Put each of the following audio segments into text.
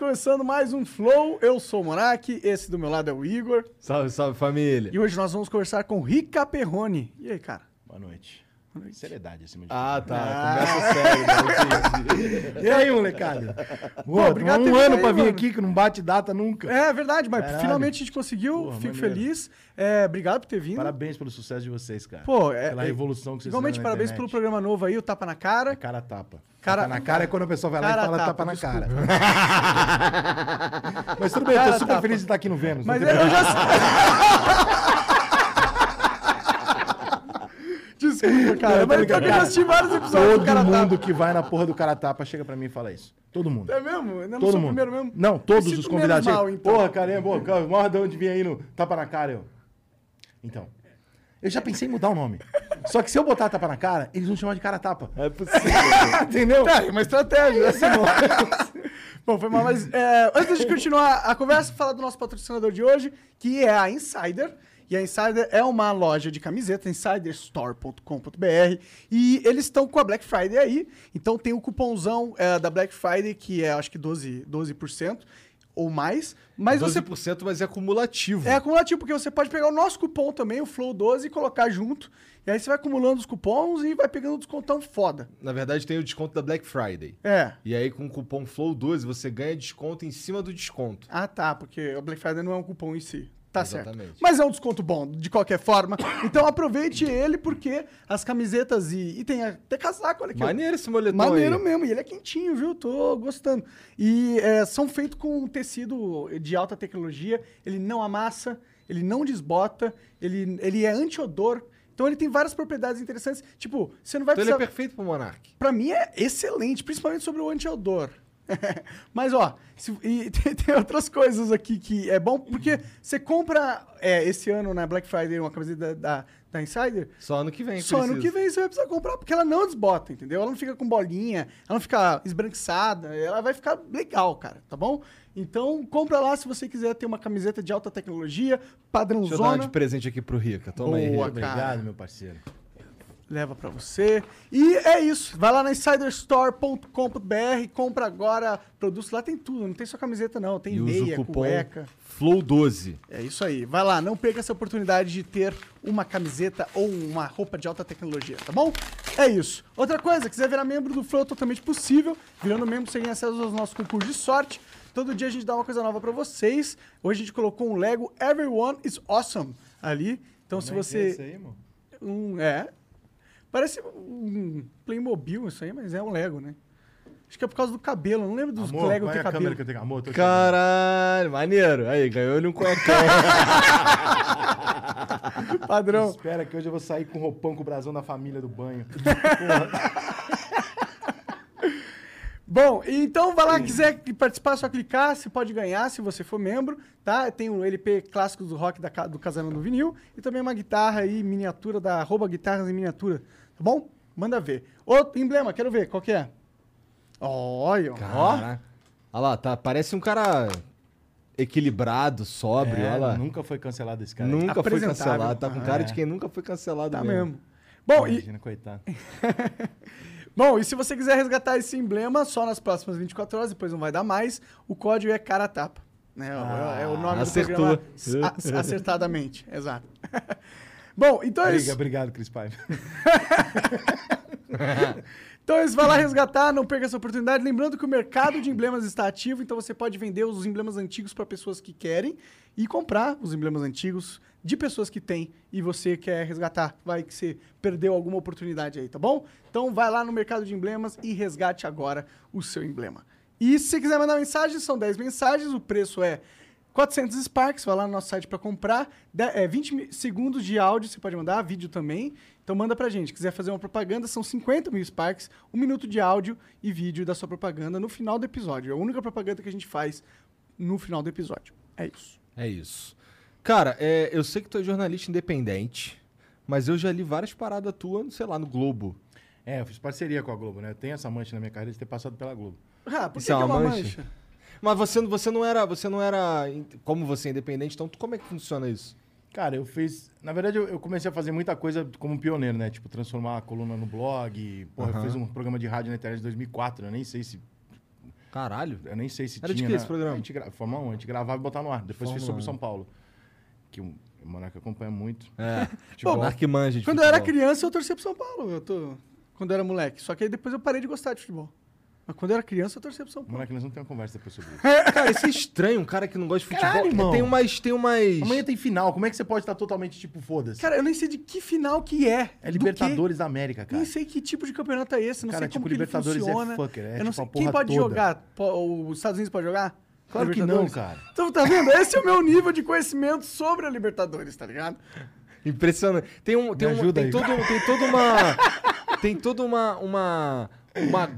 Começando mais um Flow. Eu sou o Monark, esse do meu lado é o Igor. Salve, salve família. E hoje nós vamos conversar com Rica Perrone. E aí, cara? Boa noite. Seriedade acima de Ah, tá. Começa sério. né? E aí, molecada? Pô, obrigado um ano aí, vir mano. aqui que não bate data nunca. É verdade, mas Caralho. finalmente a gente conseguiu. Porra, Fico maneiro. feliz. É, obrigado por ter vindo. Parabéns pelo sucesso de vocês, cara. Pô, é- Pela é- revolução que vocês Igualmente, parabéns pelo programa novo aí, o Tapa na Cara. É cara tapa. Cara- tapa na cara é quando a pessoa vai lá Cara e fala tapa, tapa, na cara. Mas tudo bem, eu Cara tô super tapa. feliz de estar aqui no Vênus. Mas eu já Desculpa, cara. Não, tá mas eu já assisti vários episódios Todo do cara mundo que vai na porra do cara tapa chega pra mim e fala isso. Todo mundo. É mesmo? Eu não Todo sou o mundo. primeiro mesmo? Não, todos os convidados. mal, chegam, então. Porra, caramba, cara, morra de onde vem aí no tapa na cara, eu. Então. Eu já pensei em mudar o nome. Só que se eu botar tapa na cara, eles vão chamar de cara tapa. É possível. Entendeu? Tá, é uma estratégia, assim, Bom, foi mal, mas é, antes de continuar a conversa, falar do nosso patrocinador de hoje, que é a Insider. E a Insider é uma loja de camiseta, insiderstore.com.br. E eles estão com a Black Friday aí. Então tem o cupomzão é, da Black Friday, que é acho que 12%, 12% ou mais. Mas você 12%, mas é acumulativo. é acumulativo, porque você pode pegar o nosso cupom também, o Flow12, e colocar junto. E aí você vai acumulando os cupons e vai pegando um descontão foda. Na verdade, tem o desconto da Black Friday. É. E aí, com o cupom FLOW12, você ganha desconto em cima do desconto. Ah, tá, porque o Black Friday não é um cupom em si. Tá Exatamente. certo. Mas é um desconto bom, de qualquer forma. Então aproveite ele, porque as camisetas e, e tem até casaco, olha aqui. Maneiro esse moletom Maneiro aí. mesmo, e ele é quentinho, viu? Tô gostando. E é, são feitos com tecido de alta tecnologia, ele não amassa, ele não desbota, ele, ele é anti-odor. Então ele tem várias propriedades interessantes. Tipo, você não vai Então ele é precisar... perfeito pro Monark. Pra mim é excelente, principalmente sobre o anti-odor. Mas, ó, se- e tem, tem outras coisas aqui que é bom, porque você compra é, esse ano na Black Friday uma camiseta da, da, da Insider, Só ano que vem, só ano precisa. que vem você vai precisar comprar, porque ela não desbota, entendeu? Ela não fica com bolinha, ela não fica esbranquiçada, ela vai ficar legal, cara, tá bom? Então, compra lá se você quiser ter uma camiseta de alta tecnologia, Deixa eu dar padrãozona, de presente aqui pro Rica. Toma aí, Boa, Rica. cara. Obrigado, meu parceiro. Leva pra você. E é isso, vai lá na insiderstore.com.br, compra agora produtos, lá tem tudo, não tem só camiseta não, tem E meia, cupom cueca. FLOW12. É isso aí. Vai lá, não perca essa oportunidade de ter uma camiseta ou uma roupa de alta tecnologia, tá bom? É isso. Outra coisa, quiser virar membro do Flow é totalmente possível. Virando membro, você ganha acesso aos nossos concursos de sorte. Todo dia a gente dá uma coisa nova pra vocês. Hoje a gente colocou um Lego Everyone is Awesome ali. Então, se Como é que você. é isso aí, irmão? Um, é. Parece um Playmobil isso aí, mas é um Lego, né? Acho que é por causa do cabelo. Não lembro dos Amor, Lego qual ter é a cabelo. câmera que eu tenho? Amor, tô. Caralho, maneiro. Aí, ganhou-lhe um cuecão. Padrão. Espera que hoje eu vou sair com roupão com o brasão da família do banho. Bom, então vai lá, quiser participar, é só clicar, você pode ganhar se você for membro, tá? Tem o LP clássico do rock da, do Casarão do Vinil e também uma guitarra aí, miniatura da arroba guitarras em miniatura, tá bom? Manda ver. Outro emblema, quero ver, qual que é? Olha, ó. Olha lá, tá, parece um cara equilibrado, sóbrio, É, olha lá. Nunca foi cancelado esse cara. Nunca foi cancelado. Tá com Ah, cara é. de quem nunca foi cancelado Tá mesmo. mesmo. Bom, e, Imagina, coitado. bom, e se você quiser resgatar esse emblema só nas próximas 24 horas, depois não vai dar mais, o código é cara tapa. Né? É- é o nome acertou. do programa acertadamente, exato. Bom, então é isso. Obrigado, Cris Paiva. Então eles vai lá resgatar, não perca essa oportunidade. Lembrando que o mercado de emblemas está ativo, então você pode vender os emblemas antigos para pessoas que querem e comprar os emblemas antigos de pessoas que têm e você quer resgatar. Vai que você perdeu alguma oportunidade aí, tá bom? Então vai lá no mercado de emblemas e resgate agora o seu emblema. E se você quiser mandar mensagem, são 10 mensagens, o preço é 400 Sparks, vai lá no nosso site para comprar. De, é, 20 mi- segundos de áudio você pode mandar, vídeo também. Então manda pra gente. Quiser fazer uma propaganda, são 50 mil Sparks, um minuto de áudio e vídeo da sua propaganda no final do episódio. É a única propaganda que a gente faz no final do episódio. É isso. É isso. Cara, é, eu sei que tu é jornalista independente, mas eu já li várias paradas tuas, sei lá, no Globo. É, eu fiz parceria com a Globo, né? Eu tenho essa mancha na minha carreira de ter passado pela Globo. Ah, por que, Isso que é é uma uma mancha? mancha? Mas você, você não era, você não era, como você é independente, então como é que funciona isso? Cara, eu fiz. Na verdade, eu, eu comecei a fazer muita coisa como pioneiro, né? Tipo, transformar a coluna no blog. Porra, eu fiz um programa de rádio na internet em 2004. Eu nem sei se. Caralho. Eu nem sei se Era de tinha. que na- esse programa? A gente gra... Fórmula 1, a gente gravava e botava no ar. Depois fiz Fórmula sobre 1. São Paulo. Que o, Monarca acompanha muito. É. Futebol. Pô, Arquimanja de Quando eu era futebol. criança, eu torcia pro São Paulo. Eu tô... Quando eu era moleque. Só que aí depois eu parei de gostar de futebol. Mas quando eu era criança, eu torcia pro São Paulo. Monarca, nós vamos ter uma conversa depois sobre isso. Cara, isso é estranho, um cara que não gosta de futebol. Caralho, irmão. tem umas, tem umas... Amanhã tem final. Como é que você pode estar totalmente, tipo, foda-se? Cara, eu nem sei de que final que é. É do Libertadores da América, cara. Nem sei que tipo de campeonato é esse, não Cara, sei como tipo, que ele Libertadores é funciona. fucker, é eu não tipo sei a quem pode toda. jogar. Os Estados Unidos pode jogar? Claro que não, Libertadores? cara. Então tá vendo? Esse é o meu nível de conhecimento sobre a Libertadores, tá ligado? Impressionante. Tem um, tem Me um, tem aí. todo, tem toda uma, tem toda uma, uma, uma,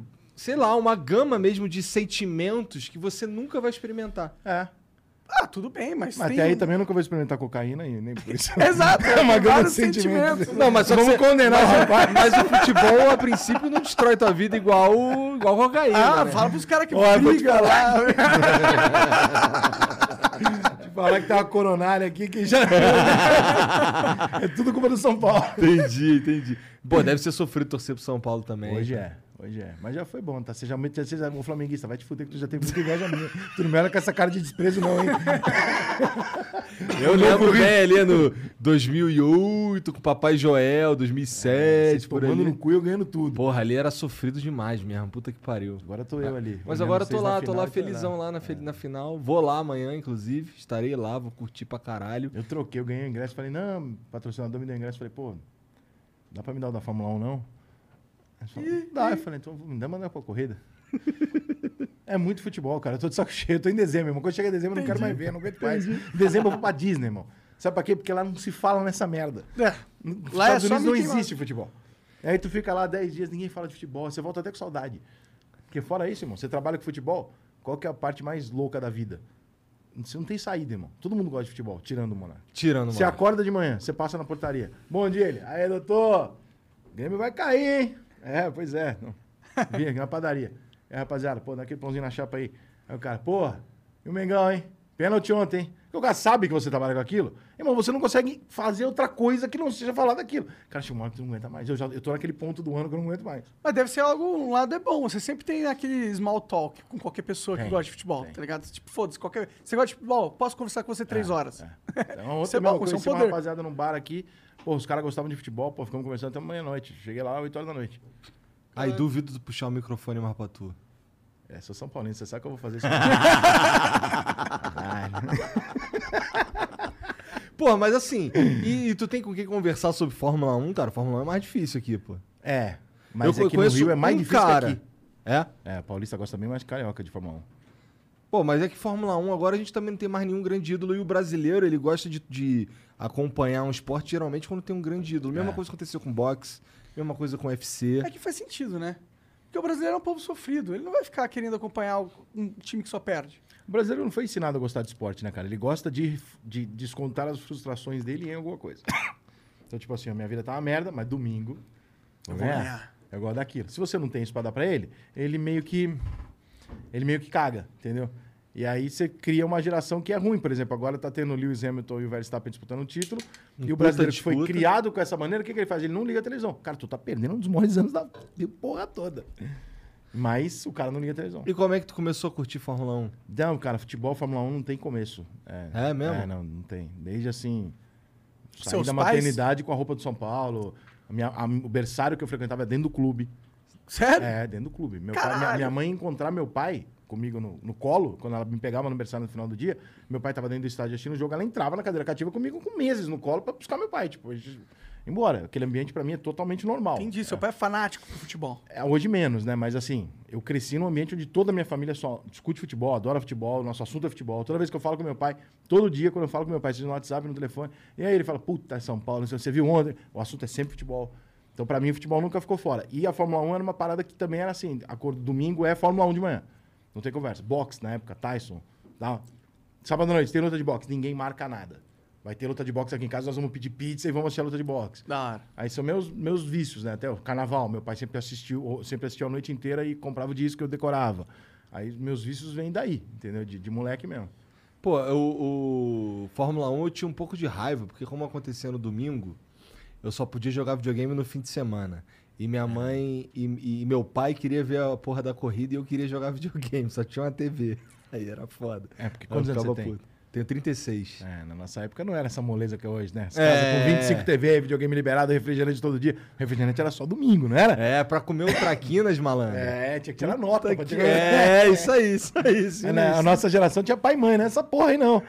sei lá, uma gama mesmo de sentimentos que você nunca vai experimentar. É. Ah, tudo bem, mas, Mas tem... até aí também eu nunca vou experimentar cocaína e nem por isso. Exato, É uma gama de sentimentos. sentimentos. Não, mas Vamos você- condenar o rapaz. Mas o futebol, a princípio, não destrói tua vida igual, igual cocaína. Ah, né? fala pros caras que te brigam lá. Te falar que tem uma coronária aqui que já. é tudo culpa do São Paulo. Entendi, entendi. Pô, deve ser sofrido torcer pro São Paulo também. Hoje cara. é, hoje é. Mas já foi bom, tá? Você já mete, você já, o flamenguista, vai te fuder que tu já teve muita inveja minha. Tu não me olha com essa cara de desprezo, não, hein? Eu lembro bem ali no 2008, com o Papai Joel, 2007, Você por ali. no cu e eu ganhando tudo. Porra, ali era sofrido demais mesmo, puta que pariu. Agora tô eu ali. Mas olhando agora eu tô lá, tô lá felizão lá na, fel- na final. Vou lá amanhã, inclusive. Estarei lá, vou curtir pra caralho. Eu troquei, eu ganhei o ingresso. Falei, não, patrocinador me deu ingresso. Falei, pô, dá pra me dar o da Fórmula 1, não? Falou, dá. Eu falei, então me dá mandar pra corrida. É muito futebol, cara. Eu tô de saco cheio, eu tô em dezembro, irmão. Quando chega dezembro, eu não quero mais ver, eu não aguento mais. Em dezembro eu vou pra Disney, irmão. Sabe pra quê? Porque lá não se fala nessa merda. É. Nos Lá é Estados só Unidos não existe futebol. Aí tu fica lá 10 dias, ninguém fala de futebol, você volta até com saudade. Porque fora isso, irmão, você trabalha com futebol, qual que é a parte mais louca da vida? Você não tem saída, irmão. Todo mundo gosta de futebol, tirando o Monark. Tirando, Você mano. acorda de manhã, você passa na portaria. Bom dia, ele. Aí, doutor, o Grêmio vai cair, hein? É, pois é. Vim aqui na padaria. É, rapaziada, pô, dá aquele pãozinho na chapa aí. Aí o cara, porra, e o Mengão, hein? Pênalti ontem, hein? Porque o cara sabe que você trabalha com aquilo. Irmão, você não consegue fazer outra coisa que não seja falar daquilo. Cara, chega uma hora que tu não aguenta mais. Eu, já, eu tô naquele ponto do ano que eu não aguento mais. Mas deve ser algo, um lado é bom. Você sempre tem aquele small talk com qualquer pessoa que Tem, gosta de futebol, tem. tá ligado? Tipo, foda-se, qualquer. Você gosta de futebol? Posso conversar com você três horas. É uma Isso é outra bom, mesma isso é um conheci uma poder. rapaziada num bar aqui. Pô, os caras gostavam de futebol, pô, ficamos conversando até meia-noite. Cheguei lá 8 horas da noite. Aí duvido tu puxar o microfone mais pra tu. É, sou São Paulino, você sabe que eu vou fazer isso. Pô, mas assim, e, e tu tem com quem conversar sobre Fórmula 1, cara? Fórmula 1 é mais difícil aqui, pô. é, mas eu aqui no conheço Rio é mais um difícil cara. que aqui. É? É, paulista gosta bem mais de carioca de Fórmula 1. Pô, mas é que Fórmula 1 agora a gente também não tem mais nenhum grande ídolo. E o brasileiro, ele gosta de, de acompanhar um esporte geralmente quando tem um grande ídolo. Mesma É. coisa aconteceu com boxe, mesma coisa com UFC. É que faz sentido, né? Porque o brasileiro é um povo sofrido. Ele não vai ficar querendo acompanhar um time que só perde. O brasileiro não foi ensinado a gostar de esporte, né, cara? Ele gosta de, de descontar as frustrações dele em alguma coisa. Então, tipo assim, a minha vida tá uma merda, mas domingo eu vou ganhar. Eu gosto daquilo. Se você não tem isso pra dar pra ele, ele meio que. Ele meio que caga, entendeu? E aí você cria uma geração que é ruim. Por exemplo, agora tá tendo o Lewis Hamilton e o Verstappen disputando um título. Um e o brasileiro que foi criado com essa maneira, o que, que ele faz? Ele não liga a televisão. Cara, tu tá perdendo um dos maiores anos da porra toda. Mas o cara não liga a televisão. E como é que tu começou a curtir Fórmula 1? Não, cara, futebol, Fórmula 1 não tem começo. É, É mesmo? É, não, não tem. Desde assim. Saí Seus da pais? maternidade com a roupa do São Paulo. A minha, a- o berçário que eu frequentava é dentro do clube. Sério? É, dentro do clube. Meu pai, minha, minha mãe encontrar meu pai comigo no, no colo, quando ela me pegava no aniversário no final do dia, meu pai tava dentro do estádio assistindo o jogo, ela entrava na cadeira cativa comigo com meses no colo pra buscar meu pai. Tipo, a gente- embora. Aquele ambiente pra mim é totalmente normal. Entendi, seu pai é fanático pro futebol. É, hoje menos, né? Mas assim, eu cresci num ambiente onde toda a minha família só discute futebol, adora futebol, nosso assunto é futebol. Toda vez que eu falo com meu pai, todo dia quando eu falo com meu pai, seja no WhatsApp, no telefone, e aí ele fala, puta, é São Paulo, sei, você viu ontem? O assunto é sempre futebol. Então, pra mim, o futebol nunca ficou fora. E a Fórmula 1 era uma parada que também era assim, acordo domingo é Fórmula 1 de manhã. Não tem conversa. Boxe, na época, Tyson. Tá? Sábado à noite, tem luta de boxe, ninguém marca nada. Vai ter luta de boxe aqui em casa, nós vamos pedir pizza e vamos assistir a luta de boxe. Da hora. Aí são meus, meus vícios, né? Até o carnaval, meu pai sempre assistiu, sempre assistiu a noite inteira e comprava o disco que eu decorava. Aí meus vícios vêm daí, entendeu? De, de moleque mesmo. Pô, o, o Fórmula 1 eu tinha um pouco de raiva, porque como acontecia no domingo, eu só podia jogar videogame no fim de semana. E minha mãe e, e meu pai queria ver a porra da corrida e eu queria jogar videogame, só tinha uma TV. Aí era foda. É, porque Eu quantos anos ficava você tem? puto. Tenho 36. É, na nossa época não era essa moleza que é hoje, né? As É. com 25 TV, videogame liberado, refrigerante todo dia. Refrigerante era só domingo, não era? É, pra comer o traquinas, malandro. É, tinha que tirar nota pra tirar. É, isso aí, isso aí. Isso É, né? A nossa geração tinha pai e mãe, né? Essa porra aí não.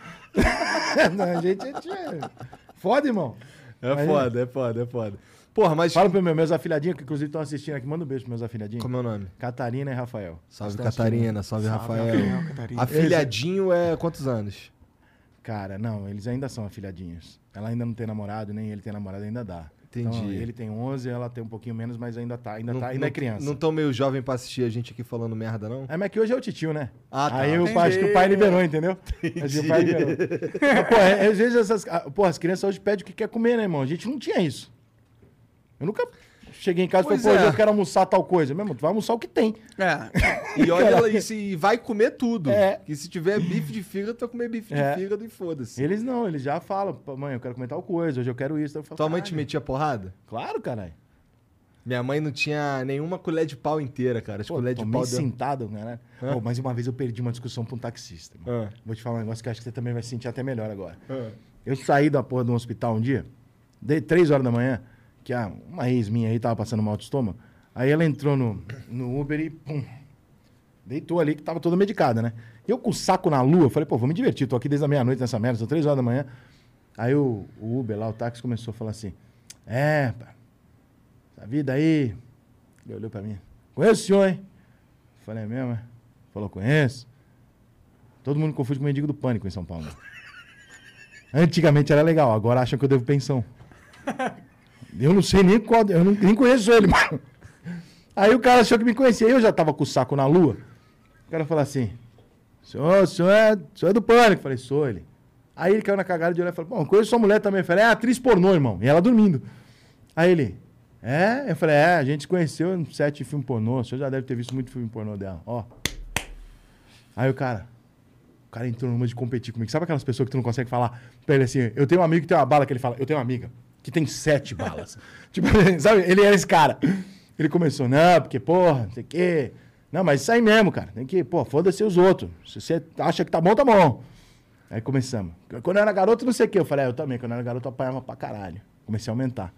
Não, a gente tinha. Foda, irmão. É foda, é foda, é foda. Porra, mas. Fala pros meus, meus afilhadinhos, que inclusive estão assistindo aqui. Manda um beijo pros meus afilhadinhos. Como é o nome? Catarina e Rafael. Salve Estão assistindo. Catarina, salve, Rafael. Rafael, Catarina. Afilhadinho é quantos anos? Cara, não, eles ainda são afilhadinhos. Ela ainda não tem namorado, nem ele tem namorado, ainda dá. Então, Entendi. ele tem 11, ela tem um pouquinho menos, mas ainda tá, ainda tá, ainda não, é criança. Não tão meio jovem pra assistir a gente aqui falando merda, não? É, mas que hoje é o titio, né? Ah, tá. Aí eu Entendi. acho que o pai liberou, entendeu? Acho que o pai liberou. Mas, pô, é- às vezes essas. ah, Pô, as crianças hoje pedem o que quer comer, né, irmão? A gente não tinha isso. Eu nunca cheguei em casa e falei, Pois pô, é. hoje eu quero almoçar tal coisa. Meu irmão, tu vai almoçar o que tem. É. E olha ela e vai comer tudo. É. Que se tiver bife de fígado, tu vai comer bife É. de fígado e foda-se. Eles não, eles já falam, "Pô, mãe, eu quero comer tal coisa, hoje eu quero isso. Eu falo, Tua mãe te metia porrada? Claro, caralho. Minha mãe não tinha nenhuma colher de pau inteira, cara. As Pô, colheres de tomei pau sentado? Hã? Pô, mas uma vez eu perdi uma discussão pra um taxista. Ah. Vou te falar um negócio que eu acho que você também vai se sentir até melhor agora. Ah. Eu saí da porra de um hospital um dia, dei três horas da manhã, que ah, uma ex minha aí tava passando mal de estômago. Aí ela entrou no, no Uber e pum, deitou ali, que tava toda medicada, né? Eu com o saco na lua, falei, pô, vou me divertir, tô aqui desde a meia-noite nessa merda, são três horas da manhã. Aí o, o Uber lá, o táxi, começou a falar assim: É, pá, essa vida aí. Ele olhou pra mim: Conheço o senhor, hein? Falei, é mesmo, é? Falou, conheço. Todo mundo confunde com o mendigo do pânico em São Paulo. Antigamente era legal, agora acham que eu devo pensão. Eu não sei nem qual, eu não, nem conheço ele, mano. Aí o cara achou que me conhecia, eu já tava com o saco na lua. O cara falou assim: senhor, senhor é, senhor é do pânico. Eu falei, sou ele. Aí ele caiu na cagada de olhar e falou: Bom, conheço sua mulher também. Eu falei, é atriz pornô, irmão. E ela dormindo. Aí ele, é? Eu falei, é, a gente se conheceu em sete filmes pornô. O senhor já deve ter visto muito filme pornô dela. Ó. Aí o cara, o cara entrou numa de competir comigo. Sabe aquelas pessoas que tu não consegue falar pra ele assim? Eu tenho um amigo que tem uma bala que ele fala, eu tenho uma amiga que tem sete balas. tipo, sabe? Ele era esse cara. Ele começou, não, porque, porra, não sei o quê. Não, mas isso aí mesmo, cara. Tem que, pô, foda-se os outros. Se você acha que tá bom, tá bom. Aí começamos. Quando eu era garoto, não sei o quê. Eu falei, é, eu também. Quando eu era garoto, eu apanhava pra caralho. Comecei a aumentar.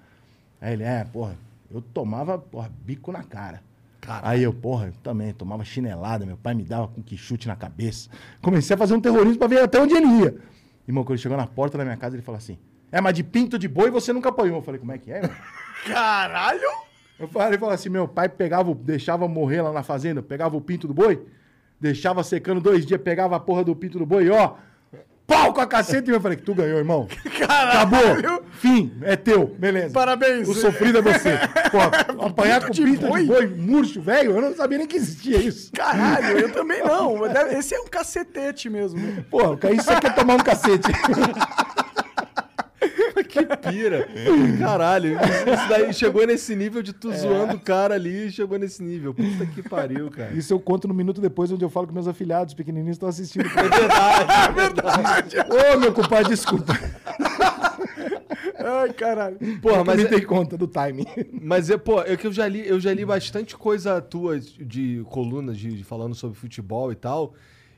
Aí ele, é, porra, eu tomava, porra, bico na cara. Aí eu, porra, eu também tomava chinelada, meu pai me dava com que chute na cabeça. Comecei a fazer um terrorismo pra ver até onde ele ia. Irmão, quando ele chegou na porta da minha casa, ele falou assim: É, mas de pinto de boi você nunca apanhou. Eu falei, como é que é, irmão? Caralho! Eu falei, falou assim: meu pai pegava, deixava morrer lá na fazenda, pegava o pinto do boi, deixava secando dois dias, pegava a porra do pinto do boi, e ó, pau com a caceta. E eu falei, tu ganhou, irmão. Acabou. Fim, é teu, beleza. Parabéns. O sofrido é você. Pô, apanhar com de pinto boi? de boi, murcho, velho, eu não sabia nem que existia isso. Caralho, eu também não. deve- Esse é um cacetete mesmo. Pô, isso aqui é tomar um cacete. Que pira. Caralho, isso, daí chegou nesse nível de tu zoando o cara ali, chegou nesse nível. Puta que pariu, cara. Isso eu conto no minuto depois, onde eu falo que meus afilhados pequenininhos estão assistindo. É verdade, é verdade. Ô, meu compadre, desculpa. Ai, caralho. Porra, mas, me é- dei conta do timing. mas é, pô, é que eu já li, eu já li bastante coisa tua de colunas de, de falando sobre futebol e tal.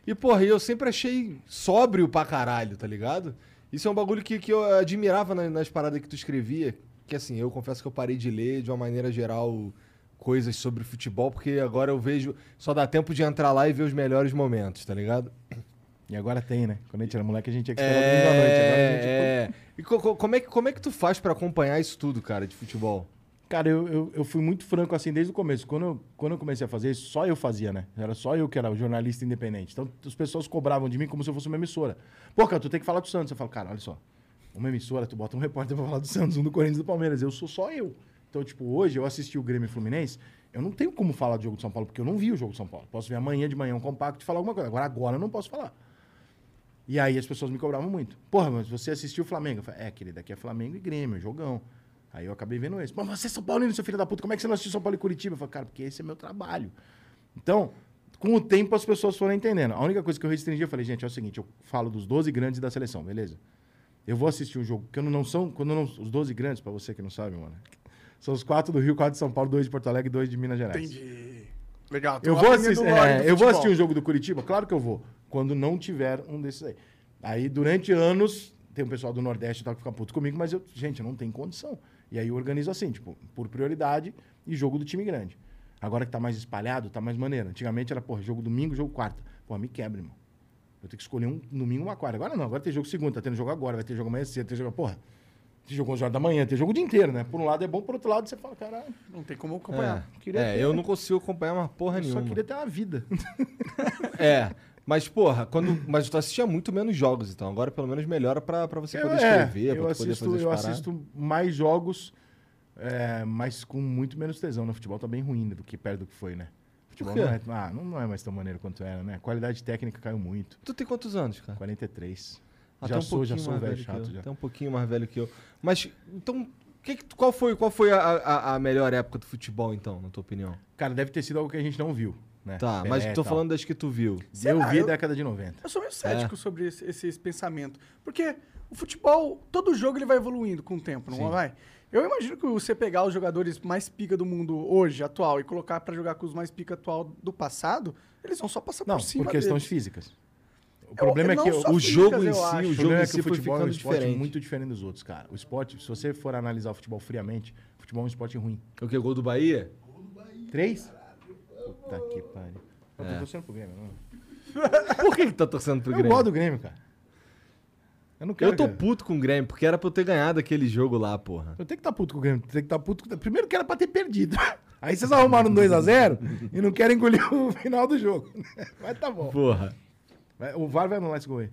E, porra, eu sempre achei sóbrio pra caralho, tá ligado? Isso é um bagulho que, que eu admirava na- nas paradas que tu escrevia. Que assim, eu confesso que eu parei de ler de uma maneira geral coisas sobre futebol, porque agora eu vejo. Só dá tempo de entrar lá e ver os melhores momentos, tá ligado? E agora tem, né? Quando a gente era moleque, a gente tinha que esperar o domingo à noite. Agora a gente, É, E co- co- como, é que, como é que tu faz pra acompanhar isso tudo, cara, de futebol? Cara, eu, eu, eu fui muito franco assim desde o começo. Quando eu, quando eu comecei a fazer isso, só eu fazia, né? Era só eu que era o jornalista independente. Então as pessoas cobravam de mim como se eu fosse uma emissora. Pô, cara, tu tem que falar do Santos. Eu falo, cara, olha só. Uma emissora, tu bota um repórter pra falar do Santos, um do Corinthians do Palmeiras. Eu sou só eu. Então, tipo, hoje eu assisti o Grêmio Fluminense. Eu não tenho como falar do jogo de São Paulo, porque eu não vi o jogo de São Paulo. Posso ver amanhã de manhã um compacto e falar alguma coisa. Agora, agora eu não posso falar. E aí as pessoas me cobravam muito. Porra, mas você assistiu o Flamengo? Eu falei, é, querido, aqui é Flamengo e Grêmio, jogão. Aí eu acabei vendo esse. Mas você é São Paulino, seu filho da puta, como é que você não assistiu São Paulo e Curitiba? Eu falei, cara, porque esse é meu trabalho. Então, com o tempo as pessoas foram entendendo. A única coisa que eu restringi, eu falei, gente, é o seguinte, eu falo dos 12 grandes da seleção, beleza? Eu vou assistir um jogo, que não são, quando não, os 12 grandes, pra você que não sabe, mano, são os quatro do Rio, quatro de São Paulo, dois de Porto Alegre e dois de Minas Gerais. Entendi. Legal. Eu tô vou, aprendendo assistir, é, eu vou assistir um jogo do Curitiba? Claro que eu vou. Quando não tiver um desses aí. Aí, durante anos, tem um pessoal do Nordeste e tal que fica puto comigo, mas eu, gente, eu não tenho condição. E aí eu organizo assim, tipo, por prioridade e jogo do time grande. Agora que tá mais espalhado, tá mais maneiro. Antigamente era, porra, jogo domingo, jogo quarta. Pô, me quebra, irmão. Eu tenho que escolher um domingo uma quarta. Agora não, agora tem jogo segunda, tá tendo jogo agora, vai ter jogo amanhã cedo, tem jogo. Porra, tem jogo 11 horas da manhã, tem jogo o dia inteiro, né? Por um lado é bom, por outro lado você fala, caralho, Não tem como acompanhar. queria É, ter- eu não consigo acompanhar uma porra eu só nenhuma. queria ter uma vida. É. Mas, porra, quando. Mas tu assistia muito menos jogos, então. Agora pelo menos melhora pra, pra você Eu- poder é, escrever, pra tu poder assisto, fazer eu assisto mais jogos, é, mas com muito menos tesão. No futebol tá bem ruim do que perto do que foi, né? Futebol não é, ah, não, é mais tão maneiro quanto era, né? A qualidade técnica caiu muito. Tu tem quantos anos, cara? 43. Ah, já tá um sou, já sou velho que chato já. Tá um pouquinho mais velho que eu. Mas, então, que qual foi, qual foi a, a, a melhor época do futebol, então, na tua opinião? Cara, deve ter sido algo que a gente não viu, né? Tá, Pelé mas e tô falando das que tu viu. Eu vi Eu- a década de 90. Eu sou meio cético É. sobre esse, esse pensamento. Porque o futebol, todo jogo ele vai evoluindo com o tempo, não Sim. vai? Eu imagino que você pegar os jogadores mais pica do mundo hoje, atual, e colocar pra jogar com os mais pica atual do passado, eles vão só passar Não, por cima por questões deles. físicas. O Eu- problema eu é que não o- o físicas, jogo em si, o O jogo problema em é si que o futebol é um esporte diferente. muito diferente dos outros, cara. O esporte, se você for analisar o futebol friamente, o futebol é um esporte ruim. O que? Gol do Bahia? Três? Puta que pariu. Eu tô É. torcendo pro Grêmio, não. Por que, que tá torcendo pro Eu Grêmio? gosto do Grêmio, cara. Eu não quero. Eu tô cara. puto com o Grêmio, porque era pra eu ter ganhado aquele jogo lá, porra. Eu tenho que estar puto com o Grêmio. Tem que estar puto. com- Primeiro que era pra ter perdido. Aí vocês arrumaram um 2x0 e não querem engolir o final do jogo. Mas tá bom. Porra. Vai- O VAR vai anular esse gol aí.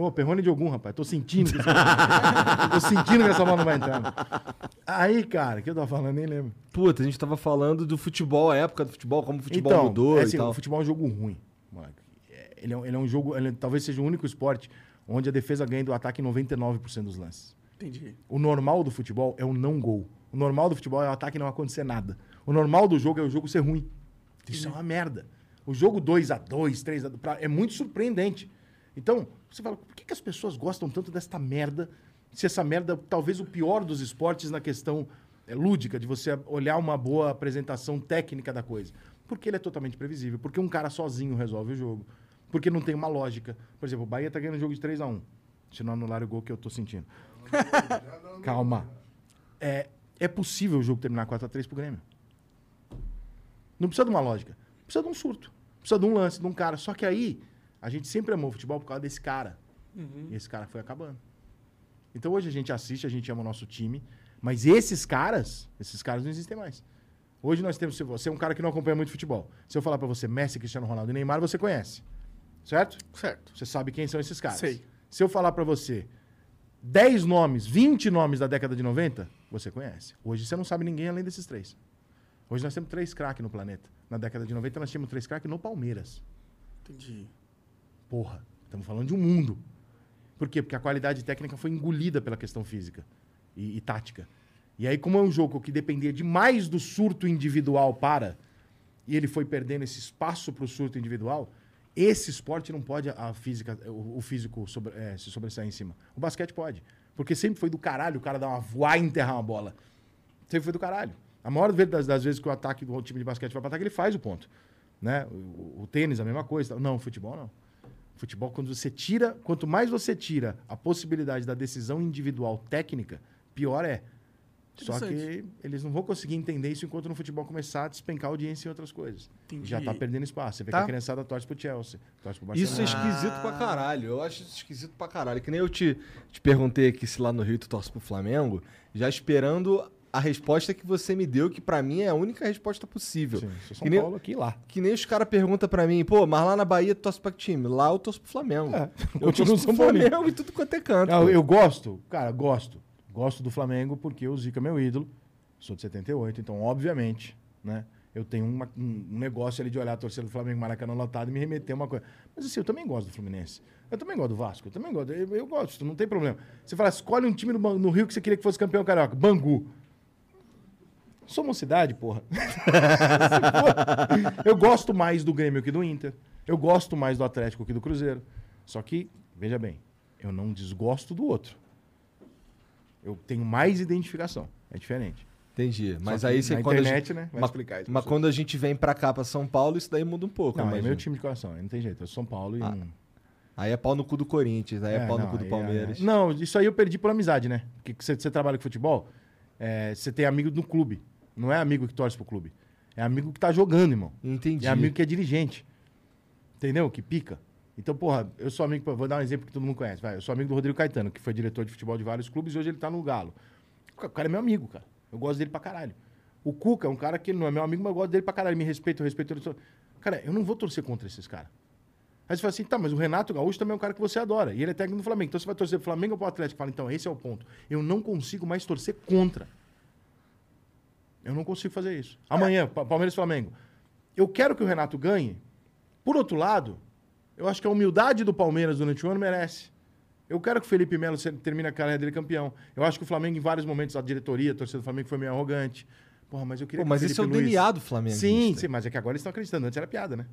Ô, Perrone de algum, rapaz. Tô sentindo que essa... Tô sentindo que essa bola não vai entrar. Aí, cara, o que eu tava falando, nem lembro. Puta, a gente tava falando do futebol, a época do futebol, como o futebol então, mudou é e assim, tal. o futebol é um jogo ruim. moleque. É, Ele é, um- ele é um jogo, ele talvez seja o único esporte onde a defesa ganha do ataque em 99% dos lances. Entendi. O normal do futebol é o não gol. O normal do futebol é o ataque não acontecer nada. O normal do jogo é o jogo ser ruim. Isso é uma merda. O jogo 2 a 2 3 a 2 é muito surpreendente. Então, você fala, por que, que as pessoas gostam tanto desta merda? Se essa merda, talvez o pior dos esportes na questão é, lúdica, de você olhar uma boa apresentação técnica da coisa. Porque ele é totalmente previsível. Porque um cara sozinho resolve o jogo. Porque não tem uma lógica. Por exemplo, o Bahia tá ganhando o jogo de 3 a 1 Se não anular o gol que eu tô sentindo. Calma. É, é possível o jogo terminar 4x3 pro Grêmio. Não precisa de uma lógica. Precisa de um surto. Precisa de um lance, de um cara. Só que aí, a gente sempre amou o futebol por causa desse cara. E esse cara foi acabando. Então hoje a gente assiste, a gente ama o nosso time. Mas esses caras, esses caras não existem mais. Hoje nós temos. se Você é um cara que não acompanha muito futebol. Se eu falar pra você Messi, Cristiano Ronaldo e Neymar, você conhece. Certo? Certo. Você sabe quem são esses caras. Sei. Se eu falar pra você 10 nomes, 20 nomes da década de 90, você conhece. Hoje você não sabe ninguém além desses três. Hoje nós temos três craques no planeta. Na década de 90 nós tínhamos três craques no Palmeiras. Entendi. Porra, estamos falando de um mundo. Por quê? Porque a qualidade técnica foi engolida pela questão física e, e tática. E aí, como é um jogo que dependia demais do surto individual para, e ele foi perdendo esse espaço para o surto individual, esse esporte não pode a física, o, o físico sobre- é, se sobressair em cima. O basquete pode. Porque sempre foi do caralho o cara dar uma voar e enterrar uma bola. Sempre foi do caralho. A maior das, das vezes que o ataque do time de basquete vai para ataque, ele faz o ponto. Né? O, o tênis, a mesma coisa. Não, o futebol não. Futebol, quando você tira, quanto mais você tira a possibilidade da decisão individual técnica, pior é. Só que eles não vão conseguir entender isso enquanto no futebol começar a despencar audiência em outras coisas. Entendi. Já tá perdendo espaço. Você vê Tá. que a criançada torce pro Chelsea, torce pro Barcelona. Isso é esquisito pra caralho. Eu acho isso esquisito pra caralho. Que nem eu te, te perguntei aqui se lá no Rio tu torce pro Flamengo, já esperando a resposta que você me deu, que pra mim é a única resposta possível. Sim, sou São que, nem, Paulo aqui lá. que nem os caras perguntam pra mim, pô, mas lá na Bahia tu torce pra que time? Lá eu torço pro Flamengo. É, eu torço pro. Flamengo e tudo quanto é canto. Não, pô. eu gosto, cara, gosto. Gosto do Flamengo porque o Zica é meu ídolo. Sou de 78, então, obviamente, né? Eu tenho uma- um, negócio ali de olhar a torcida do Flamengo Maracanã lotado e me remeter a uma coisa. Mas assim, eu também gosto do Fluminense. Eu também gosto do Vasco. Eu também gosto. Eu, eu gosto, não tem problema. Você fala, escolhe um time no, no Rio que você queria que fosse campeão carioca. Bangu. Sou mocidade, porra. eu gosto mais do Grêmio que do Inter. Eu gosto mais do Atlético que do Cruzeiro. Só que, veja bem, eu não desgosto do outro. Eu tenho mais identificação. É diferente. Entendi. Mas aí você na quando a internet, gente- né, vai mas, explicar isso Mas quando a gente vem pra cá, pra São Paulo, isso daí muda um pouco. Não, é meu time de coração. Não tem jeito. Eu sou São Paulo e Ah, não... Aí é pau no cu do Corinthians, aí é, pau no não, cu do aí Palmeiras. é- Não, isso aí eu perdi por amizade, né? Porque você, você trabalha com futebol, é, você tem amigo no clube. Não é amigo que torce pro clube. É amigo que tá jogando, irmão. Entendi. É amigo que é dirigente. Entendeu? Que pica. Então, porra, eu sou amigo, vou dar um exemplo que todo mundo conhece. Vai, eu sou amigo do Rodrigo Caetano, que foi diretor de futebol de vários clubes e hoje ele tá no Galo. O cara é meu amigo, cara. Eu gosto dele pra caralho. O Cuca é um cara que não é meu amigo, mas eu gosto dele pra caralho. Me respeita, eu respeito ele. Cara, eu não vou torcer contra esses caras. Aí você fala assim, tá, mas o Renato Gaúcho também é um cara que você adora. E ele é técnico do Flamengo. Então você vai torcer pro Flamengo ou pro Atlético? Fala, então, esse é o ponto. Eu não consigo mais torcer contra. Eu não consigo fazer isso. Amanhã, Pa- Palmeiras e Flamengo. Eu quero que o Renato ganhe. Por outro lado, eu acho que a humildade do Palmeiras durante o ano merece. Eu quero que o Felipe Melo termine a carreira dele campeão. Eu acho que o Flamengo, em vários momentos, a diretoria, a torcida do Flamengo foi meio arrogante. Porra, mas eu queria Pô, mas esse é o Luiz- DNA do Flamengo. Sim, sim, mas é que agora eles estão acreditando. Antes era piada, né?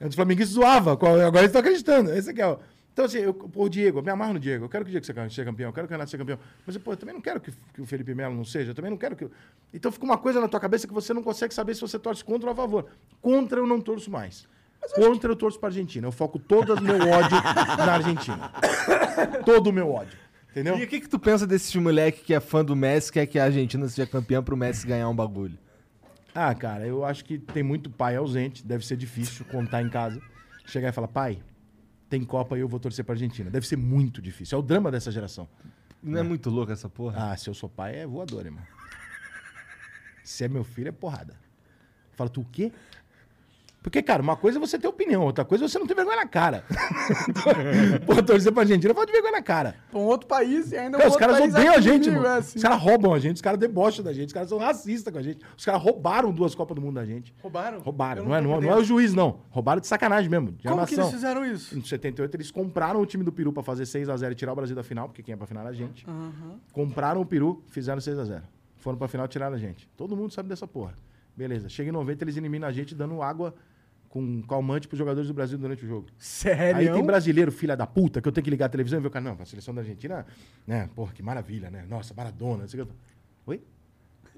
Antes o flamenguista zoava, agora eles estão acreditando. Esse aqui é o... Então, assim, eu, pô, Diego, eu me amarro no Diego. Eu quero que o Diego seja seja campeão, eu quero que o Renato seja campeão. Mas, pô, eu também não quero que, que o Felipe Melo não seja, eu também não quero que. eu- Então fica uma coisa na tua cabeça que você não consegue saber se você torce contra ou a favor. Contra eu não torço mais. Contra eu torço pra Argentina. Eu foco todo o meu ódio na Argentina. Todo o meu ódio. Entendeu? E o que, que tu pensa desses moleque que é fã do Messi, quer que a Argentina seja campeã pro Messi ganhar um bagulho? Ah, cara, eu acho que tem muito pai ausente, deve ser difícil contar em casa. Chegar e falar, pai, tem Copa e eu vou torcer pra Argentina. Deve ser muito difícil. É o drama dessa geração. Não é, muito louco essa porra? Ah, se eu sou pai, é voador, irmão. Se é meu filho, é porrada. Fala, tu o quê? Porque, cara, uma coisa é você ter opinião, outra coisa é você não ter vergonha na cara. Pô, torcer pra Argentina, fala de vergonha na cara. Pra um outro país e ainda um Cara, os outro caras odeiam a gente, mano. é assim. Os caras roubam a gente, os caras debocham da gente, os caras são racistas com a gente. Os caras roubaram duas Copas do Mundo da gente. Roubaram? Roubaram. Eu Não é, tô não, é- não é o juiz, não. Roubaram de sacanagem mesmo. De Como que armação. eles fizeram isso? Em 78, eles compraram o time do Peru pra fazer 6x0 e tirar o Brasil da final, porque quem é pra final era a gente. Compraram o Peru, fizeram 6x0. Foram pra final e tiraram a gente. Todo mundo sabe dessa porra. Beleza. Chega em 90, eles eliminam a gente dando água com calmante pros jogadores do Brasil durante o jogo. Sério? Aí tem brasileiro, filha da puta, que eu tenho que ligar a televisão e ver o cara, não, a seleção da Argentina, né, porra, que maravilha, né? Nossa, Maradona, que. Oi?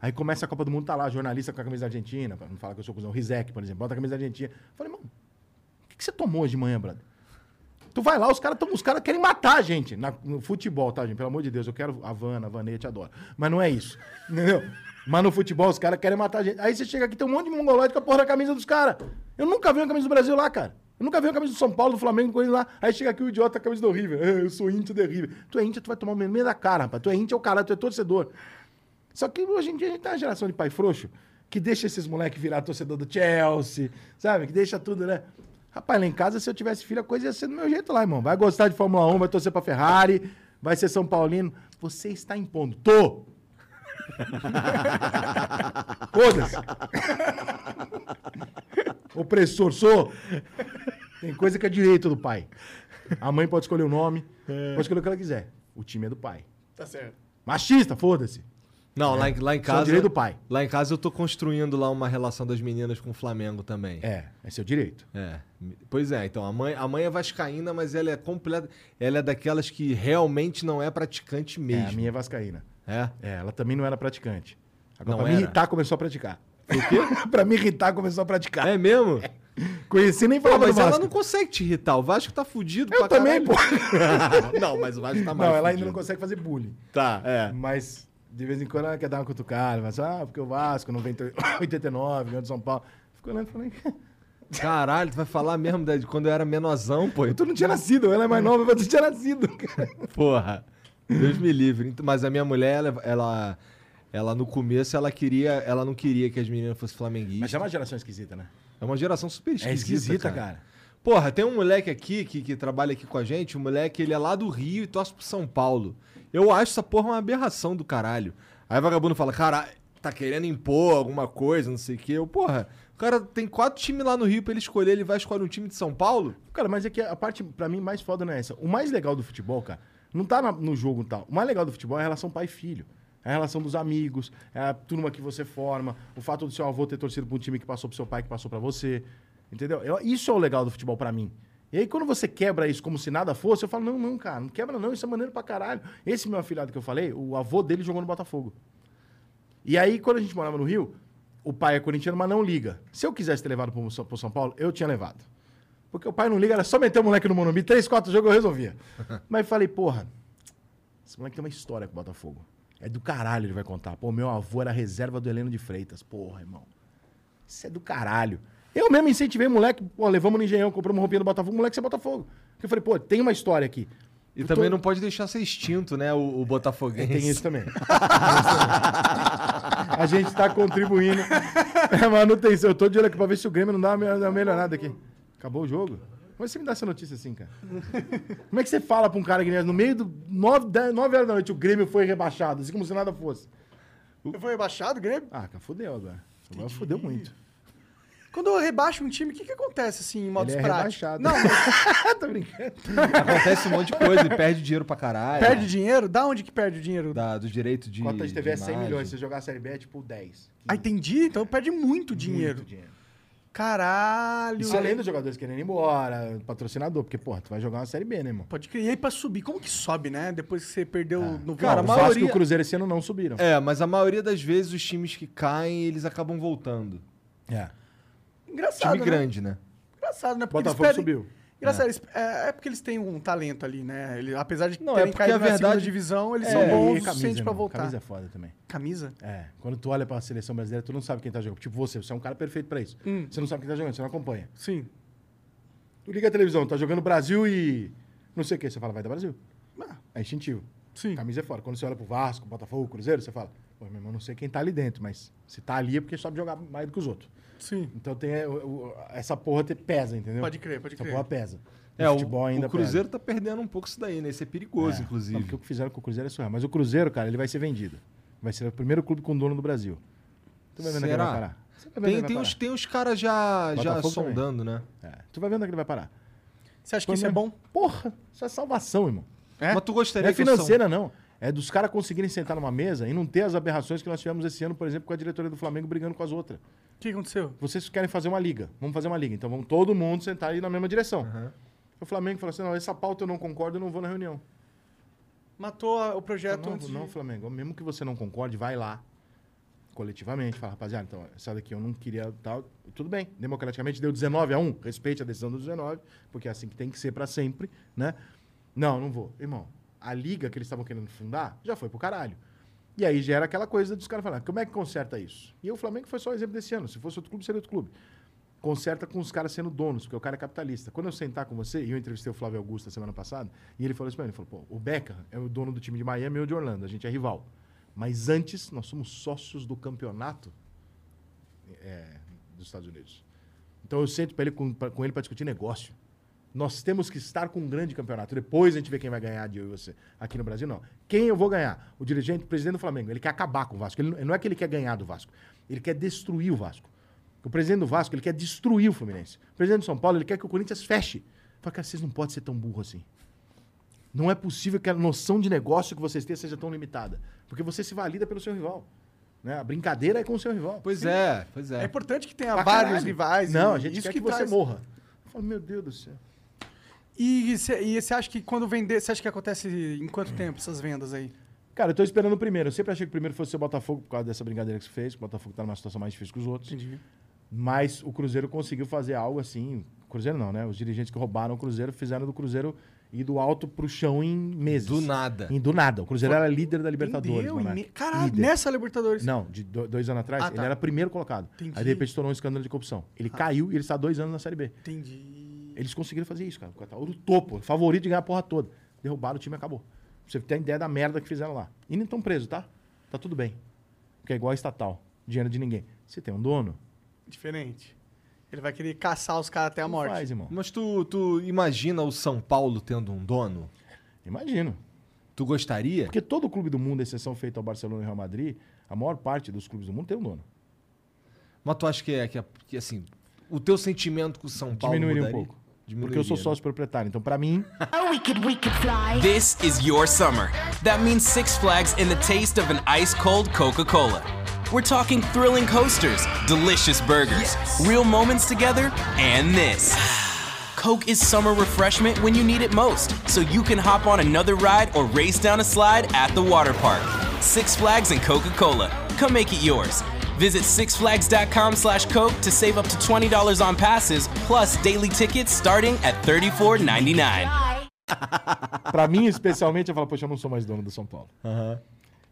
Aí começa a Copa do Mundo, tá lá, jornalista com a camisa da Argentina, pra não falar que eu sou cuzão, Rizek, por exemplo, bota a camisa da Argentina. Eu falei, mano, o que, que você tomou hoje de manhã, brother? Tu vai lá, os caras os cara querem matar a gente na- no futebol, tá, gente? Pelo amor de Deus, eu quero a Havana, a Vanê, te adoro. Mas não é isso, entendeu? Mas no futebol os caras querem matar a gente. Aí você chega aqui, tem um monte de mongoloide com a porra da camisa dos caras. Eu nunca vi uma camisa do Brasil lá, cara. Eu nunca vi uma camisa do São Paulo, do Flamengo, coisa lá. Aí chega aqui o idiota a camisa do River. "Ah, Eu sou índio do River. Tu é índio, tu vai tomar o meio da cara, rapaz. Tu é índio, é o cara, tu é torcedor. Só que hoje em dia a gente tem uma geração de pai frouxo que deixa esses moleques virar torcedor do Chelsea, sabe? Que deixa tudo, né? Rapaz, lá em casa, se eu tivesse filho, a coisa ia ser do meu jeito lá, irmão. Vai gostar de Fórmula 1, vai torcer pra Ferrari, vai ser São Paulino. Você está impondo. Tô! Foda-se. Opressor, sou. Tem coisa que é direito do pai. A mãe pode escolher o nome, pode escolher o que ela quiser. O time é do pai. Tá certo. Machista, foda-se. Não, lá, em- lá em é o casa. direito do pai. Lá em casa eu tô construindo lá uma relação das meninas com o Flamengo também. É, é seu direito. É. Pois é, então a mãe, a mãe é vascaína, mas ela é completa, ela é daquelas que realmente não é praticante É, mesmo. a minha é vascaína. É. É, ela também não era praticante. Agora, Não pra me era? irritar, começou a praticar. O quê? pra me irritar, começou a praticar. É mesmo? Conheci nem Pô, falava mas do ela não consegue te irritar. O Vasco tá fudido Eu também, pô. não, mas o Vasco tá mais Não, ela ainda fudido. não consegue fazer bullying. Tá, é. Mas De vez em quando ela quer dar uma cutucada, mas, ah, porque o Vasco, 90, 89, ganhou de São Paulo. Fico olhando e falei, Caralho, tu vai falar mesmo de quando eu era menorzão, pô. tu não tinha nascido, ela é mais nova, mas tu tinha nascido, cara. Porra. Deus me livre. Então, Mas a minha mulher, ela, ela, ela no começo, ela queria, ela não queria que as meninas fossem flamenguistas. Mas é uma geração esquisita, né? É uma geração super esquisita. É esquisita, cara. Porra, tem um moleque aqui que, que trabalha aqui com a gente, um moleque, ele é lá do Rio e torce pro São Paulo. Eu acho essa porra uma aberração do caralho. Aí o vagabundo fala, cara, tá querendo impor alguma coisa, não sei o quê. Eu, porra, o cara tem quatro times lá no Rio pra ele escolher, ele vai escolher um time de São Paulo? Cara, mas é que a parte, pra mim, mais foda não é essa. O mais legal do futebol, cara, não tá na- no jogo tal. O mais legal do futebol é a relação pai e filho. É a relação dos amigos, é a turma que você forma, o fato do seu avô ter torcido pra um time que passou pro seu pai, que passou pra você. Entendeu? Eu- isso é o legal do futebol pra mim. E aí, quando você quebra isso como se nada fosse, eu falo, não, não, cara, não quebra não, isso é maneiro pra caralho. Esse meu afilhado que eu falei, o avô dele jogou no Botafogo. E aí, quando a gente morava no Rio, o pai é corintiano, mas não liga. Se eu quisesse ter levado pro, São- pro São Paulo, eu tinha levado. Porque o pai não liga, era só meter o moleque no Morumbi, três, quatro jogos eu resolvia. mas falei, porra, esse moleque tem uma história com o Botafogo. É do caralho, ele vai contar. Pô, meu avô era reserva do Heleno de Freitas. Porra, irmão. Isso é do caralho. Eu mesmo incentivei o moleque, pô, levamos no engenhão, compramos uma roupinha do Botafogo, o moleque é Botafogo. Porque eu falei, pô, tem uma história aqui. E Eu também tô- não pode deixar ser extinto, né, o, o Botafoguense. Tem isso também. Tem isso também. A gente tá contribuindo. É manutenção. Eu tô de olho aqui pra ver se o Grêmio não dá uma melhorada aqui. Acabou o jogo? Como é que você me dá essa notícia assim, cara? Como é que você fala pra um cara que no meio do 9, 10, 9 horas da noite o Grêmio foi rebaixado, assim como se nada fosse? Foi rebaixado, Grêmio? Ah, cara, fudeu agora. Agora fudeu muito. Quando eu rebaixo um time, o que, que acontece, assim, em modos Ele é práticos? rebaixado. Não, mas Tô brincando. Acontece um monte de coisa, ele perde dinheiro pra caralho. perde dinheiro? Da onde que perde o dinheiro? Da, do direito de. Cota de TV é 100 imagem. milhões, se você jogar a Série B é tipo 10. Ah, entendi. Então perde muito dinheiro. Muito dinheiro. Caralho. Isso além dos jogadores querendo ir embora, patrocinador, porque, porra, tu vai jogar uma Série B, né, irmão? Pode crer. E aí pra subir, como que sobe, né? Depois que você perdeu no Cara, o a Vasco maioria- e o Cruzeiro esse ano não subiram. É, mas a maioria das vezes os times que caem, eles acabam voltando. É. Engraçado, Time né? grande, né? Engraçado, né? Porque Botafogo eles pedem... subiu. Engraçado, eles- é, é porque eles têm um talento ali, né? Ele, apesar de Não, é terem porque caído a na segunda verdade- divisão, eles É, são E bons o suficiente pra voltar. Camisa é foda também. Camisa? É. Quando tu olha pra seleção brasileira, tu não sabe quem tá jogando. Tipo você, você é um cara perfeito pra isso. Hum. Você não sabe quem tá jogando, você não acompanha. Sim. Tu liga a televisão, tá jogando Brasil e. Não sei o que, você fala, vai dar Brasil. Ah, É instintivo. sim. Camisa é fora. Quando você olha pro Vasco, Botafogo, Cruzeiro, você fala, pô, meu irmão, não sei quem tá ali dentro, mas se tá ali é porque sabe jogar mais do que os outros. Sim. Então tem é, o- essa porra te pesa, entendeu? Pode crer, pode essa crer. porra pesa. É, o, futebol ainda o Cruzeiro tá perdendo um pouco isso daí, né? Isso é perigoso, É. inclusive. Não, porque o que fizeram com o Cruzeiro é surreal. Mas o Cruzeiro, cara, ele vai ser vendido. Vai ser o primeiro clube com dono do Brasil. Tu vai vendo que ele Será? vai parar. Você vai vendo que Tem, ele tem, vai uns, tem uns caras já, já Botafogo também. sondando, né? É. Tu vai vendo que ele vai parar. Você acha que isso é bom? Porra, isso é salvação, irmão. É? Mas tu Não gostaria é que o São- financeira, não. É dos caras conseguirem sentar numa mesa e não ter as aberrações que nós tivemos esse ano, por exemplo, com a diretoria do Flamengo brigando com as outras. O que aconteceu? Vocês querem fazer uma liga. Vamos fazer uma liga. Então vamos todo mundo sentar aí na mesma direção. O Flamengo falou assim: não, essa pauta eu não concordo, eu não vou na reunião. Matou a- o projeto falei, antes não, não, de... Flamengo, mesmo que você não concorde, vai lá coletivamente, fala, rapaziada, então, essa daqui eu não queria tal. Tudo bem, democraticamente deu 19 a 1, respeite a decisão do 19, porque é assim que tem que ser pra sempre, né? Não, não vou. Irmão, a liga que eles estavam querendo fundar já foi pro caralho. E aí gera aquela coisa dos caras falando, como é que conserta isso? E o Flamengo foi só o exemplo desse ano. Se fosse outro clube, seria outro clube. Conserta com os caras sendo donos, porque o cara é capitalista. Quando eu sentar com você, e eu entrevistei o Flávio Augusto a semana passada, e ele falou isso pra mim, ele falou, pô, o Beckham é o dono do time de Miami eu de Orlando, a gente é rival. Mas antes, nós somos sócios do campeonato é, dos Estados Unidos. Então eu sento pra ele, com, pra- com ele para discutir negócio. Nós temos que estar com um grande campeonato. Depois a gente vê quem vai ganhar de eu e você. Aqui no Brasil, não. Quem eu vou ganhar? O dirigente, o presidente do Flamengo. Ele quer acabar com o Vasco. Ele não, é que ele quer ganhar do Vasco. Ele quer destruir o Vasco. O presidente do Vasco, ele quer destruir o Fluminense. O presidente do São Paulo, ele quer que o Corinthians feche. Fala, cara, vocês não podem ser tão burro assim. Não é possível que a noção de negócio que vocês têm seja tão limitada. Porque você se valida pelo seu rival. Né? A brincadeira é com o seu rival. Pois é, pois É é. importante que tenha Pra vários caralho. rivais. Não, a gente isso quer que, você traz- morra. Eu falo, meu Deus do céu. E você acha que quando vender, você acha que acontece em quanto tempo essas vendas aí? Cara, eu tô esperando o primeiro. Eu sempre achei que o primeiro fosse o Botafogo por causa dessa brincadeira que você fez. que O Botafogo tá numa situação mais difícil que os outros. Entendi. Mas o Cruzeiro conseguiu fazer algo assim. Cruzeiro não, né? Os dirigentes que roubaram o Cruzeiro fizeram do Cruzeiro ir do alto pro chão em meses. Do nada. Em do nada. O Cruzeiro era líder da Libertadores. Entendeu? Me- Caralho, Líder. nessa Libertadores. Não, de do- dois anos atrás, Ah, ele tá. era primeiro colocado. Entendi. Aí de repente estourou um escândalo de corrupção. Ele caiu e ele está há dois anos na Série B. Entendi. Eles conseguiram fazer isso, cara. O Catar- O topo, favorito de ganhar a porra toda. Derrubaram o time e acabou. Pra você ter ideia da merda que fizeram lá. E não estão presos, tá? Tá tudo bem. Porque é igual a estatal. Dinheiro de ninguém. Você tem um dono? Diferente. Ele vai querer caçar os caras até a morte. Faz, irmão. Mas tu, tu imagina o São Paulo tendo um dono? Imagino. Tu gostaria? Porque todo clube do mundo, exceção feita ao Barcelona e Real Madrid, a maior parte dos clubes do mundo tem um dono. Mas tu acha que é que, é- que, assim, o teu sentimento com o São Paulo Diminuiria um mudaria? pouco. Porque eu sou sócio proprietário. Então, pra mim, We could, we could fly. This is your summer. That means Six Flags and the taste of an ice cold Coca Cola. We're talking thrilling coasters, delicious burgers, real moments together, and this. Coke is summer refreshment when you need it most, so you can hop on another ride or race down a slide at the water park. Six Flags and Coca Cola. Come make it yours. Visit sixflags.com slash Coke to save up to $20 on passes, plus daily tickets starting at $34.99. Pra mim, especialmente, eu falo, poxa, eu não sou mais dono do São Paulo.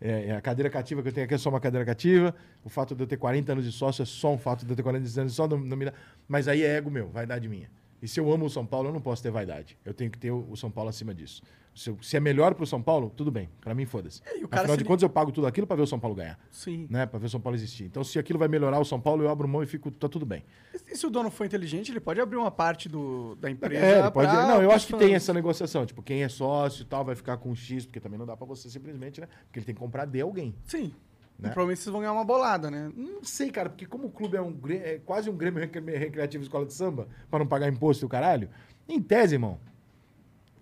É, é a cadeira cativa que eu tenho aqui é só uma cadeira cativa. O fato de eu ter 40 anos de sócio é só um fato de eu ter 40 anos de sócio. Não, não me dá... Mas aí é ego meu, vaidade minha. E se eu amo o São Paulo, eu não posso ter vaidade. Eu tenho que ter o São Paulo acima disso. Se, eu- se é melhor pro São Paulo, tudo bem. Pra mim, foda-se. cara Afinal de li- contas, eu pago tudo aquilo pra ver o São Paulo ganhar. Sim. Né? Pra ver o São Paulo existir. Então, se aquilo vai melhorar o São Paulo, eu abro mão e fico... Tá tudo bem. E se o dono for inteligente, ele pode abrir uma parte do, da empresa. É, ele pode- pra- não, eu acho que tem essa negociação. Tipo, quem é sócio e tal vai ficar com X, porque também não dá pra você simplesmente, né? Porque ele tem que comprar de alguém. Sim. Né? provavelmente vocês vão ganhar uma bolada, né? Não sei, cara, porque como o clube é, um, é quase um Grêmio Recre- Recreativo Escola de Samba, pra não pagar imposto e o caralho, em tese, irmão,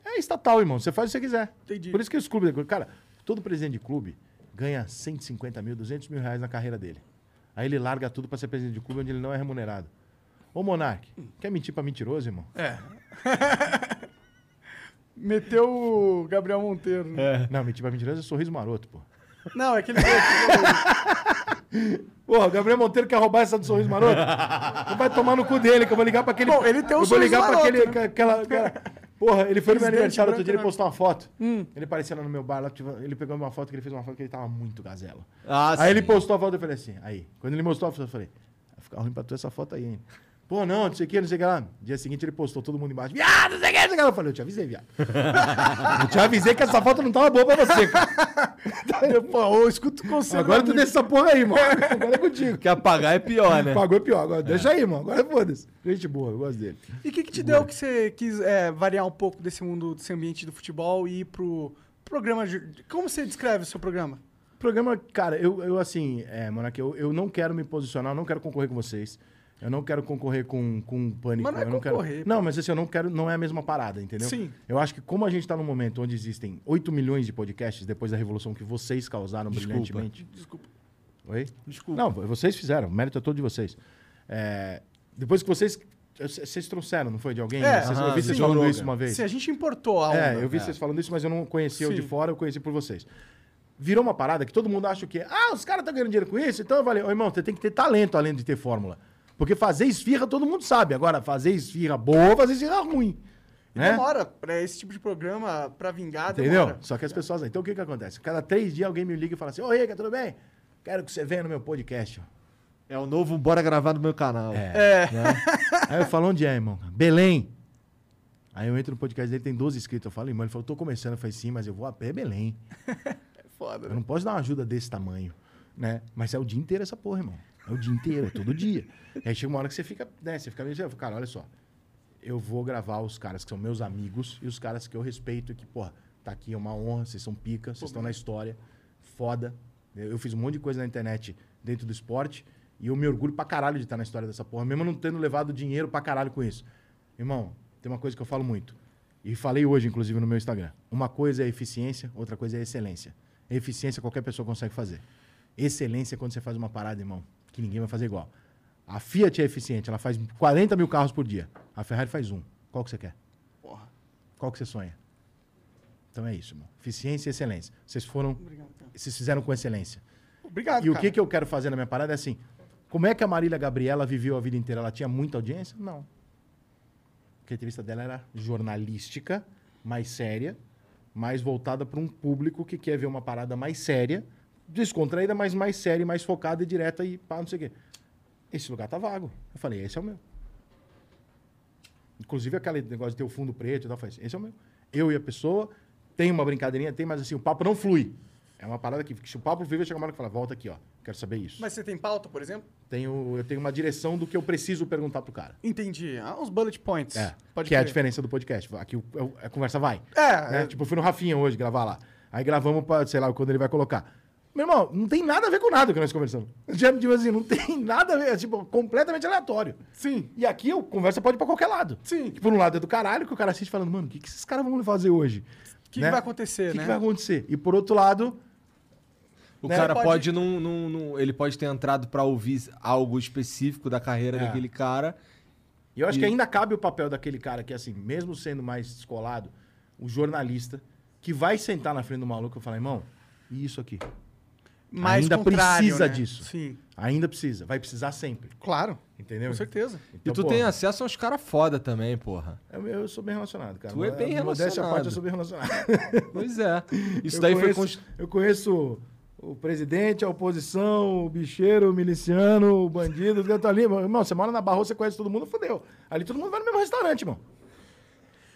é estatal, irmão. Você faz o que você quiser. Entendi. Por isso que os clubes... Cara, todo presidente de clube ganha 150 mil, 200 mil reais na carreira dele. Aí ele larga tudo pra ser presidente de clube onde ele não é remunerado. Ô, Monark, quer mentir pra mentiroso, irmão? É. Meteu o Gabriel Monteiro. né? Não, mentir pra mentiroso é sorriso maroto, pô. Não, é aquele. Porra, o Gabriel Monteiro quer roubar essa do sorriso maroto? Não vai tomar no cu dele, que eu vou ligar pra aquele. Bom, ele tem um eu vou sorriso ligar pra maroto, aquele. né? Aquela, aquela- Porra, ele foi no meu aniversário outro dia, ele branco, postou uma foto. Hum. Ele apareceu lá no meu bar, lá, tive- ele pegou uma foto que ele fez uma foto que ele tava muito gazela. Ah, aí ele sim. postou a foto eu falei assim, aí. Quando ele mostrou a foto, eu falei, vai ficar ruim pra tu essa foto aí, hein? Pô, não, não sei o que, não sei o que lá. Dia seguinte ele postou todo mundo embaixo. Viado, não sei o que, não sei o que. Eu falei, eu te avisei, viado. eu te avisei que essa foto não tava boa pra você, cara. Pô, eu escuto o conselho. Agora tu amigo. deixa essa porra aí, mano. Agora é contigo. Que apagar é pior, né? Pagou é pior. Agora deixa aí, mano. Agora foda-se. Gente boa, eu gosto dele. E o que, que te deu que você quis é, variar um pouco desse mundo, desse ambiente do futebol e ir pro programa. de- Como você descreve o seu programa? Programa, cara, eu, eu assim, é, Monark, eu, eu não quero me posicionar, eu não quero concorrer com vocês. Eu não quero concorrer com, com pânico. Mas não é eu não concorrer, quero. pô. Não, mas assim, eu não quero. Não é a mesma parada, entendeu? Sim. Eu acho que como a gente tá num momento onde existem 8 milhões de podcasts depois da revolução que vocês causaram Desculpa. brilhantemente. Desculpa. Oi? Desculpa. Não, vocês fizeram, o mérito é todo de vocês. É, depois que vocês. Vocês trouxeram, não foi? De alguém? É, Vocês- eu aham, vi sim. vocês falando isso uma vez. Se a gente importou a onda. É, eu vi vocês falando isso, mas eu não conhecia o de Sim. fora, eu conheci por vocês. Virou uma parada que todo mundo acha que, ah, os caras estão ganhando dinheiro com isso, então eu falei, ô irmão, você tem que ter talento além de ter fórmula. Porque fazer esfirra todo mundo sabe. Agora, fazer esfirra boa, fazer esfirra ruim. Né? Demora pra esse tipo de programa, pra vingar, Entendeu? demora. Só que as pessoas. Então o que que acontece? Cada três dias alguém me liga e fala assim: Ô, Rica, tudo bem? Quero que você venha no meu podcast. É o novo Bora Gravar no meu canal. É. Aí eu falo: onde é, irmão? Belém. Aí eu entro no podcast dele, tem 12 inscritos. Eu falo, irmão, ele falou: tô começando. Eu falei, sim, mas eu vou a pé Belém. Foda, Eu né? não posso dar uma ajuda desse tamanho, né? Mas é o dia inteiro essa porra, irmão. É o dia inteiro, é todo dia. E aí chega uma hora que você fica, né? Você fica meio, assim, cara, olha só. Eu vou gravar os caras que são meus amigos e os caras que eu respeito e que, porra, tá aqui, é uma honra, vocês são pica, vocês estão na história, foda. Eu eu fiz um monte de coisa na internet dentro do esporte e eu me orgulho pra caralho de estar na história dessa porra, mesmo não tendo levado dinheiro pra caralho com isso. Irmão, tem uma coisa que eu falo muito. E falei hoje, inclusive, no meu Instagram. Uma coisa é eficiência, outra coisa é excelência. Eficiência qualquer pessoa consegue fazer. Excelência é quando você faz uma parada, irmão, que ninguém vai fazer igual. A Fiat é eficiente, ela faz 40 mil carros por dia. A Ferrari faz um. Qual que você quer? Porra. Qual que você sonha? Então é isso, irmão. Eficiência e excelência. Vocês foram. Obrigado, cara. Vocês fizeram com excelência. Obrigado, E o cara. que, que eu quero fazer na minha parada é assim: Como é que a Marília Gabriela viveu a vida inteira? Ela tinha muita audiência? Não. Porque a entrevista dela era jornalística, mais séria, mais voltada para um público que quer ver uma parada mais séria, descontraída, mas mais séria, mais focada e direta e pá, não sei o quê. Esse lugar tá vago. Eu falei, esse é o meu. Inclusive aquele negócio de ter o fundo preto e tal, eu falei, esse é o meu. Eu e a pessoa, tem uma brincadeirinha, tem, mas assim, o papo não flui. É uma parada que, se o papo flui, vai chegar uma hora que fala, volta aqui, ó, quero saber isso. Mas você tem pauta, por exemplo? Tenho, eu tenho uma direção do que eu preciso perguntar pro cara. Entendi. Ah, uns bullet points. É, Pode que é a crer. diferença do podcast. Aqui o- o- a conversa vai. É, né? é. Tipo, eu fui no Rafinha hoje gravar lá. Aí gravamos pra, sei lá, quando ele vai colocar. Meu irmão, não tem nada a ver com nada que nós conversamos. Já, tipo assim, não tem nada a ver. É, tipo, completamente aleatório. Sim. E aqui a conversa pode ir pra qualquer lado. Sim. Que por um lado é do caralho, que o cara assiste falando, mano, o que, que esses caras vão fazer hoje? O que, Né? que vai acontecer, O que, né? que vai acontecer? E por outro lado, O Né? cara Pode- pode, não, não- não- Ele pode ter entrado pra ouvir algo específico da carreira É. daquele cara. E eu acho E- que ainda cabe o papel daquele cara que, assim, mesmo sendo mais descolado, o jornalista, que vai sentar na frente do maluco e falar, irmão, e isso aqui? Mais ainda contrário, precisa né? disso. Sim. Ainda precisa. Vai precisar sempre. Claro. Entendeu? Com certeza. E Então, tu pô, tem acesso a uns caras foda também, porra. Eu, eu sou bem relacionado, cara. Tu é bem Modéstia à relacionado. parte, eu sou bem relacionado. Pois é. Isso eu daí conheço, foi. const- Eu conheço o presidente, a oposição, o bicheiro, o miliciano, o bandido, o tá ali. Irmão, você mora na Barra, você conhece todo mundo, fodeu. Ali todo mundo vai no mesmo restaurante, irmão.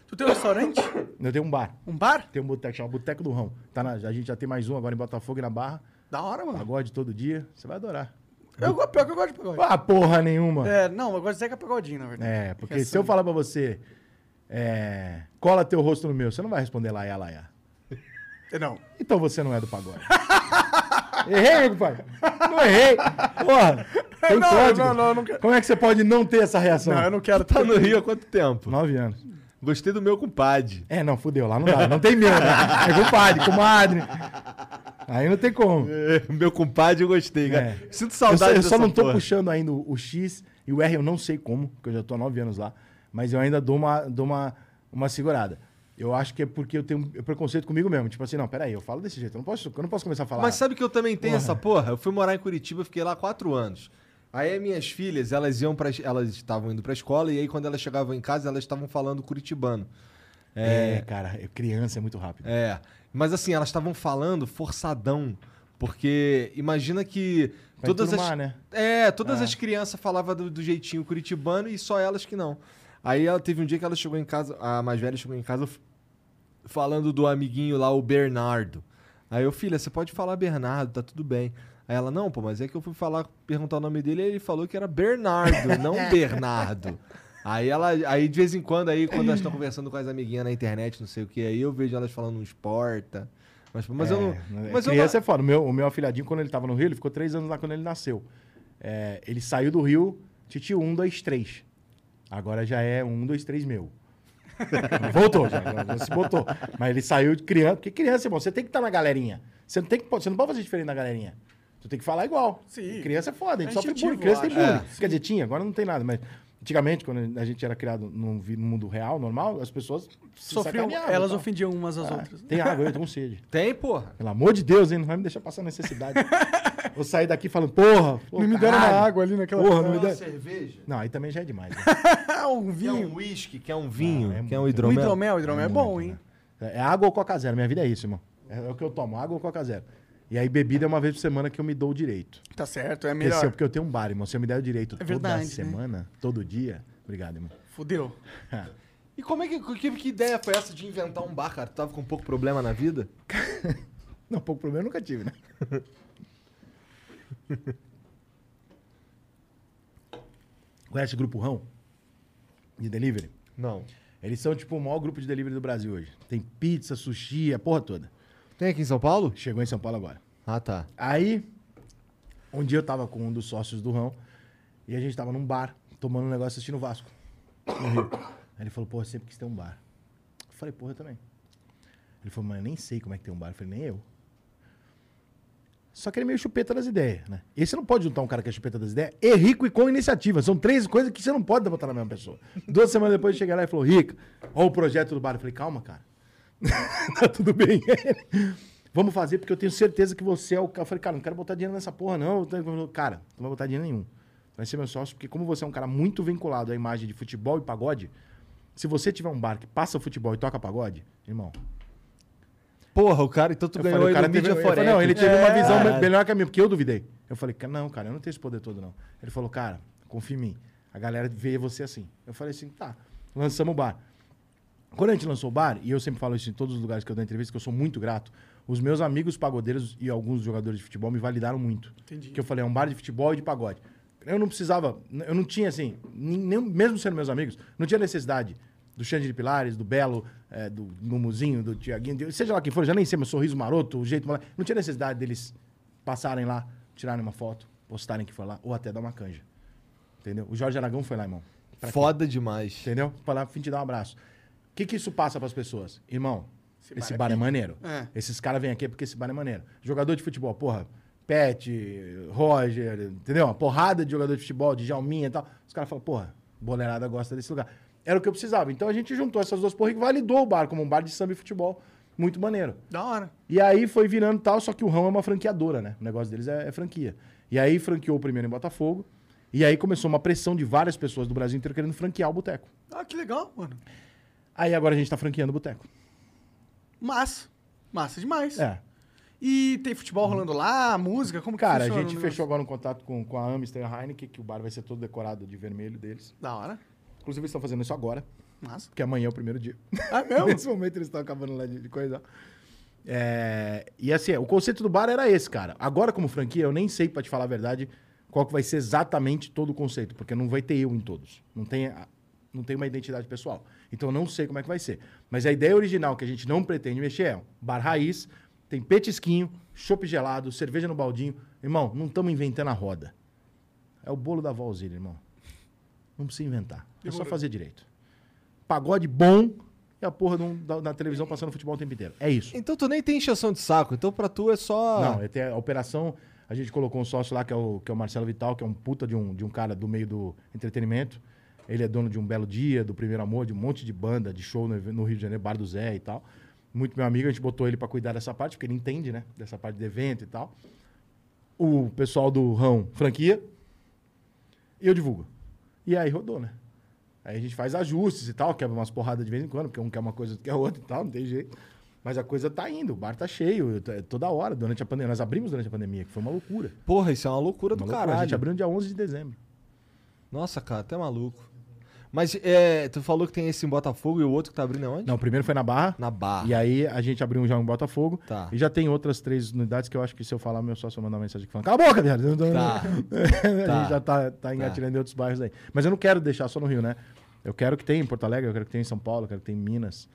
Tu tem um restaurante? Eu tenho um bar. um bar? Tem um boteco, chama Boteco do Rão. Tá na- a gente já tem mais um agora em Botafogo e na Barra. Da hora, mano. Pagode todo dia. Você vai adorar. Eu, pior que eu gosto de pagode. Ah, porra nenhuma. É, não, eu gosto de Zeca Pagodinho, na verdade. É, porque É se eu falar pra você, é, cola teu rosto no meu, você não vai responder lá, ia, lá, ia. Não. Então você não é do pagode. errei, pai. Não errei. Porra, tem Não, código. não, não, eu não quero- Como é que você pode não ter essa reação? Não, eu não quero Tá no Rio há quanto tempo? Nove anos. Gostei do meu compadre. É, não, fudeu, lá não dá. Não tem meu, né? É compadre, comadre. Aí não tem como. meu compadre eu gostei, cara. É. Sinto Eu só, saudade eu só não tô porra. puxando ainda o, o X e o R, eu não sei como, porque eu já tô há nove anos lá, mas eu ainda dou uma, dou uma, uma segurada. Eu acho que é porque eu tenho um preconceito comigo mesmo. Tipo assim, não, peraí, eu falo desse jeito, eu não posso, eu não posso começar a falar. Mas sabe que eu também tenho Porra. essa porra? Eu fui morar em Curitiba, fiquei lá quatro anos. Aí as minhas filhas, elas iam para elas estavam indo pra escola e aí quando elas chegavam em casa, elas estavam falando curitibano. É, cara, eu- criança é muito rápido. É, mas assim, elas estavam falando forçadão, porque imagina que Pra todas as enturmar, né? É, todas É. as crianças falavam do, do jeitinho curitibano e só elas que não. Aí ela teve um dia que ela chegou em casa, a mais velha chegou em casa falando do amiguinho lá, o Bernardo. Aí eu, filha, você pode falar Bernardo, tá tudo bem. Aí ela, não, pô, mas é que eu fui falar, perguntar o nome dele e ele falou que era Bernardo, não Bernardo. Aí ela, aí de vez em quando, aí quando elas estão conversando com as amiguinhas na internet, não sei o que, aí eu vejo elas falando uns porta. Mas, mas eu não. Mas eu criança não, é foda. O meu, o meu afilhadinho, quando ele tava no Rio, ele ficou três anos lá quando ele nasceu. É, ele saiu do Rio, Titi 1, 2, 3. Agora já é 1, 2, 3 meu. Voltou, já, já- se botou. Mas ele saiu de criança, porque criança, irmão, você tem que estar na galerinha. Você não, tem que, você não pode fazer diferente na galerinha. Você tem que falar igual. Sim. Criança é foda, a gente É sofre bullying. Criança tem eu bullying. acho. Quer dizer, tinha, agora não tem nada, mas antigamente, quando a gente era criado no, mundo real, normal, as pessoas Sofriam, elas tal. ofendiam umas às Ah, outras. Tem água, eu tô com sede. Tem, porra. Pelo amor de Deus, hein? Não vai me deixar passar necessidade. Vou sair daqui falando, porra. pô, Não me deram uma água ali naquela- Porra, não me Uma deram. cerveja. Não, aí também já é demais. né? um Quer um vinho. whisky, quer um vinho, Ah, é quer um muito. Um hidromel. hidromel, hidromel é bom, hein? É água ou Coca Zero. Minha vida é isso, irmão. É, é o que eu tomo, água ou Coca Zero. E aí, bebida é uma vez por semana que eu me dou o direito. Tá certo, é melhor. eu, porque eu tenho um bar, irmão. Se eu me der o direito toda verdade, né? semana, todo dia. Obrigado, irmão. Fudeu. E como é que, que, que ideia foi essa de inventar um bar, cara? Tu tava com pouco problema na vida? Não, pouco problema eu nunca tive, né? Conhece o Grupo Rão? De delivery? Não. Eles são, tipo, o maior grupo de delivery do Brasil hoje. Tem pizza, sushi, a porra toda. Tem aqui em São Paulo? Chegou em São Paulo agora. Ah, tá. Aí, um dia eu tava com um dos sócios do Rão e a gente tava num bar, tomando um negócio assistindo o Vasco. No Rio. Aí ele falou, pô, eu sempre quis ter um bar. Eu falei, porra, eu também. Ele falou, mas eu nem sei como é que tem um bar. Eu falei, nem eu. Só que ele é meio chupeta das ideias, né? E você não pode juntar um cara que é chupeta das ideias e rico e com iniciativa. São três coisas que você não pode botar na mesma pessoa. Duas semanas depois, cheguei lá e falou, Rica, olha o projeto do bar. Eu falei, calma, cara. tá tudo bem. Vamos fazer porque eu tenho certeza que você é o cara. Eu falei, cara, não quero botar dinheiro nessa porra, não. Tenho- Cara, não vai botar dinheiro nenhum. vai ser meu sócio, porque como você é um cara muito vinculado à imagem de futebol e pagode, se você tiver um bar que passa futebol e toca pagode, irmão, Porra, o cara, então tu eu ganhou falei, o ele cara teve, eu falei, não, ele teve uma É. visão me- Caralho. melhor que a minha, porque eu duvidei. Eu falei, "Ca- não, cara, eu não tenho esse poder todo, não. Ele falou, cara, confia em mim. A galera vê você assim. Eu falei assim, tá, lançamos o bar. Quando a gente lançou o bar, e eu sempre falo isso em todos os lugares que eu dou entrevista, que eu sou muito grato, os meus amigos pagodeiros e alguns jogadores de futebol me validaram muito. Entendi. Que eu falei, é um bar de futebol e de pagode. Eu não precisava, eu não tinha assim, nem, mesmo sendo meus amigos, não tinha necessidade do Xande de Pilares, do Belo, eh, do Mumuzinho, do Tiaguinho, de- seja lá quem for, já nem sei, meu sorriso maroto, o jeito maluco. Não tinha necessidade deles passarem lá, tirarem uma foto, postarem que foi lá, ou até dar uma canja. Entendeu? O Jorge Aragão foi lá, irmão. Pra quê? Foda demais. Entendeu? Pra lá, fim de dar um abraço. O que, que isso passa pras pessoas? Irmão, esse, bar, é, maneiro. É. Esses caras vêm aqui porque esse bar é maneiro. Jogador de futebol, porra, Pet, Roger, entendeu? Uma porrada de jogador de futebol, de Jalminha e tal. Os caras falam, porra, boleirada gosta desse lugar. Era o que eu precisava. Então a gente juntou essas duas porra e validou o bar como um bar de samba e futebol. Muito maneiro. Da hora. E aí foi virando tal, só que o Rão é uma franqueadora, né? O negócio deles é, é franquia. E aí franqueou o primeiro em Botafogo. E aí começou uma pressão de várias pessoas do Brasil inteiro querendo franquear o boteco. Ah, que legal, mano. Aí agora a gente tá franqueando o boteco. Massa. Massa demais. É. E tem futebol rolando lá, música, como que Cara, a funciona gente o fechou agora um contato com, com a Amstel e a Heineken, que o bar vai ser todo decorado de vermelho deles. Da hora. Inclusive, eles estão fazendo isso agora, Massa. porque amanhã é o primeiro dia. Ah, mesmo? Nesse momento eles estão acabando lá de, de coisa. É, e assim, o conceito do bar era esse, cara. Agora, como franquia, eu nem sei, pra te falar a verdade, qual que vai ser exatamente todo o conceito, porque não vai ter eu em todos. Não tem, a- não tem uma identidade pessoal. Então eu não sei como é que vai ser. Mas a ideia original que a gente não pretende mexer é um bar raiz, tem petisquinho, chopp gelado, cerveja no baldinho. Irmão, não estamos inventando a roda. É o bolo da Valzira, irmão. Não precisa inventar. É só fazer direito. Pagode bom e a porra de um- da, da televisão passando futebol o tempo inteiro. É isso. Então tu nem tem encheção de saco, então pra tu é só. Não, é ter a operação. A gente colocou um sócio lá, que é o, que é o Marcelo Vital, que é um puta de um, de um cara do meio do entretenimento. Ele é dono de um Belo Dia, do Primeiro Amor, de um monte de banda, de show no, Rio de Janeiro, Bar do Zé e tal. Muito meu amigo, a gente botou ele pra cuidar dessa parte, porque ele entende, né? Dessa parte de evento e tal. O pessoal do Rão, franquia. E eu divulgo. E aí rodou, né? Aí a gente faz ajustes e tal, quebra umas porradas de vez em quando, porque um quer uma coisa, outro quer outra e tal, não tem jeito. Mas a coisa tá indo, o bar tá cheio, t- toda hora, durante a pandemia. Nós abrimos durante a pandemia, que foi uma loucura. Porra, isso é uma loucura Uma do loucura. caralho. A gente abriu no dia 11 de dezembro. Nossa, cara, até maluco. Mas é, tu falou que tem esse em Botafogo e o outro que tá abrindo aonde? Não, o primeiro foi na Barra. Na Barra. E aí a gente abriu um já em Botafogo. Tá. E já tem outras três unidades que eu acho que se eu falar, meu sócio vai mandar uma mensagem aqui falando: Cala a boca, viado. Tá. a Tá. gente já tá, tá engatilhando em outros bairros aí. Mas eu não quero deixar só no Rio, né? Eu quero que tenha em Porto Alegre, eu quero que tenha em São Paulo, eu quero que tenha em Minas.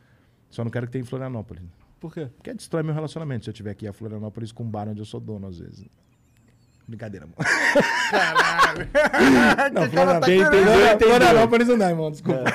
Só não quero que tenha em Florianópolis. Por quê? Porque destrói meu relacionamento se eu tiver aqui a Florianópolis com um bar onde eu sou dono, às vezes. Brincadeira, amor. Caralho! Não, Florianópolis, Quem entendeu, entendeu. Florianópolis não dá, irmão. Desculpa.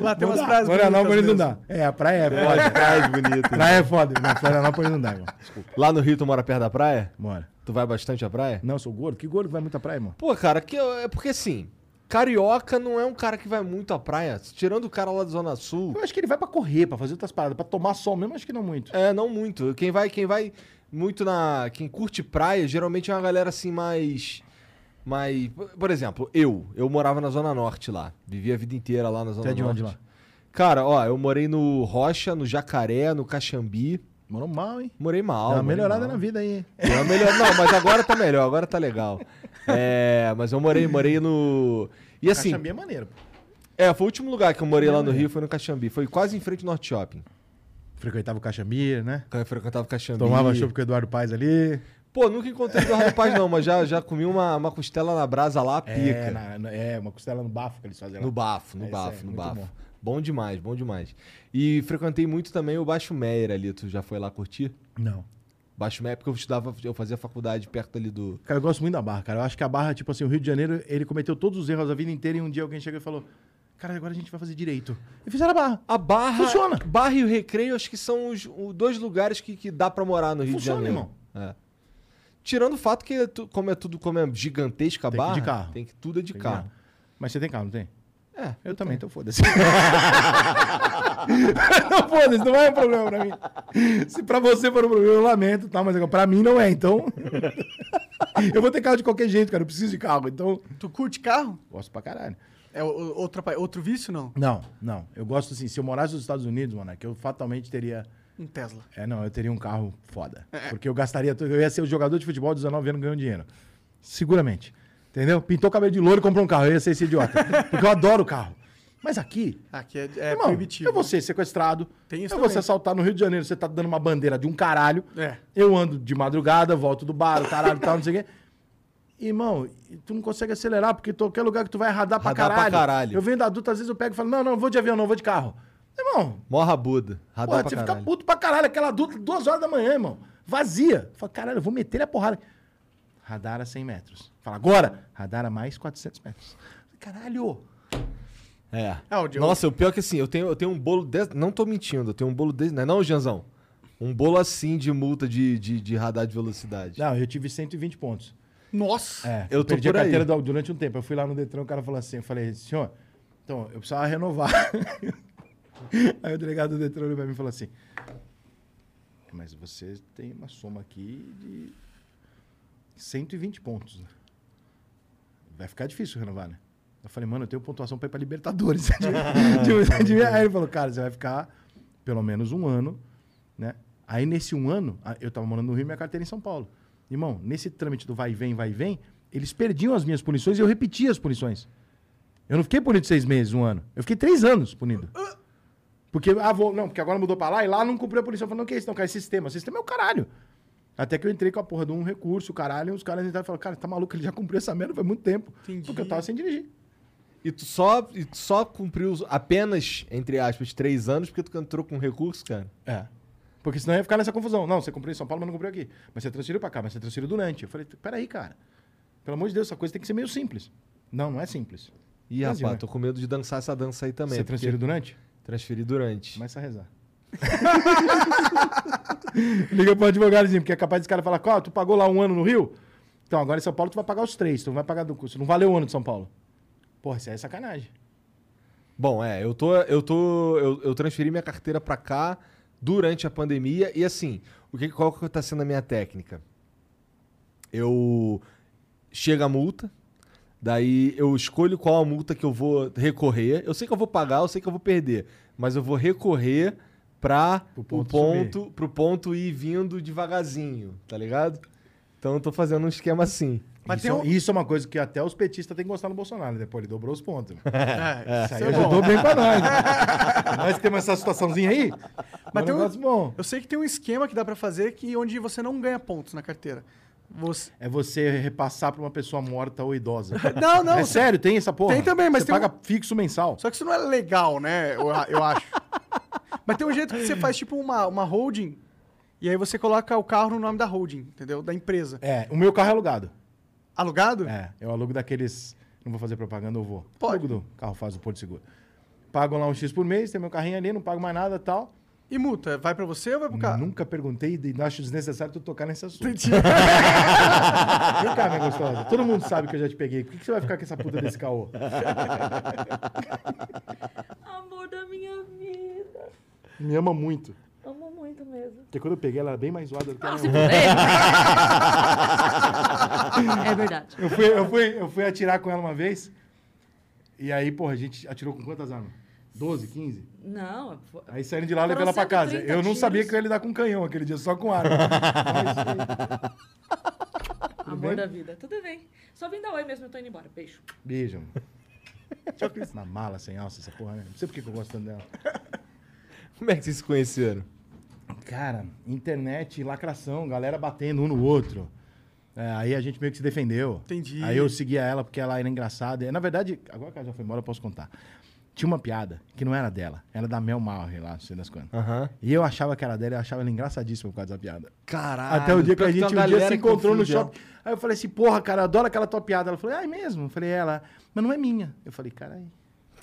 Lá tem umas praias Florianópolis não dá. É, a praia é foda. Olha, praias bonitas. praia é foda. Não, Florianópolis não dá, irmão. Desculpa. Lá no Rio tu mora perto da praia? Bora. Tu vai bastante à praia? Não, eu sou gordo. Que gordo que vai muito à praia, irmão? Pô, cara, que, é porque assim, carioca não é um cara que vai muito à praia. Tirando o cara lá da Zona Sul. Eu acho que ele vai pra correr, pra fazer outras paradas, pra tomar sol mesmo, acho que não muito. É, não muito. Quem vai, quem vai muito na. Quem curte praia, geralmente é uma galera assim mais. Mais. Por exemplo, eu. Eu morava na Zona Norte lá. Vivi a vida inteira lá na Zona Você é de Norte. onde lá? Cara, ó, eu morei no Rocha, no Jacaré, no Caxambi. Morou mal, hein? Morei mal. Dá uma melhorada mal. na vida aí. Deu melhor... Não, mas agora tá melhor, agora tá legal. É, mas eu morei, morei no. E assim, Caxambi é maneiro. é, foi o último lugar que eu morei lá no Rio, foi no Caxambi. Foi quase em frente ao Norte Shopping. Frequentava o Caxambi, né? Frequentava o Caxambi. Tomava chopp com o Eduardo Paes ali. Pô, nunca encontrei o Eduardo Paz, não, mas já, já comi uma, uma costela na brasa lá, pica. É, na- é, uma costela no bafo que eles fazem lá. No bafo, no É, bafo, no bafo. bom. Bom. demais, bom demais. E frequentei muito também o Baixo Meyer ali. Tu já foi lá curtir? Não. Baixo Meyer, porque eu estudava, eu fazia faculdade perto ali do. Cara, eu gosto muito da Barra, cara. Eu acho que a Barra, tipo assim, o Rio de Janeiro, ele cometeu todos os erros da vida inteira e um dia alguém chegou e falou: Cara, agora a gente vai fazer direito. E fizeram a Barra. A Barra. Funciona. Barra e o Recreio, acho que são os, os dois lugares que, que dá pra morar no Rio Funciona, de Janeiro. É. Tirando o fato que, é como é tudo como é gigantesca a Tem que barra, de carro. tem que tudo é de Tem carro. que- Mas você tem carro, não tem? É, eu também, então foda-se. não, foda-se, não é um problema pra mim. Se pra você for um problema, eu lamento, tá? Mas pra mim não é, então. eu vou ter carro de qualquer jeito, cara. Eu preciso de carro, então. Tu curte carro? Gosto pra caralho. É outro, outro vício, não? Não, não. Eu gosto assim, se eu morasse nos Estados Unidos, mano, é que eu fatalmente teria. Um Tesla. É, não, eu teria um carro foda. Porque eu gastaria. Eu ia ser o jogador de futebol de 19 anos ganhando dinheiro. Seguramente. Entendeu? Pintou o cabelo de louro e comprou um carro. Eu ia ser esse idiota. porque eu adoro carro. Mas aqui, Aqui é, é Irmão, proibitivo. eu vou ser sequestrado. Tem isso eu vou também. ser assaltado no Rio de Janeiro. Você tá dando uma bandeira de um caralho. É. Eu ando de madrugada, volto do bar, o caralho tal, não sei o quê. Irmão, tu não consegue acelerar, porque qualquer lugar que tu vai radar pra Radar pra caralho. caralho. Eu venho da adulta, às vezes eu pego e falo, não, não, vou de avião, não, vou de carro. Irmão, Mó rabuda. Radar porra, pra você caralho. fica puto pra caralho. Aquela adulta, duas horas da manhã, irmão. Vazia. Fala, caralho, eu vou meter a porrada. Radar a 100 metros. Fala, agora, radar a mais 400 metros. Caralho. É. É, o de- Nossa, o pior é que assim, eu tenho, eu tenho um bolo desse. Não tô mentindo, eu tenho um bolo desse. Não é não, Janzão? Um bolo assim de multa de, de, de radar de velocidade. Não, eu tive 120 pontos. Nossa! É, Eu eu tô perdi a por aí. carteira do- durante um tempo. Eu fui lá no Detran, o cara falou assim, eu falei, senhor, então, eu precisava renovar. Aí o delegado do Detran olhou pra mim e falou assim, mas você tem uma soma aqui de 120 pontos, né? Vai ficar difícil renovar, né? Eu falei, mano, eu tenho pontuação pra ir pra Libertadores. De- de- de- Aí ele falou, cara, você vai ficar pelo menos um ano, né? Aí nesse um ano, eu tava morando no Rio e minha carteira em São Paulo. Irmão, nesse trâmite do vai e vem, vai e vem, eles perdiam as minhas punições e eu repetia as punições. Eu não fiquei punido seis meses, um ano. Eu fiquei três anos punido. Porque, ah, vou, não, porque agora mudou pra lá e lá não cumpriu a punição. Eu falei, não, que é isso? Não, cara, é sistema. Sistema é o caralho. Até que eu entrei com a porra de um recurso, o caralho, e os caras entraram e falaram, cara, tá maluco, ele já cumpriu essa merda faz muito tempo. Entendi. Porque eu tava sem dirigir. E tu só, e tu só cumpriu os- apenas, entre aspas, três anos porque tu entrou com recurso, cara? É. Porque senão ia ficar nessa confusão. Não, você cumpriu em São Paulo, mas não cumpriu aqui. Mas você transferiu pra cá, mas você transferiu durante. Eu falei, peraí, cara. Pelo amor de Deus, essa coisa tem que ser meio simples. Não, não é simples. Ih, rapaz, né? tô com medo de dançar essa dança aí também. você transferiu durante? Transferi durante. Começa a rezar. Liga pro advogadozinho, porque é capaz desse cara falar, ó, tu pagou lá um ano no Rio? Então, agora em São Paulo tu vai pagar os três, tu não vai pagar do curso. Não valeu o ano de São Paulo. Porra, isso é sacanagem. Bom, é, eu tô. Eu tô. Eu, eu transferi minha carteira pra cá durante a pandemia. E assim, o que, qual que tá sendo a minha técnica? Eu. Chega a multa. Daí eu escolho qual a multa que eu vou recorrer. Eu sei que eu vou pagar, eu sei que eu vou perder. Mas eu vou recorrer pra o ponto ponto, pro ponto ir vindo devagarzinho, tá ligado? Então eu tô fazendo um esquema assim. Mas isso, tem é- um- isso é uma coisa que até os petistas têm que gostar no Bolsonaro, né? Pô, ele dobrou os pontos. É, Isso aí é ajudou bem pra nós. Né? nós temos essa situaçãozinha aí. Mas um tem um- bom. Eu sei que tem um esquema que dá pra fazer que onde você não ganha pontos na carteira. Você... É você repassar pra uma pessoa morta ou idosa. Não, não. é você- sério, tem essa porra? Tem também, mas você tem um- paga fixo mensal. Só que isso não é legal, né? Eu, eu acho. Mas tem um jeito que você faz tipo uma, uma holding e aí você coloca o carro no nome da holding, entendeu? Da empresa. É, o meu carro é alugado. Alugado? É, eu alugo daqueles. Não vou fazer propaganda, eu vou. Pode. Alugo do carro faz o Porto Seguro. Pago lá um X por mês, tem meu carrinho ali, não pago mais nada e tal. E multa? Vai pra você ou vai pro carro? Nunca perguntei e acho desnecessário tu tocar nesse assunto. Entendi. Vem cá, minha gostosa. Todo mundo sabe que eu já te peguei. Por que, que você vai ficar com essa puta desse caô? Amor da minha vida. Me ama muito. Amo muito mesmo. Porque quando eu peguei, ela era bem mais zoada do que Ah, minha se mãe. puder. é verdade. Eu fui, eu, fui, eu fui atirar com ela uma vez. E aí, porra, a gente atirou com quantas armas? 12, 15? Não, foi- Aí saindo de lá, eu levei ela pra casa. 130 Eu não tiros. sabia que eu ia lidar com canhão aquele dia, só com arma. amor bem? da vida. Tudo bem. Só vim dar oi mesmo, eu tô indo embora. Beijo. Beijo, mano. Na mala, sem alça, essa porra, né? Não sei por que que eu gosto tanto dela. Como é que vocês se conheceram? Cara, internet, lacração, galera batendo um no outro. É, aí a gente meio que se defendeu. Entendi. Aí eu seguia ela porque ela era engraçada. E, na verdade, agora que ela já foi embora, eu posso contar. Tinha uma piada que não era dela, era da Mel Mauer lá, não sei das quantas. Aham. E eu achava que era dela eu achava ela engraçadíssima por causa da piada. Caralho. Até o dia que a gente um dia se encontrou no shopping. Aí eu falei assim, porra, cara, eu adoro aquela tua piada. Ela falou, ah, é mesmo? Eu falei, ela, mas não é minha. Eu falei, caralho.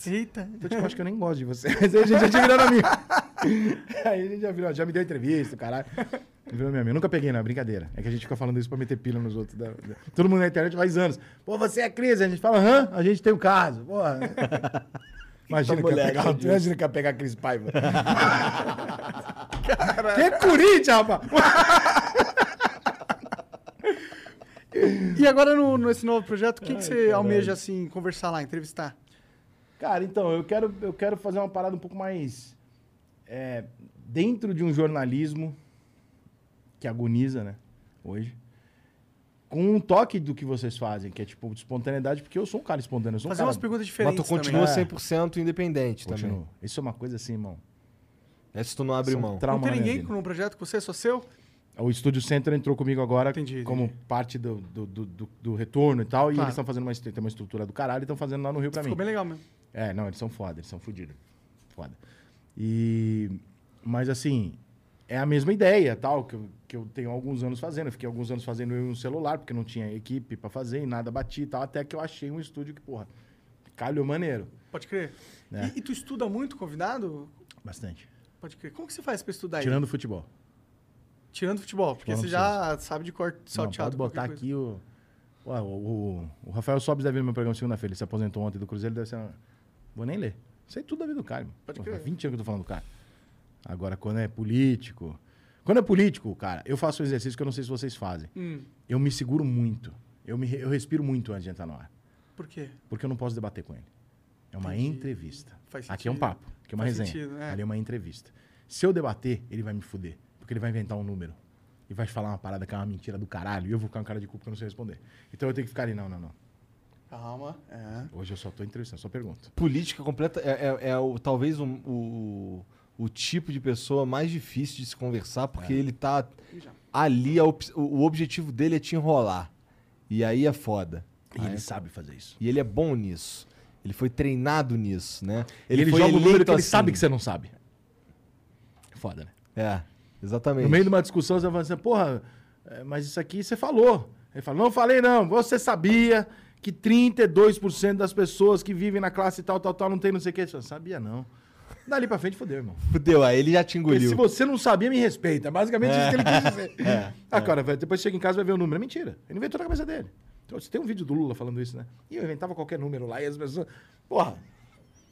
Eita. Então, tipo, acho que eu nem gosto de você. Mas aí a gente já tinha virado amigo. aí a gente já virou, já me deu entrevista, caralho. Virou minha amiga. Nunca peguei, não, é brincadeira. É que a gente fica falando isso pra meter pila nos outros. da- da- Todo mundo na internet faz anos. Pô, você é Cris. A gente fala, hã? A gente tem um caso. Porra. Imagina que ia moleque pegar, disso. imagina que ia pegar a Cris Paiva. que é Corinthians, rapaz. E agora, no, nesse novo projeto, o que, que você almeja, assim, conversar lá, entrevistar? Cara, então, eu quero, eu quero fazer uma parada um pouco mais. É, dentro de um jornalismo que agoniza, né? Hoje. Com um toque do que vocês fazem, que é tipo de espontaneidade, porque eu sou um cara espontâneo. Eu sou um Fazer cara... umas perguntas Mas diferentes tu continua também. 100% independente também. Continuo. Isso é uma coisa assim, irmão. É se tu não abre é mão. Não tem ninguém com um projeto com você, só seu? O Estúdio Center entrou comigo agora Entendi, como entendi. parte do, do, do, do- do retorno e tal. E Claro. eles estão fazendo uma, tem uma estrutura do caralho e estão fazendo lá no Rio pra Ficou mim. bem legal mesmo. É, não, eles são foda, eles são fodidos. Foda. E. Mas assim, é a mesma ideia, tal, que eu, que eu tenho alguns anos fazendo. Eu fiquei alguns anos fazendo eu no celular, porque não tinha equipe pra fazer e nada batia e tal, até que eu achei um estúdio que, porra, calhou maneiro. Pode crer. É. E, e tu estuda muito convidado? Bastante. Pode crer. Como que você faz pra estudar aí? Tirando o futebol. Tirando futebol, porque Futebol você não já sabe de cor Não, salteado. pode botar aqui o. Ué, o, o, o Rafael Sobes deve ver no meu programa segunda-feira. Ele se aposentou ontem do Cruzeiro, deve ser. Vou nem ler. Sei tudo da vida do cara. irmão. Pode crer. Faz 20 anos que eu tô falando do cara. Agora, quando é político. Quando é político, cara, eu faço um exercício que eu não sei se vocês fazem. Hum, Eu me seguro muito. Eu, me, eu respiro muito antes de entrar no ar. por quê? Porque eu não posso debater com ele. É uma Entendi. entrevista. Faz Aqui é um papo, aqui é uma Faz resenha. sentido, é. Ali é uma entrevista. Se eu debater, ele vai me fuder. Porque ele vai inventar um número. E vai falar uma parada que é uma mentira do caralho. E eu vou ficar um cara de culpa que eu não sei responder. Então eu tenho que ficar ali, não, não, não. Calma. É. Hoje eu só tô entrevistando, só pergunto. Política completa é, é- é o, talvez o, o, o tipo de pessoa mais difícil de se conversar, porque ele tá ali, a op- o, o objetivo dele é te enrolar. E aí é foda. E Aí ele é- sabe fazer isso. E ele é bom nisso. Ele foi treinado nisso, né? Ele, foi joga o número que ele assim. sabe que você não sabe. Foda, né? É, exatamente. No meio de uma discussão, você fala assim, porra, é, mas isso aqui você falou. Ele fala, não falei não, você sabia que 32% das pessoas que vivem na classe tal, tal, tal, não tem não sei o que. Fala, sabia não. Dali pra frente, fodeu, irmão. Fudeu, aí ele já te Porque engoliu. se você não sabia, me respeita. É basicamente isso que ele quis dizer. ah, cara, vai- depois chega em casa e vai ver o número. É mentira. Ele inventou na cabeça dele. Então, você tem um vídeo do Lula falando isso, né? E eu inventava qualquer número lá e as pessoas... Porra,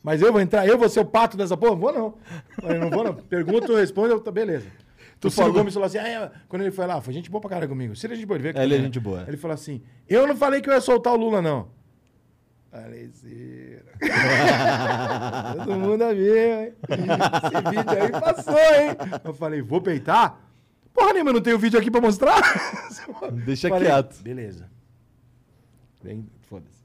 mas eu vou entrar, eu vou ser o pato dessa porra? Vou não. Eu não vou não. Pergunta, eu respondo, eu, beleza. Tu Ciro falou- Gomes falou assim, ah, é, quando ele foi lá, foi gente boa pra caralho comigo. Ciro é gente boa, ele veio aqui É, ele é gente boa. Ele falou assim, eu não falei que eu ia soltar o Lula, não. Falei, Ciro. Todo mundo a ver, hein? Esse vídeo aí passou, hein? Eu falei, vou peitar? Porra nenhuma, eu não tenho vídeo aqui pra mostrar. Deixa Falei, quieto. Beleza. Vem, foda-se.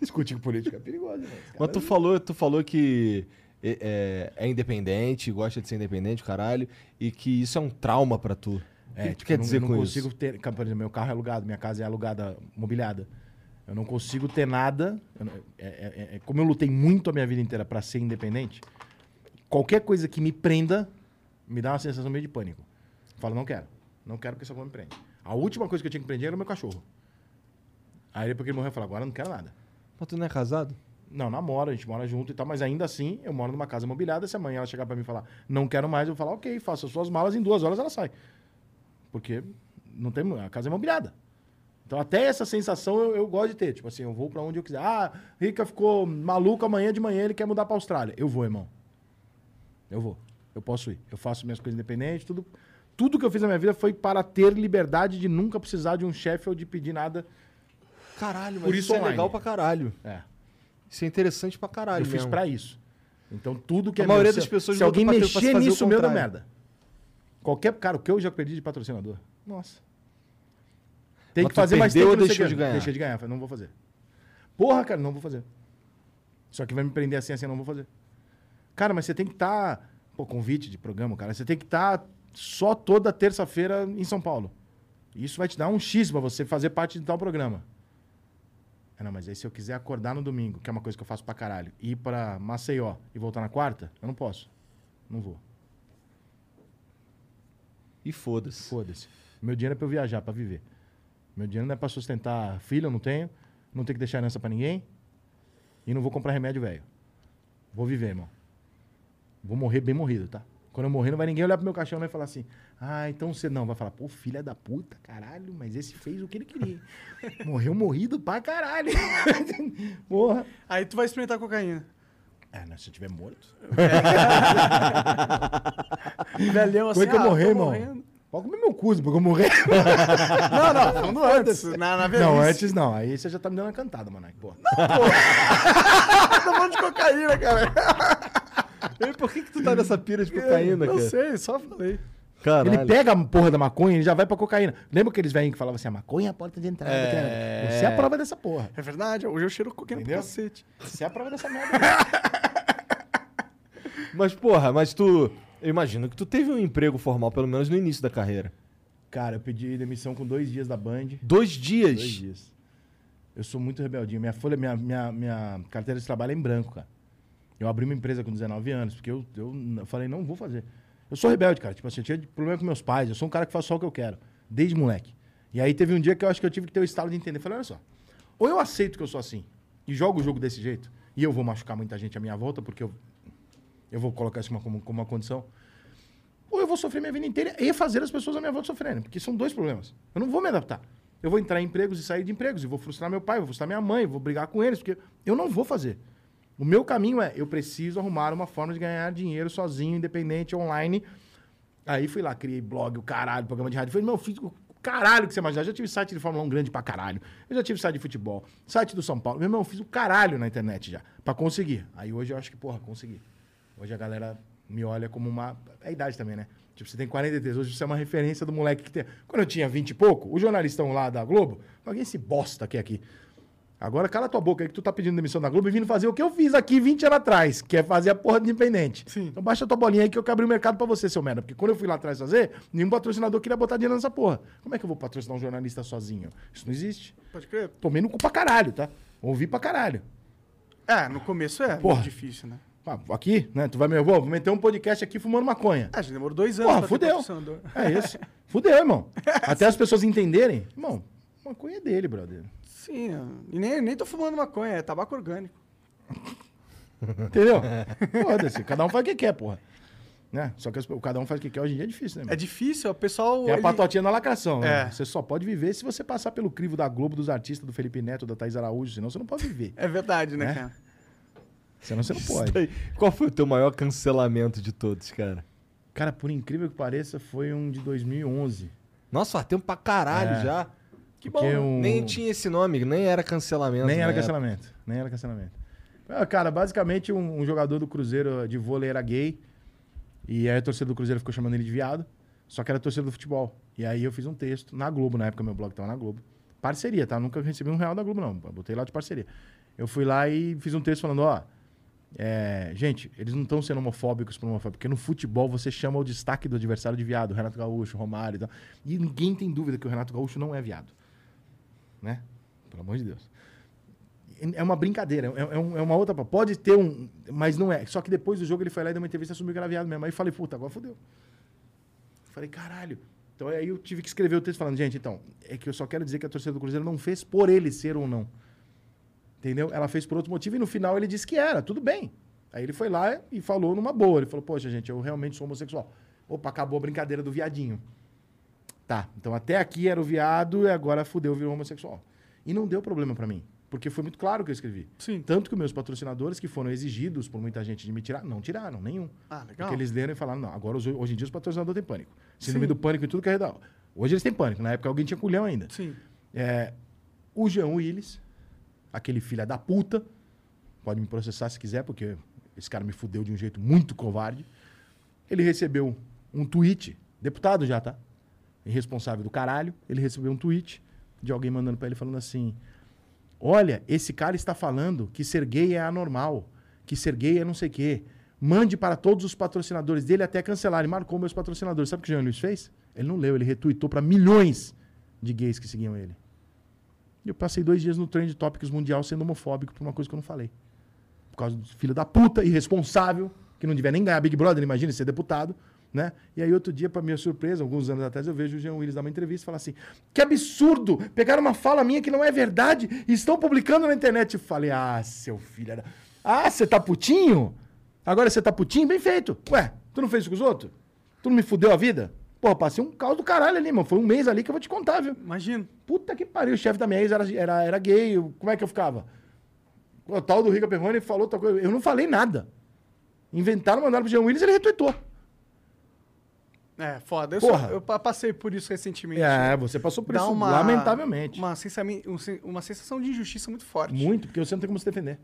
Discutir com política é perigoso, né? Mas tu falou, tu falou que é, é- é independente, gosta de ser independente, caralho, e que isso é um trauma pra tu. o que, que tu tipo, quer eu não- dizer eu não com consigo isso? ter. Por exemplo, meu carro é alugado, minha casa é alugada, mobiliada. Eu não consigo ter nada. não- é, é- é- como eu lutei muito a minha vida inteira pra ser independente, qualquer coisa que me prenda me dá uma sensação meio de pânico. Eu falo, não quero. Não quero porque essa coisa me prende. A última coisa que eu tinha que prender era o meu cachorro. Aí depois que ele morreu, eu falei, agora eu não quero nada. Mas tu não é casado? Não, namora, a gente mora junto e tal, mas ainda assim, eu moro numa casa mobiliada. Se amanhã ela chegar pra mim e falar, não quero mais, eu vou falar, ok, faça as suas malas, em duas horas ela sai. Porque não tem, a casa é mobiliada. Então, até essa sensação eu, eu gosto de ter. Tipo assim, eu vou pra onde eu quiser. Ah, Rica ficou maluco amanhã de manhã, ele quer mudar pra Austrália. Eu vou, irmão. Eu vou. Eu posso ir. Eu faço minhas coisas independentes, tudo. Tudo que eu fiz na minha vida foi para ter liberdade de nunca precisar de um chefe ou de pedir nada. Caralho, mas Por isso, isso é legal pra caralho. É. Isso é interessante pra caralho eu fiz mesmo. pra isso. Então tudo que A é maioria meu, das pessoas Se alguém mexer nisso, meu dá merda. Qualquer. Cara, o que eu já perdi de patrocinador? Nossa. Tem Mas que fazer mais tempo sei deixou de ganhar? Deixei de ganhar. Não vou fazer. Porra, cara, não vou fazer. Só que vai me prender assim, assim, eu não vou fazer. Cara, mas você tem que estar. Pô, convite de programa, cara. Você tem que estar só toda terça-feira em São Paulo. Isso vai te dar um X pra você fazer parte de tal programa. Ah, não, mas aí se eu quiser acordar no domingo, que é uma coisa que eu faço pra caralho, ir pra Maceió e voltar na quarta, eu não posso. Não vou. E foda-se. Foda-se. Meu dinheiro é pra eu viajar, pra viver. Meu dinheiro não é pra sustentar filho, eu não tenho. Não tenho que deixar herança pra ninguém. E não vou comprar remédio velho. Vou viver, irmão. Vou morrer bem morrido, tá? Quando eu morrer, não vai ninguém olhar pro meu caixão né, e falar assim, ah, então você não. Vai falar, pô, filha da puta, caralho, mas esse fez o que ele queria. Morreu morrido pra caralho. Porra. Aí tu vai experimentar cocaína. É, né, se eu tiver morto. Velhão assim, Como é que eu ah, morrer, tô irmão? morrendo. Pode comer meu cu, porque eu morrer. Não, não, falando antes. Na, na velhice. Não, antes não. Aí você já tá me dando uma cantada, mano. Porra. Tá falando de cocaína, cara. E por que, que tu tá nessa pira de cocaína, Não cara? sei, só falei. Caralho. Ele pega a porra da maconha e já vai pra cocaína. Lembra aqueles velhinhos que falavam assim, a maconha é a porta de entrada. É. Você é a prova dessa porra. É verdade, hoje eu cheiro cocaína pro Entendeu? cacete. Você é a prova dessa merda. Mas, porra, mas tu. Eu imagino que tu teve um emprego formal, pelo menos no início da carreira. Cara, eu pedi demissão com dois dias da Band. Dois dias. Dois dias. Eu sou muito rebeldinho. Minha folha, minha, minha, minha carteira de trabalho é em branco, cara. Eu abri uma empresa com 19 anos, porque eu, eu falei, não vou fazer. Eu sou rebelde, cara. Tipo assim, eu tinha problema com meus pais. Eu sou um cara que faz só o que eu quero. Desde moleque. E aí teve um dia que eu acho que eu tive que ter o estalo de entender. Falei, olha só. Ou eu aceito que eu sou assim e jogo o jogo desse jeito, e eu vou machucar muita gente à minha volta, porque eu, eu vou colocar isso como, como uma condição. Ou eu vou sofrer minha vida inteira e fazer as pessoas à minha volta sofrerem. Porque são dois problemas. Eu não vou me adaptar. Eu vou entrar em empregos e sair de empregos. E vou frustrar meu pai, vou frustrar minha mãe, vou brigar com eles, porque eu não vou fazer. O meu caminho é, eu preciso arrumar uma forma de ganhar dinheiro sozinho, independente, online. Aí fui lá, criei blog, o caralho, programa de rádio. Falei, meu, fiz o caralho que você imaginar. Eu já tive site de Fórmula 1 grande pra caralho. Eu já tive site de futebol, site do São Paulo. Meu irmão, eu fiz o caralho na internet já, pra conseguir. Aí hoje eu acho que, porra, consegui. Hoje a galera me olha como uma. É a idade também, né? Tipo, você tem 43, hoje você é uma referência do moleque que tem. Quando eu tinha 20 e pouco, os jornalistas lá da Globo, alguém esse bosta é aqui. Agora cala tua boca aí que tu tá pedindo demissão da Globo e vindo fazer o que eu fiz aqui 20 anos atrás, que é fazer a porra de independente. Sim. Então baixa tua bolinha aí que eu quero abrir o mercado pra você, seu merda. Porque quando eu fui lá atrás fazer, nenhum patrocinador queria botar dinheiro nessa porra. Como é que eu vou patrocinar um jornalista sozinho? Isso não existe. Pode crer. Tomei no cu pra caralho, tá? Ouvi pra caralho. É, no começo é Porra. difícil, né? Ah, aqui, né? Tu vai me. Vou meter um podcast aqui fumando maconha. Ah, já demorou dois anos Porra, fudeu. É isso. Fudeu, irmão. Até as pessoas entenderem. Irmão, maconha é dele, brother. Sim, é. e nem, nem tô fumando maconha, é tabaco orgânico. Entendeu? Foda-se. Cada um faz o que quer, porra. Né? Só que o cada um faz o que quer hoje em dia é difícil, né? É irmão? difícil, o pessoal... Tem a ele- patotinha na lacração, né? É. Você só pode viver se você passar pelo crivo da Globo, dos artistas, do Felipe Neto, da Thaís Araújo, senão você não pode viver. É verdade, né, Né? cara? Senão você não pode. daí. Qual foi o teu maior cancelamento de todos, cara? Cara, por incrível que pareça, foi um de 2011. Nossa, faz tempo pra caralho É. já. Que bom. Um- Nem tinha esse nome, nem era cancelamento. Nem era época. cancelamento. Nem era cancelamento. Ah, Cara, basicamente um, um jogador do Cruzeiro de vôlei era gay. E aí a torcida do Cruzeiro ficou chamando ele de viado. Só que era torcida do futebol. E aí eu fiz um texto na Globo, na época meu blog tava na Globo. Parceria, tá? Nunca recebi um real da Globo, não. Botei lá de parceria. Eu fui lá e fiz um texto falando, ó. é, gente, eles não estão sendo homofóbicos por homofóbicos, porque no futebol você chama o destaque do adversário de viado, Renato Gaúcho, Romário e tal. E ninguém tem dúvida que o Renato Gaúcho não é viado. Né? Pelo amor de Deus. É uma brincadeira, é, é um- é uma outra. Pode ter um. Mas não é. Só que depois do jogo ele foi lá e deu uma entrevista e viado mesmo. Aí eu falei, puta, agora fodeu. Falei, caralho. Então aí eu tive que escrever o texto falando, gente, então, é que eu só quero dizer que a torcida do Cruzeiro não fez por ele ser ou não. Entendeu? Ela fez por outro motivo e no final ele disse que era, tudo bem. Aí ele foi lá e falou numa boa. Ele falou, poxa, gente, eu realmente sou homossexual. Opa, acabou a brincadeira do viadinho. Tá, então até aqui era o viado e agora fudeu, virou homossexual. E não deu problema pra mim, porque foi muito claro o que eu escrevi. Sim. Tanto que meus patrocinadores, que foram exigidos por muita gente de me tirar, não tiraram, nenhum. Ah, legal. Porque eles leram e falaram, não, agora hoje em dia os patrocinadores têm pânico. Síndrome Sim. do pânico e tudo que é real. Hoje eles têm pânico, na época alguém tinha culhão ainda. Sim. É, o Jean Willis, aquele filho da puta, pode me processar se quiser, porque esse cara me fudeu de um jeito muito covarde. Ele recebeu um tweet, deputado já, tá? Irresponsável do caralho. Ele recebeu um tweet de alguém mandando pra ele falando assim: Olha, esse cara está falando que ser gay é anormal, que ser gay é não sei o quê. Mande para todos os patrocinadores dele até cancelar. Ele marcou meus patrocinadores. Sabe o que o Jean Luiz fez? Ele não leu, ele retweetou para milhões de gays que seguiam ele. E eu passei dois dias no Trend Topics Mundial sendo homofóbico por uma coisa que eu não falei. Por causa do filho da puta, irresponsável, que não devia nem ganhar Big Brother, imagina ser deputado. Né? E aí, outro dia, para minha surpresa, alguns anos atrás, eu vejo o Jean Willis dar uma entrevista e falar assim: que absurdo! Pegaram uma fala minha que não é verdade e estão publicando na internet. Eu falei: ah, seu filho. da- Ah, você tá putinho? Agora você tá putinho? Bem feito. Ué, Tu não fez isso com os outros? Tu não me fudeu a vida? Porra, passei um caos do caralho ali, mano. Foi um mês ali que eu vou te contar, viu? Imagino. Puta que pariu, o chefe da minha ex era, era, era gay. eu- Como é que eu ficava? O tal do Rica Perrone falou outra coisa. Eu não falei nada. Inventaram, mandaram pro Jean Willis e ele retweetou. É, foda. Eu, Porra. só- eu pa- passei por isso recentemente. É, você passou por Dá isso, uma, lamentavelmente. Uma, sensa- um uma sensação de injustiça muito forte. Muito, porque você não tem como se defender.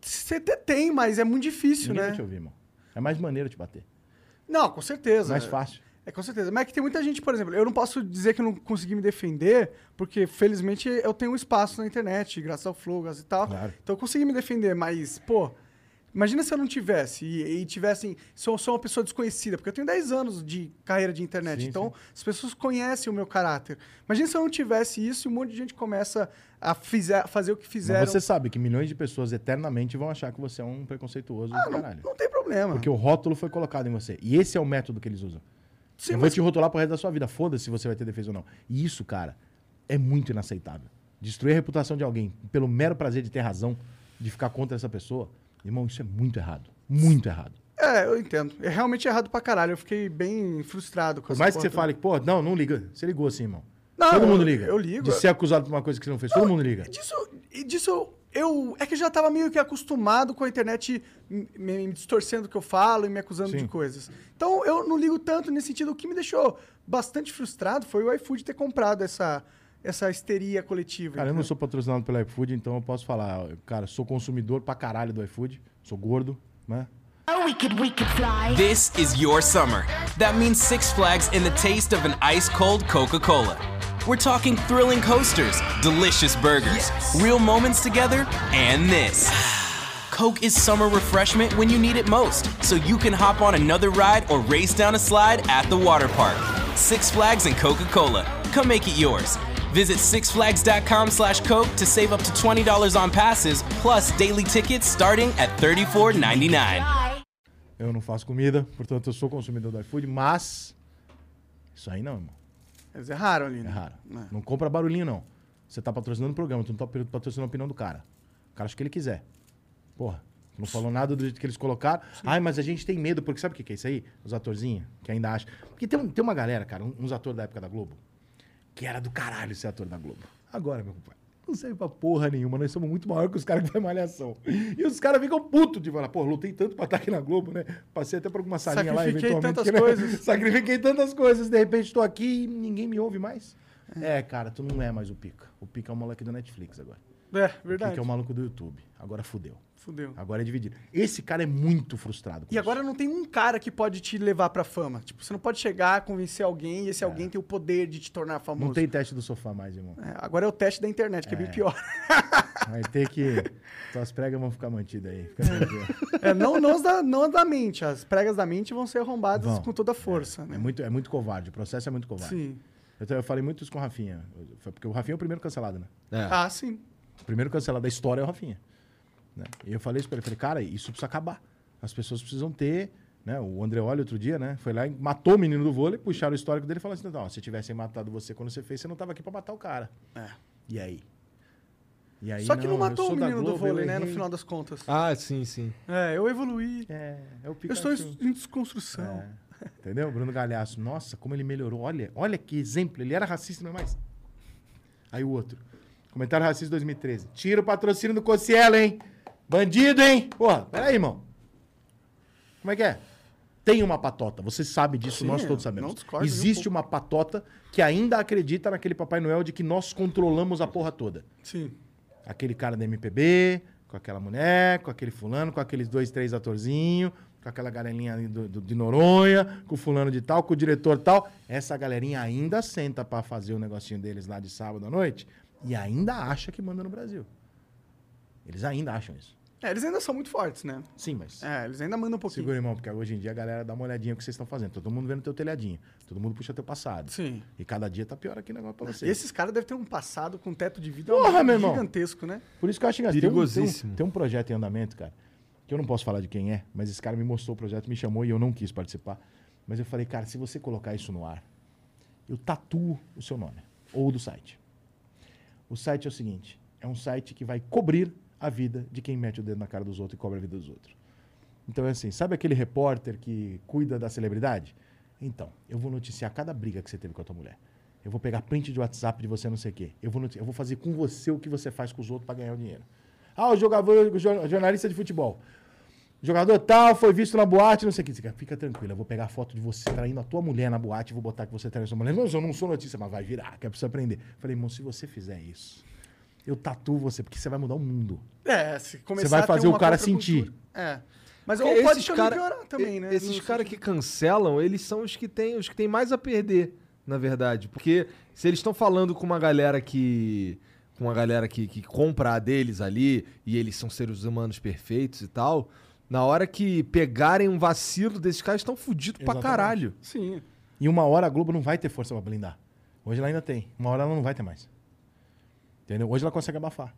Você até tem, mas é muito difícil, Ninguém né? vai te ouvir, irmão. É mais maneiro te bater. Não, com certeza. Mais fácil. É, com certeza. Mas é que tem muita gente, por exemplo, eu não posso dizer que eu não consegui me defender, porque felizmente eu tenho um espaço na internet, graças ao Flow, graças e tal. Claro. Então eu consegui me defender, mas, pô, imagina se eu não tivesse e, e tivessem. Se eu sou uma pessoa desconhecida, porque eu tenho 10 anos de carreira de internet, Sim, então as pessoas conhecem o meu caráter. Imagina se eu não tivesse isso e um monte de gente começa a fizer, fazer o que fizeram. Mas você sabe que milhões de pessoas eternamente vão achar que você é um preconceituoso Ah, do não, caralho. não tem problema. Porque o rótulo foi colocado em você. E esse é o método que eles usam. Sim, eu mas- vou te rotular pro resto da sua vida. Foda-se se você vai ter defesa ou não. E isso, cara, é muito inaceitável. Destruir a reputação de alguém pelo mero prazer de ter razão, de ficar contra essa pessoa, irmão, isso é muito errado. Muito errado. É, eu entendo. É realmente errado pra caralho. Eu fiquei bem frustrado com Por mais que você fale, pô, não, não liga. Você ligou assim, irmão. Não, Todo eu- mundo liga. eu ligo. De ser acusado por uma coisa que você não fez. Todo mundo liga. Disso, e disso eu. É que eu já tava meio que acostumado com a internet me, me distorcendo o que eu falo e me acusando Sim. de coisas. Então eu não ligo tanto nesse sentido. O que me deixou bastante frustrado foi o iFood ter comprado essa, essa histeria coletiva. Cara, eu não entendeu? sou patrocinado pelo iFood, então eu posso falar. Cara, sou consumidor pra caralho do iFood. Sou gordo, né? Oh, we could, we could fly. This is your summer. That means Six Flags and the taste of an ice cold Coca Cola. We're talking thrilling coasters, delicious burgers, real moments together, and this. Coke is summer refreshment when you need it most, so you can hop on another ride or race down a slide at the water park. Six Flags and Coca Cola. Come make it yours. Visit sixflags.com slash Coke to save up to $20 on passes, plus daily tickets starting at $34.99. Fly. Eu não faço comida, portanto eu sou consumidor do iFood, mas. Isso aí não, irmão. Eles erraram ali. É né? raro. É. Não compra barulhinho, não. Você tá patrocinando o programa, tu não tá patrocinando a opinião do cara. O cara acha que ele quiser. Porra. tu Não falou nada do jeito que eles colocaram. Ai, mas a gente tem medo, porque sabe o que que é isso aí? Os atorzinhos, que ainda acham. Porque tem, um- tem uma galera, cara, uns atores da época da Globo, que era do caralho ser ator da Globo. Agora, meu compadre, não serve pra porra nenhuma. Nós somos muito maior que os caras que fazem malhação. E os caras ficam putos de falar, pô, lutei tanto pra estar aqui na Globo, né? Passei até por alguma salinha lá, Sacrifiquei eventualmente. tantas né? coisas. Sacrifiquei tantas coisas, de repente tô aqui e ninguém me ouve mais. É, cara, tu não é mais o Pica. O Pica é o moleque do Netflix agora. É, O verdade. Pica é o maluco do YouTube. Agora fudeu. Fudeu. Agora é dividido. Esse cara é muito frustrado. com E agora não tem um cara que pode te levar pra fama. Tipo, você não pode chegar, convencer alguém e esse alguém tem o poder de te tornar isso. famoso. Não tem teste do sofá mais, irmão. É, agora é o teste da internet, que é, bem pior. Vai ter que. Tuas pregas vão ficar mantidas aí. Fica. É, não, não, as da, não as da mente. As pregas da mente vão ser arrombadas Vão. com toda a força. É né? muito, é muito covarde. O processo é muito covarde. Sim. Eu, eu falei muito isso com o Rafinha. Foi Porque o Rafinha é o primeiro cancelado, né? É. Ah, sim. O primeiro cancelado da história é o Rafinha. Né? E eu falei isso pra ele, falei, cara, isso precisa acabar. As pessoas precisam ter, né? O Andreoli outro dia, né? Foi lá e matou o menino do vôlei, puxaram o histórico dele e falaram assim, não, se tivessem matado você quando você fez, você não tava aqui pra matar o cara. É. E aí? E aí, Só que não, eu matou o menino do Globo, eu vôlei, né? No final das contas. Ah, sim, sim. É, eu evoluí. É, é o Eu estou em em desconstrução. É. Entendeu? Bruno Galhaço. Nossa, como ele melhorou. Olha, olha que exemplo. Ele era racista, não é mais. Aí o outro. Comentário racista 2013. Tira o patrocínio do Cocielo, hein? Bandido, hein? Porra, peraí, irmão. Como é que é? Tem uma patota. Você sabe disso, Sim, nós todos não sabemos. discordo um Existe pouco. uma patota que ainda acredita naquele Papai Noel de que nós controlamos a porra toda. Sim. Aquele cara da MPB, com aquela mulher, com aquele fulano, com aqueles dois, três atorzinhos, com aquela galerinha ali do, do- de Noronha, com o fulano de tal, com o diretor tal. Essa galerinha ainda senta pra fazer o negocinho deles lá de sábado à noite e ainda acha que manda no Brasil. Eles ainda acham isso. É, eles ainda são muito fortes, né? Sim, mas... É, eles ainda mandam um pouquinho. Segura, irmão, porque hoje em dia a galera dá uma olhadinha no que vocês estão fazendo. Todo mundo vendo teu telhadinho. Todo mundo puxa teu passado. Sim. E cada dia tá pior aqui o negócio pra E vocês. esses caras devem ter um passado com teto de vida Porra, meu irmão. gigantesco, né? Por isso que eu acho engraçado. Tem um- Tem um, Perigosíssimo. tem um projeto em andamento, cara, que eu não posso falar de quem é, mas esse cara me mostrou o projeto, me chamou e eu não quis participar. Mas eu falei, cara, se você colocar isso no ar, eu tatuo o seu nome, ou do site. O site é o seguinte: é um site que vai cobrir a vida de quem mete o dedo na cara dos outros e cobra a vida dos outros. Então é assim, sabe aquele repórter que cuida da celebridade? Então, eu vou noticiar cada briga que você teve com a tua mulher. Eu vou pegar print de WhatsApp de você não sei o quê. Eu vou, eu vou fazer com você o que você faz com os outros para ganhar o dinheiro. Ah, o jogador, o jor- jornalista de futebol. Jogador tal foi visto na boate, não sei o que. Fica- tranquilo, eu vou pegar a foto de você traindo a tua mulher na boate e vou botar que você traiu a sua mulher. Não, eu não sou notícia, mas vai virar, que é você aprender. Falei, irmão, se você fizer isso, eu tatuo você, porque você vai mudar o mundo. É, se começar vai a ter fazer o cara sentir. É. Mas ou pode cara- piorar também, né? Esses caras que cancelam, eles são os que têm os que têm mais a perder, na verdade. Porque se eles estão falando com uma galera que. Com uma galera que, que compra a deles ali, e eles são seres humanos perfeitos e tal, na hora que pegarem um vacilo desses caras, estão fudidos pra caralho. Sim. E uma hora a Globo não vai ter força pra blindar. Hoje ela ainda tem. Uma hora ela não vai ter mais. Entendeu? Hoje ela consegue abafar.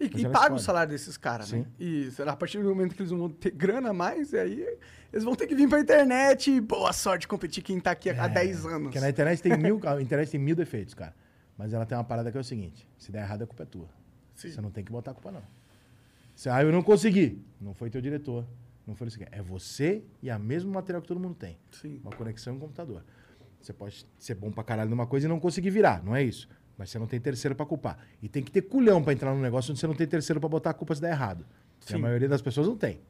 E, e paga o salário desses caras, né? E a partir do momento que eles vão ter grana a mais, aí eles vão ter que vir pra internet e boa sorte competir quem tá aqui há 10 anos. Porque na internet tem mil, a internet tem mil defeitos, cara. Mas ela tem uma parada que é o seguinte: se der errado, a culpa é tua. Sim. Você não tem que botar a culpa, não. Se, ah, eu não consegui. Não foi teu diretor. Não foi isso aqui. É você e a mesmo material que todo mundo tem. Sim. Uma conexão e um computador. Você pode ser bom pra caralho numa coisa e não conseguir virar, não é isso. Mas você não tem terceiro pra culpar. E tem que ter culhão pra entrar num negócio onde você não tem terceiro pra botar a culpa se der errado. E a Sim. maioria das pessoas não tem.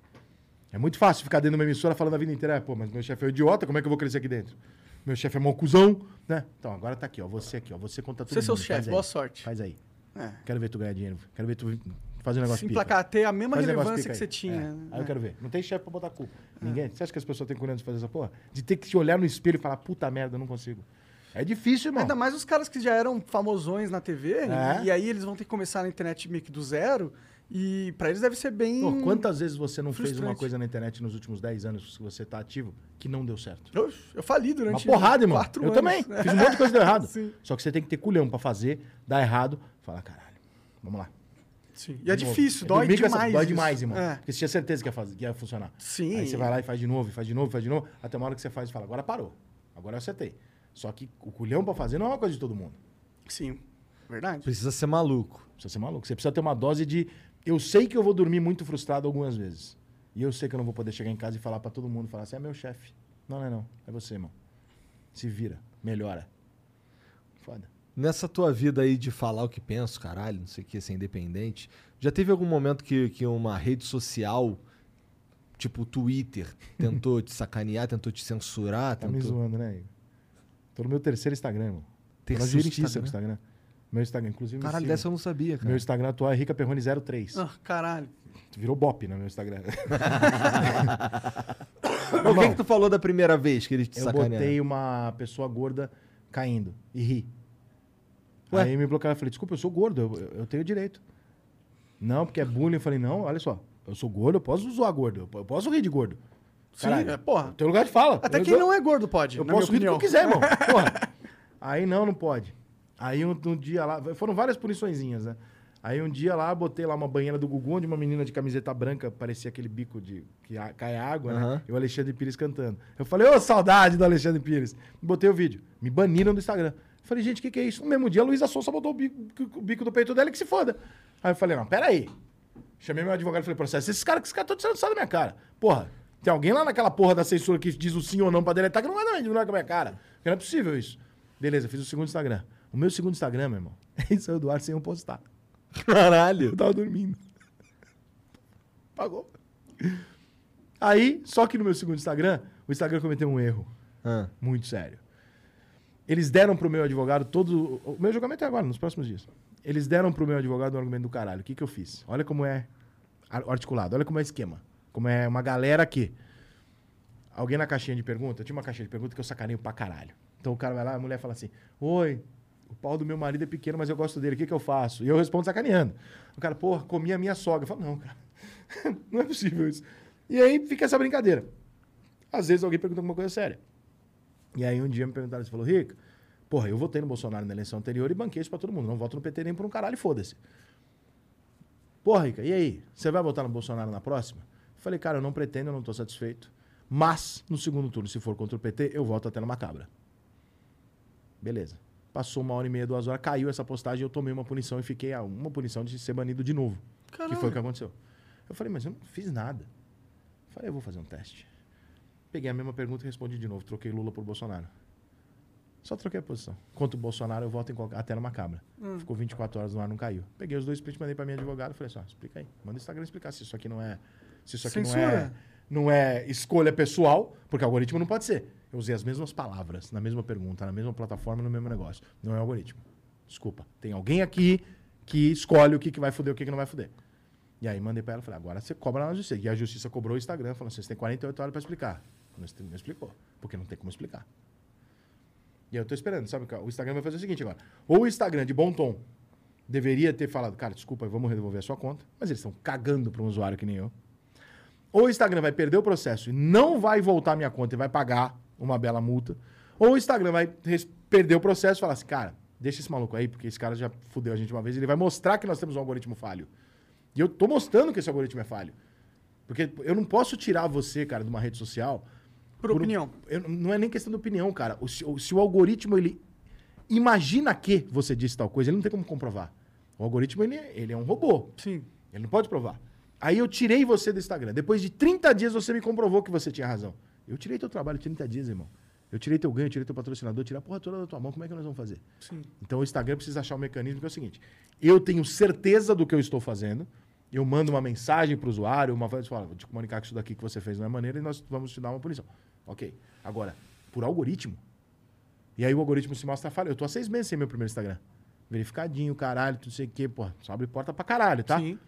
É muito fácil ficar dentro de uma emissora falando a vida inteira, "Ah, pô, mas meu chefe é um idiota, como é que eu vou crescer aqui dentro? Meu chefe é mó cuzão, né? Então, agora tá aqui, ó, você aqui, ó, você conta tudo. Você é seu chefe, boa sorte. Faz aí. É. Quero ver tu ganhar dinheiro, quero ver tu fazer um negócio Se pica. emplacar, ter a mesma Faz relevância que você tinha. É. né? Aí eu quero ver. Não tem chefe pra botar culpa. Ninguém. Você acha que as pessoas têm coragem de fazer essa porra? De ter que se olhar no espelho e falar, puta merda, eu não consigo. É difícil, irmão. Ainda mais os caras que já eram famosões na TV, É. e aí eles vão ter que começar na internet meio que do zero, e pra eles deve ser bem... Pô, quantas vezes você não fez uma frustrante. coisa na internet nos últimos 10 anos que você tá ativo que não deu certo? Eu, eu fali Uma durante porrada, irmão. quatro Eu anos. também. Fiz um monte de coisa deu errado. Sim. Só que você tem que ter culhão pra fazer, dar errado, falar, caralho, vamos lá. Sim. E é difícil, É dói com essa- demais. Dói demais, irmão. É. Porque você tinha certeza que ia, fazer, que ia funcionar. Sim. Aí você vai lá e faz de novo, faz de novo, faz de novo, até uma hora que você faz e fala, agora parou. Agora eu acertei. Só que o culhão pra fazer não é uma coisa de todo mundo. Sim, verdade. Precisa ser maluco. Precisa ser maluco. Você precisa ter uma dose de. Eu sei que eu vou dormir muito frustrado algumas vezes. E eu sei que eu não vou poder chegar em casa e falar pra todo mundo, falar assim, é meu chefe. Não, não é não. É você, irmão. Se vira. Melhora. Foda. Nessa tua vida aí de falar o que penso, caralho, não sei o que, ser independente, já teve algum momento que, que uma rede social, tipo o Twitter, tentou te sacanear, tentou te censurar? Tá me tentou... zoando, né, Igor? Tô no meu terceiro Instagram, irmão. Tô na Terceiro justiça Instagram? Instagram. Meu Instagram, inclusive. Caralho, dessa eu não sabia, cara. Meu Instagram atual é Rica Perrone 03. Ah, caralho. Virou Bop no meu Instagram. o que, que tu falou da primeira vez que eles te eu sacanearam? botei uma pessoa gorda caindo e ri. Ué? Aí me bloquearam. Eu falei, desculpa, eu sou gordo, eu, eu- tenho direito. Não, porque é bullying. Eu falei, não, olha só, eu sou gordo, eu posso zoar gordo, eu posso rir de gordo. Sim, é, porra. Tem lugar de fala. Até quem não é gordo pode, Eu posso rir do que eu quiser, irmão. Porra. Aí não, não pode. Aí um, um dia lá, foram várias puniçõezinhas, né? Aí um dia lá, botei lá uma banheira do Gugu, onde uma menina de camiseta branca parecia aquele bico de que a- cai água, né? Aham. E o Alexandre Pires cantando. Eu falei, ô, saudade do Alexandre Pires. Botei o vídeo. Me baniram do Instagram. Falei, gente, o que, que é isso? No mesmo dia, a Luísa Sonsa botou o bico, o bico do peito dela e que se foda. Aí eu falei, não, peraí. Chamei meu advogado e falei, processo, esses caras que esses caras estão tirando sarro da minha cara. Porra, tem alguém lá naquela porra da censura que diz o sim ou não pra deletar que não vai dar, não vai com a minha cara. Porque não é possível isso. Beleza, fiz o segundo Instagram. O meu segundo Instagram, meu irmão, é isso aí, o Eduardo sem eu postar. Caralho. Eu tava dormindo. Pagou. Aí, só que no meu segundo Instagram, o Instagram cometeu um erro. Ah. Muito sério. Eles deram pro meu advogado todo. O meu julgamento é agora, nos próximos dias. Eles deram pro meu advogado um argumento do caralho. O que, que eu fiz? Olha como é ar- articulado, olha como é esquema. Como é uma galera aqui. Alguém na caixinha de pergunta, tinha uma caixinha de pergunta que eu sacaneio pra caralho. Então o cara vai lá, a mulher fala assim: Oi, o pau do meu marido é pequeno, mas eu gosto dele, o que, que eu faço? E eu respondo sacaneando. O cara, porra, comi a minha sogra. Eu falo, não, cara, não é possível isso. E aí fica essa brincadeira. Às vezes alguém pergunta alguma coisa séria. E aí um dia me perguntaram, você falou, Rico, porra, eu votei no Bolsonaro na eleição anterior e banquei isso pra todo mundo. Não voto no PT nem por um caralho, foda-se. Porra, Rica, e aí? Você vai votar no Bolsonaro na próxima? Falei, cara, eu não pretendo, eu não tô satisfeito. Mas, no segundo turno, se for contra o PT, eu voto até numa cabra. Beleza. Passou uma hora e meia, duas horas, caiu essa postagem, eu tomei uma punição e fiquei a uma punição de ser banido de novo. Que foi o que aconteceu. Eu falei, mas eu não fiz nada. Eu Falei, eu vou fazer um teste. Peguei a mesma pergunta e respondi de novo. Troquei Lula por Bolsonaro. Só troquei a posição. Contra o Bolsonaro, eu voto em qualquer, até numa cabra. Ficou 24 horas no ar, não caiu. Peguei os dois prints, mandei pra minha advogada. Falei assim, ó, explica aí. Manda o Instagram explicar se isso aqui não é... Se isso aqui não é, não é escolha pessoal, porque algoritmo não pode ser. Eu usei as mesmas palavras, na mesma pergunta, na mesma plataforma, no mesmo negócio. Não é algoritmo. Desculpa. Tem alguém aqui que escolhe o que, que vai foder e o que, que não vai foder. E aí mandei pra ela, falei, agora você cobra na justiça. E a justiça cobrou o Instagram, falou assim, você tem 48 horas pra explicar. Não, explicou, porque não tem como explicar. E aí eu tô esperando, sabe? O Instagram vai fazer o seguinte agora. Ou o Instagram, de bom tom, deveria ter falado, cara, desculpa, vamos devolver a sua conta. Mas eles estão cagando para um usuário que nem eu. Ou o Instagram vai perder o processo e não vai voltar a minha conta e vai pagar uma bela multa. Ou o Instagram vai perder o processo e falar assim, cara, deixa esse maluco aí, porque esse cara já fudeu a gente uma vez. Ele vai mostrar que nós temos um algoritmo falho. E eu tô mostrando que esse algoritmo é falho. Porque eu não posso tirar você, cara, de uma rede social... Por um- opinião. eu- não é nem questão de opinião, cara. O, se, o- se o algoritmo, ele imagina que você disse tal coisa, ele não tem como comprovar. O algoritmo, ele, é- ele é um robô. Sim. Ele não pode provar. Aí eu tirei você do Instagram. Depois de 30 dias, você me comprovou que você tinha razão. Eu tirei teu trabalho 30 dias, irmão. Eu tirei teu ganho, tirei teu patrocinador, tirei a porra toda da tua mão. Como é que nós vamos fazer? Sim. Então o Instagram precisa achar um mecanismo que é o seguinte: eu tenho certeza do que eu estou fazendo, eu mando uma mensagem para o usuário, uma vez fala, vou te comunicar que isso daqui que você fez não é maneira e nós vamos te dar uma punição. Ok. Agora, por algoritmo. E aí o algoritmo se mostra falha. Eu tô há seis meses sem meu primeiro Instagram. Verificadinho, caralho, tudo sei o quê, pô. Só abre porta pra caralho, tá? Sim.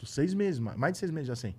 Tô seis meses, ma- mais de seis meses já sem.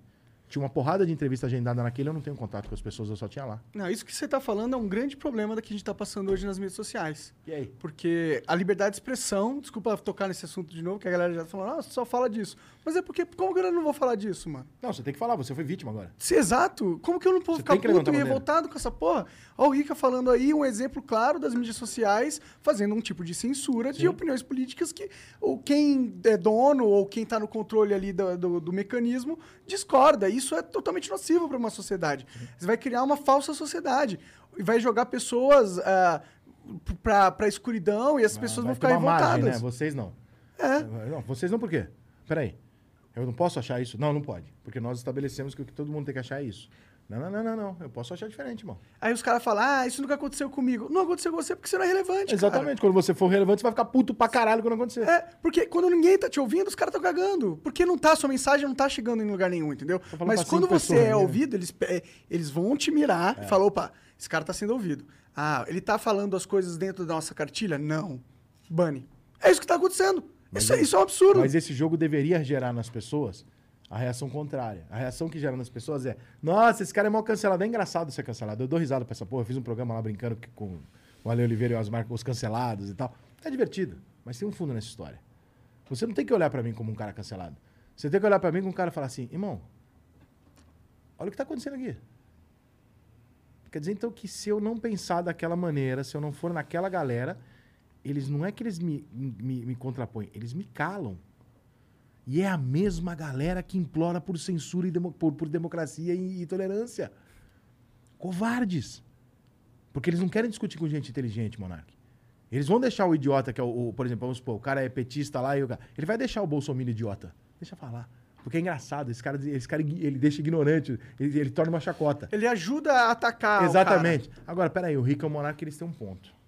Tinha uma porrada de entrevista agendada naquele, eu não tenho contato com as pessoas, eu só tinha lá. Não, isso que você tá falando é um grande problema da que a gente tá passando hoje nas mídias sociais. E aí? Porque a liberdade de expressão, desculpa tocar nesse assunto de novo, que a galera já tá falando, ah, só fala disso. Mas é porque, como que eu não vou falar disso, mano? Não, você tem que falar, você foi vítima agora. Se exato, como que eu não posso Você ficar puto e revoltado com essa porra? Ó, o Rica falando aí um exemplo claro das mídias sociais fazendo um tipo de censura de opiniões políticas que ou quem é dono ou quem tá no controle ali do, do, do mecanismo discorda. Isso é totalmente nocivo para uma sociedade. Você vai criar uma falsa sociedade e vai jogar pessoas ah, pra, pra escuridão e as pessoas Vai vão ficar uma margem, revoltadas. né? Vocês não. É. Não, vocês não por quê? Peraí. Eu não posso achar isso? Não, não pode. Porque nós estabelecemos que o que todo mundo tem que achar é isso. Não, não, não, não, não. Eu posso achar diferente, irmão. Aí os caras falam, ah, isso nunca aconteceu comigo. Não aconteceu com você porque você não é relevante, cara. Exatamente. Quando você for relevante, você vai ficar puto pra caralho quando acontecer. É, porque quando ninguém tá te ouvindo, os caras estão cagando. Porque não tá, sua mensagem não tá chegando em lugar nenhum, entendeu? Mas quando você é ouvido, eles, é, eles vão te mirar É. e falar, opa, esse cara tá sendo ouvido. Ah, ele tá falando as coisas dentro da nossa cartilha? Não. Bane. É isso que tá acontecendo. Isso, é- isso é um absurdo. Mas esse jogo deveria gerar nas pessoas a reação contrária. A reação que gera nas pessoas é: nossa, esse cara é mal cancelado. É engraçado ser cancelado. Eu dou risada pra essa porra. Eu fiz um programa lá brincando com o Ale Oliveira e o Osmar com os cancelados e tal. É divertido, mas tem um fundo nessa história. Você não tem que olhar pra mim como um cara cancelado. Você tem que olhar pra mim como um cara e falar assim: irmão, olha o que tá acontecendo aqui. Quer dizer, então, que se eu não pensar daquela maneira, se eu não for naquela galera, eles não é que eles me, me, me contrapõem, eles me calam. E é a mesma galera que implora por censura e demo- por, por democracia e, e tolerância. Covardes. Porque eles não querem discutir com gente inteligente, Monark. Eles vão deixar o idiota, que é o, o- por exemplo, vamos supor, o cara é petista lá e o cara. Ele vai deixar o Bolsonaro idiota. Deixa falar. Porque é engraçado, esse cara, esse cara ele deixa ignorante, ele, ele torna uma chacota. Ele ajuda a atacar Exatamente. Agora, peraí, o Rico e o Monark, eles têm um ponto. o cara.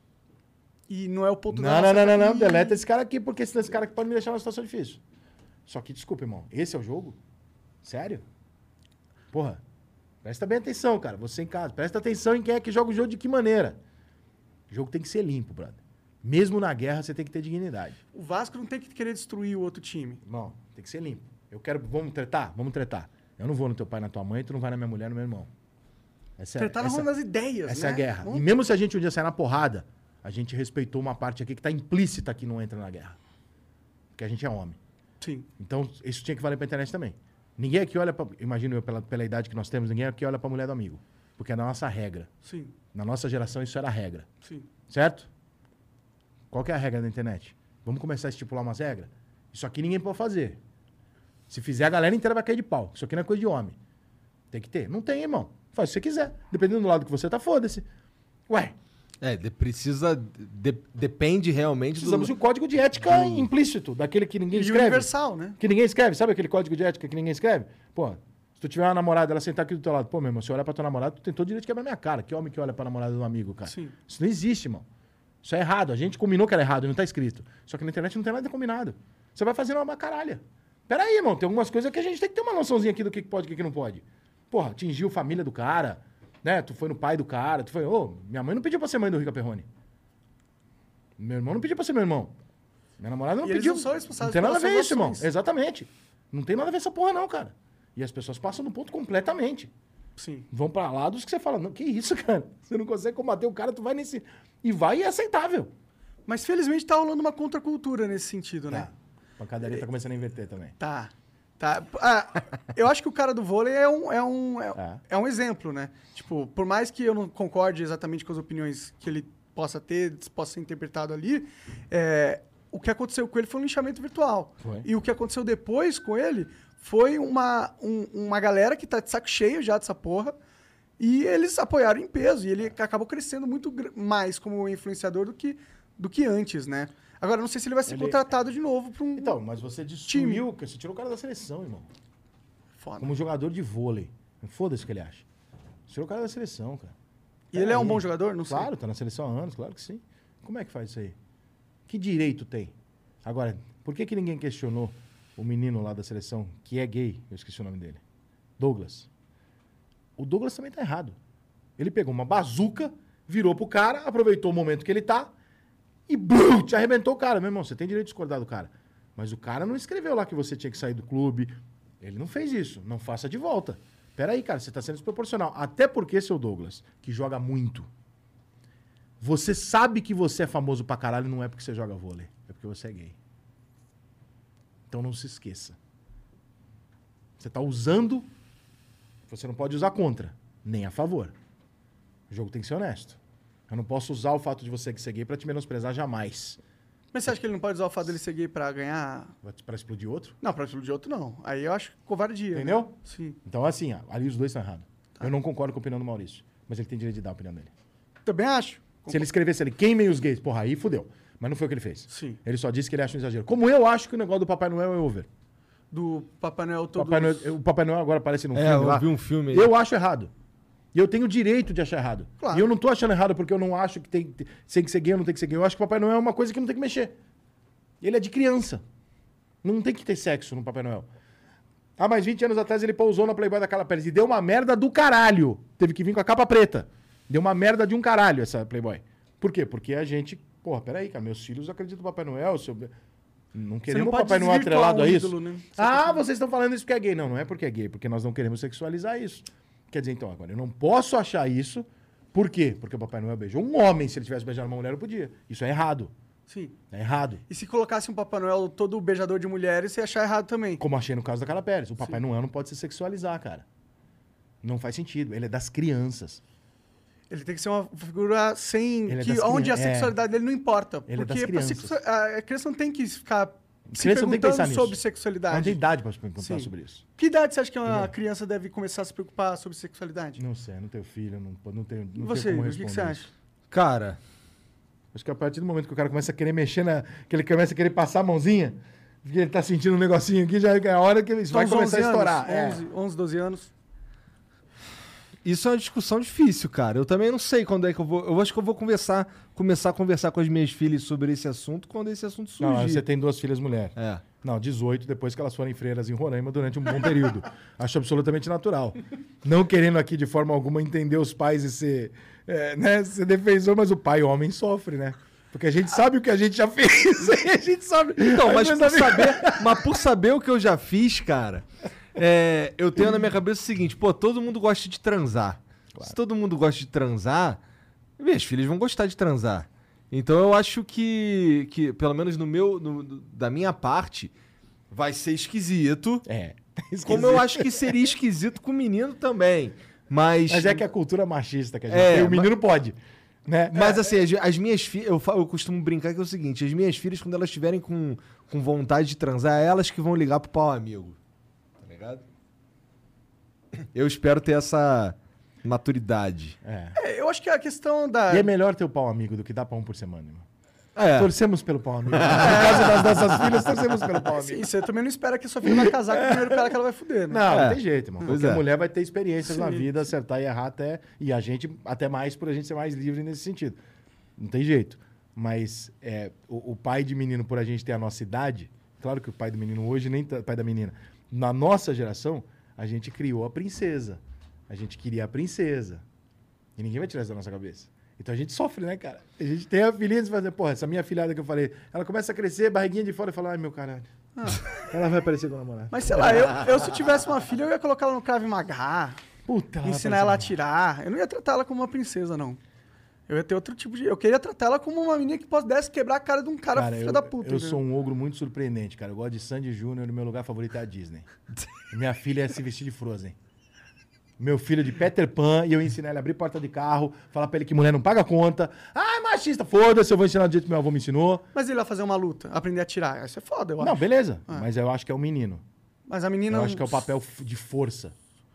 E não é o ponto Não, da não, não, não, não. Deleta esse cara aqui, porque senão esse cara aqui pode me deixar numa situação difícil. Só que, desculpa, irmão. Esse é o jogo? Sério? Porra. Presta bem atenção, cara. Você em casa. Presta atenção em quem é que joga o jogo de que maneira. O jogo tem que ser limpo, brother. Mesmo na guerra, você tem que ter dignidade. O Vasco não tem que querer destruir o outro time. Irmão, tem que ser limpo. Eu quero. Vamos tretar? Vamos tretar. Eu não vou no teu pai, na tua mãe, tu não vai na minha mulher, no meu irmão. Essa, Tretar na essa- ronda das ideias, essa é né? a guerra. Vamos- E mesmo se a gente um dia sair na porrada, a gente respeitou uma parte aqui que tá implícita que não entra na guerra. Porque a gente é homem. Sim. Então, isso tinha que valer pra internet também. Ninguém aqui olha pra. Imagino eu, pela, pela idade que nós temos, ninguém aqui olha pra mulher do amigo. Porque é da nossa regra. Sim. Na nossa geração, isso era a regra. Sim. Certo? Qual que é a regra da internet? Vamos começar a estipular umas regras? Isso aqui ninguém pode fazer. Se fizer, a galera inteira vai cair de pau. Isso aqui não é coisa de homem. Tem que ter. Não tem, irmão. Faz o que você quiser. Dependendo do lado que você tá, foda-se. Ué, É, de- precisa. de- depende realmente precisamos de do. um código de ética implícito, daquele que ninguém E escreve. universal, né? Que ninguém escreve. Sabe aquele código de ética que ninguém escreve? Pô, se tu tiver uma namorada, ela sentar aqui do teu lado, pô, meu irmão, se olhar pra tua namorada, tu tem todo o direito de quebrar minha cara. Que homem que olha pra namorada de um amigo, cara? Sim. Isso não existe, irmão. Isso é errado. A gente combinou que era errado, não tá escrito. Só que na internet não tem nada combinado. Você vai fazendo uma caralha. Pera aí, irmão, tem algumas coisas que a gente tem que ter uma noçãozinha aqui do que pode e o que que não pode. Porra, atingiu a família do cara, né? Tu foi no pai do cara, tu foi, ô, minha mãe não pediu pra ser mãe do Rica Perrone. Meu irmão não pediu pra ser meu irmão. Minha namorada não E eles pediu. não são responsáveis Não tem nada a ver isso, irmão. Exatamente. Não tem nada a ver essa porra, não, cara. E as pessoas passam no ponto completamente. Sim. Vão pra lados que você fala, não, que isso, cara? Você não consegue combater o cara, tu vai nesse. E vai e é aceitável. Mas felizmente tá rolando uma contracultura nesse sentido, né? A pancadaria tá começando a inverter também. Tá. Tá. Ah, eu acho que o cara do vôlei é um, é, um, é, É. é um exemplo, né? Tipo, por mais que eu não concorde exatamente com as opiniões que ele possa ter, possa ser interpretado ali, é, o que aconteceu com ele foi um linchamento virtual. Foi. E o que aconteceu depois com ele foi uma, um- uma galera que tá de saco cheio já dessa porra. E eles apoiaram em peso. E ele acabou crescendo muito mais como influenciador do que, do que antes, né? Agora, não sei se ele vai ser Ele- contratado de novo pra um Então, mas você destruiu, você tirou o cara da seleção, irmão. foda. Como jogador de vôlei. Foda-se o que ele acha. Você tirou o cara da seleção, cara. E ele é um bom jogador? Não sei. Claro, tá na seleção há anos, claro que sim. Como é que faz isso aí? Que direito tem? Agora, por que, que ninguém questionou o menino lá da seleção, que é gay? Eu esqueci o nome dele. Douglas. O Douglas também tá errado. Ele pegou uma bazuca, virou pro cara, aproveitou o momento que ele tá e brum, te arrebentou o cara. Meu irmão, você tem direito de discordar do cara. Mas o cara não escreveu lá que você tinha que sair do clube. Ele não fez isso. Não faça de volta. Peraí, cara, você tá sendo desproporcional. Até porque, seu Douglas, que joga muito, você sabe que você é famoso pra caralho não é porque você joga vôlei, é porque você é gay. Então não se esqueça. Você tá usando, você não pode usar contra, nem a favor. O jogo tem que ser honesto. Eu não posso usar o fato de você ser gay pra te menosprezar jamais. Mas você acha que ele não pode usar o fato dele ser gay pra ganhar. Pra explodir outro. Não, pra de outro não. Aí eu acho covardia. né? Entendeu? Sim. Então, assim, ó, ali os dois estão errados. Eu não concordo com a opinião do Maurício, mas ele tem direito de dar a opinião dele. Também acho. Se ele escrevesse ali, queimem os gays, porra, aí fudeu. Mas não foi o que ele fez. Sim. Ele só disse que ele acha um exagero. Como eu acho que o negócio do Papai Noel é over. Do Papai Noel todo. Papai Noel- o Papai Noel agora aparece num É, filme eu lá. vi um filme aí. Eu acho errado. E eu tenho o direito de achar errado. Claro. E eu não tô achando errado porque eu não acho que tem, tem que ser gay ou não tem que ser gay. Eu acho que o Papai Noel é uma coisa que não tem que mexer. Ele é de criança. Não tem que ter sexo no Papai Noel. Ah, mas 20 anos atrás ele pousou na Playboy da Carla Pérez e deu uma merda do caralho. Teve que vir com a capa preta. Deu uma merda de um caralho essa Playboy. Por quê? Porque a gente. Porra, peraí, cara, meus filhos acreditam no Papai Noel. Seu... Não queremos o Papai Noel atrelado um a isso. ídolo, né? Ah, vocês estão falando isso porque é gay. Não, não é porque é gay, porque nós não queremos sexualizar isso. Quer dizer, então, agora, eu não posso achar isso. Por quê? Porque o Papai Noel beijou um homem. Se ele tivesse beijado uma mulher, eu podia. Isso é errado. Sim. É errado. E se colocasse um Papai Noel todo beijador de mulheres, você ia achar errado também. Como achei no caso da Carla Pérez. O Papai Noel não pode se sexualizar, cara. Não faz sentido. Ele é das crianças. Ele tem que ser uma figura sem. É que onde a é. sexualidade dele não importa. Ele é das porque crianças. sexu- a criança não tem que ficar Criança não tem que pensar nisso. sobre Não sexualidade. tem idade pra se perguntar Sim. sobre isso. Que idade você acha que uma criança deve começar a se preocupar sobre sexualidade? Não sei, não tenho filho, não, não tenho. Não E você, tenho como o que, você acha? Cara, Acho que a partir do momento que o cara começa a querer mexer na. que ele começa a querer passar a mãozinha, que ele tá sentindo um negocinho aqui, já é a hora que ele vai Uns começar a 11 estourar. Anos, É. 11, 11, 12 anos. Isso é uma discussão difícil, cara. Eu também não sei quando é que eu vou. Eu acho que eu vou conversar, começar a conversar com as minhas filhas sobre esse assunto quando esse assunto surgir. Não, você tem duas filhas mulher. É. Não, 18, depois que elas forem freiras em Roraima durante um bom período. Acho absolutamente natural. Não querendo aqui de forma alguma entender os pais e ser, é, né, ser defensor, mas o pai homem sofre, né? Porque a gente sabe o que a gente já fez, a gente sabe. Então, mas por, saber, mas por saber o que eu já fiz, cara, é, eu tenho na minha cabeça o seguinte: pô, todo mundo gosta de transar. Se todo mundo gosta de transar, minhas filhas vão gostar de transar. Então eu acho que, que pelo menos no meu, no- da minha parte, vai ser esquisito. É. Como eu acho que seria esquisito com o menino também. Mas, Mas é que a cultura machista que a gente É, tem, o menino pode. Né? Mas assim, as, as minhas filhas, eu, eu costumo brincar que é o seguinte: as minhas filhas, quando elas estiverem com, com vontade de transar, é elas que vão ligar pro pau amigo. Eu espero ter essa maturidade. É. É, eu acho que a questão da. E é melhor ter o pau amigo do que dar pau um por semana, irmão. É. Torcemos pelo pau amigo. No caso das nossas filhas, torcemos pelo pau amigo. Sim, você também não espera que a sua filha vai casar com o primeiro cara que ela vai fuder, né? Não, É. não tem jeito, irmão. Pois Porque é. mulher vai ter experiências na Sim. vida, acertar e errar até. E a gente, até mais, por a gente ser mais livre nesse sentido. Não tem jeito. Mas é, o, o pai de menino, por a gente ter a nossa idade, claro que o pai do menino hoje, nem o pai da menina. Na nossa geração, a gente criou a princesa. A gente queria a princesa. E ninguém vai tirar isso da nossa cabeça. Então a gente sofre, né, cara? A gente tem a filhinha de fazer, porra, essa minha filhada que eu falei, ela começa a crescer, barriguinha de fora e fala, ai meu caralho. Ela vai aparecer com o namorado. Mas sei lá, eu, eu se tivesse uma filha, eu ia colocar ela no Krav Maga, Puta, ensinar ela a atirar. Eu não ia tratar ela como uma princesa, não. Eu ia ter outro tipo de. Eu queria tratar ela como uma menina que pudesse quebrar a cara de um cara, filho eu, da puta. eu entendeu? sou um ogro muito surpreendente, cara. Eu gosto de Sandy Júnior e meu lugar favorito é a Disney. Minha filha é se vestir de Frozen. Meu filho é de Peter Pan e eu ensino ele a abrir porta de carro, falar pra ele que mulher não paga conta. Ah, é machista, foda-se, eu vou ensinar do jeito que meu avô me ensinou. Mas ele vai fazer uma luta, aprender a atirar. Isso é foda, eu Não, acho. beleza. Mas eu acho que é o menino. Mas a menina. Eu acho que é o papel de força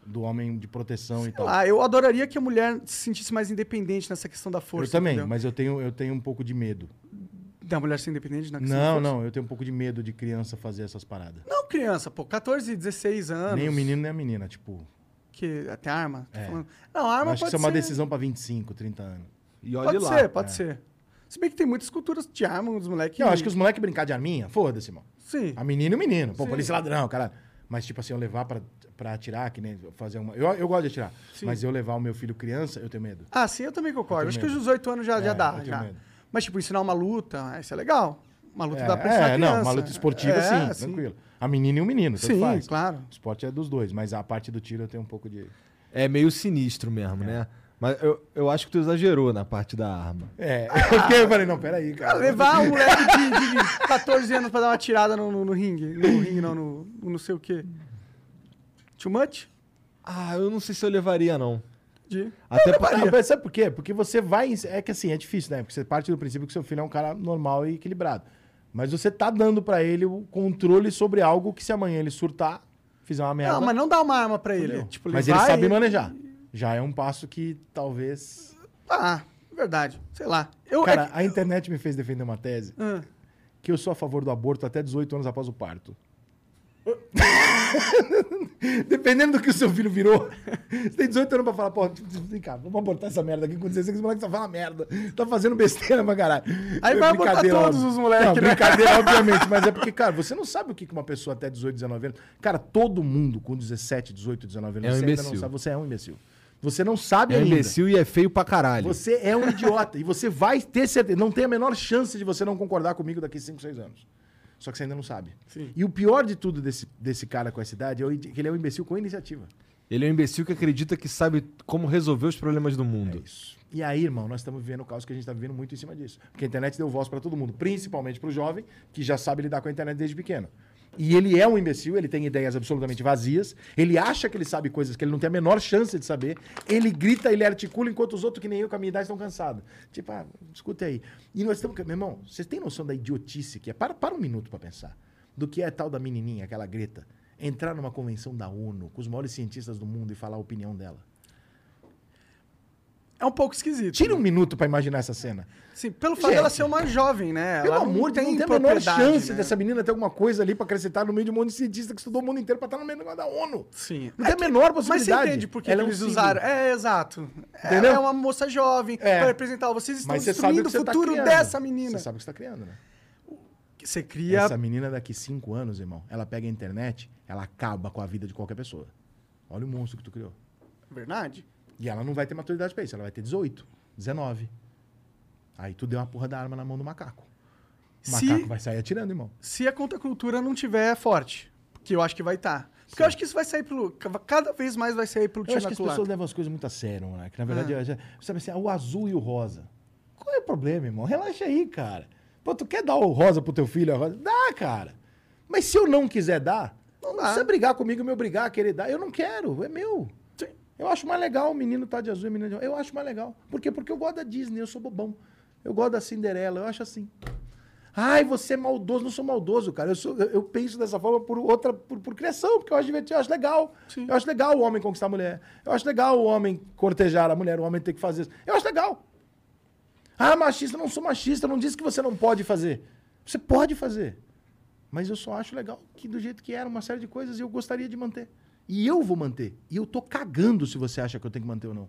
do homem de proteção e Sei tal. lá, eu adoraria que a mulher se sentisse mais independente nessa questão da força. eu também, entendeu? mas eu tenho, eu tenho um pouco de medo. Da mulher ser independente na questão Não, força? não, eu tenho um pouco de medo de criança fazer essas paradas. Não, criança, pô, 14, 16 anos. Nem o menino nem a menina, tipo. Que até arma. tô É. falando. Não, Eu arma acho que pode isso é uma ser. decisão pra 25, 30 anos. E olha Pode lá. ser, pode é. ser. Se bem que tem muitas culturas de arma, dos moleques. Não, acho que os moleques brincar de arminha, foda-se, irmão. Sim. A menina e o menino. Pô, Sim. polícia ladrão, cara. Mas, tipo assim, eu levar pra, pra atirar, que nem fazer uma. Eu, eu gosto de atirar. Sim. Mas eu levar o meu filho criança, eu tenho medo. Ah, sim, eu também concordo. Eu Acho tenho que os medo. 18 anos já, É, já eu dá. tenho Já. medo. Mas, tipo, ensinar uma luta, isso é legal. Uma luta É, dá pra ensinar é, criança. não, uma luta esportiva, É, sim, tranquilo. A menina e o menino, tanto Sim, faz. claro. O esporte é dos dois, mas a parte do tiro eu tenho um pouco de. É meio sinistro mesmo, né? Mas eu, eu acho que tu exagerou na parte da arma. É, porque eu falei, não, peraí, Ah, cara. Levar um moleque de, de 14 anos pra dar uma tirada no, no, no ringue. No ringue, não, no, no não sei o quê. Too much? Ah, eu não sei se eu levaria, não. De... Até porque... sabe por quê? Porque você vai. É que assim, é difícil, né? Porque você parte do princípio que seu filho é um cara normal e equilibrado. Mas você tá dando pra ele o controle sobre algo que se amanhã ele surtar, fizer uma merda. Não, mas não dá uma arma pra ele. Tipo, mas ele sabe e- manejar. Já é um passo que talvez. Ah, verdade. Sei lá. Eu, Cara, é que- a internet me fez defender uma tese Ah, que eu sou a favor do aborto até 18 anos após o parto. Dependendo do que o seu filho virou, você tem 18 anos pra falar, pô, vem cá, vamos abortar essa merda aqui com 16 esse moleque só fala merda. Tá fazendo besteira pra caralho. Aí É vai abortar brincadeira, todos os moleques, né? brincadeira, obviamente, mas é porque, cara, você não sabe o que que uma pessoa até 18, 19 anos. Cara, todo mundo com 17, 18, 19 anos, É um você ainda imbecil. não sabe, você é um imbecil. Você não sabe É um ainda. imbecil e é feio pra caralho. Você é um idiota e você vai ter certeza. Não tem a menor chance de você não concordar comigo daqui 5, 6 anos. Só que você ainda não sabe. Sim. E o pior de tudo desse, desse cara com essa idade é que ele é um imbecil com iniciativa. Ele é um imbecil que acredita que sabe como resolver os problemas do mundo. Isso. E aí, irmão, nós estamos vivendo o caos que a gente está vivendo muito em cima disso. Porque a internet deu voz para todo mundo, principalmente para o jovem, que já sabe lidar com a internet desde pequeno. E ele é um imbecil, ele tem ideias absolutamente vazias, ele acha que ele sabe coisas que ele não tem a menor chance de saber, ele grita, ele articula, enquanto os outros que nem eu, com a minha idade, estão cansados. Tipo, ah, escuta aí. E nós estamos... Meu irmão, vocês têm noção da idiotice que é? Para, para um minuto para pensar. Do que é tal da menininha, aquela Greta, entrar numa convenção da ONU com os maiores cientistas do mundo e falar a opinião dela. É um pouco esquisito. Tira um minuto para imaginar essa cena. Sim, pelo fato dela ser uma jovem, né? Pelo Ela amor de Deus, não tem a menor chance né? dessa menina ter alguma coisa ali pra acrescentar no meio de um monte de cientista que estudou o mundo inteiro pra estar no meio do negócio da ONU. Sim. Não tem a menor Mas possibilidade. você entende por que, Ela que é um eles usaram? É, exato. Entendeu? Ela é uma moça jovem É. para representar. Vocês estão Mas você destruindo que o você tá futuro criando. dessa menina. Você sabe o que você tá criando, né? Você cria. Essa menina daqui cinco anos, irmão, ela pega a internet, ela acaba com a vida de qualquer pessoa. Olha o monstro que tu criou. Verdade? E ela não vai ter maturidade pra isso, ela vai ter 18, 19. Aí tu deu uma porra da arma na mão do macaco. O Se- macaco vai sair atirando, irmão. Se a contracultura não tiver forte, que eu acho que vai estar. Porque eu acho que isso vai sair pelo. Cada vez mais vai sair pelo Eu acho que as pessoas levam as coisas muito a sério, né? Que na verdade, Ah. já- sabe assim, ah, o azul e o rosa. Qual é o problema, irmão? Relaxa aí, cara. Pô, tu quer dar o rosa pro teu filho? a rosa? Dá, cara. Mas se eu não quiser dar, não, dá. precisa brigar comigo, me obrigar a querer dar. Eu não quero, é meu. Sim. Eu acho mais legal o menino tá de azul e o menino de Eu acho mais legal. Por quê? Porque eu gosto da Disney, eu sou bobão. Eu gosto da Cinderela, eu acho assim. Ai, você é maldoso. Não sou maldoso, cara. Eu, sou, eu, penso dessa forma por outra, por, por criação, porque eu acho divertido, eu acho legal. Eu acho legal o homem conquistar a mulher. Eu acho legal o homem cortejar a mulher, o homem ter que fazer isso. Eu acho legal. Ah, machista, não sou machista, não disse que você não pode fazer. Você pode fazer. Mas eu só acho legal que do jeito que era, uma série de coisas eu gostaria de manter. E eu vou manter. E eu tô cagando se você acha que eu tenho que manter ou não.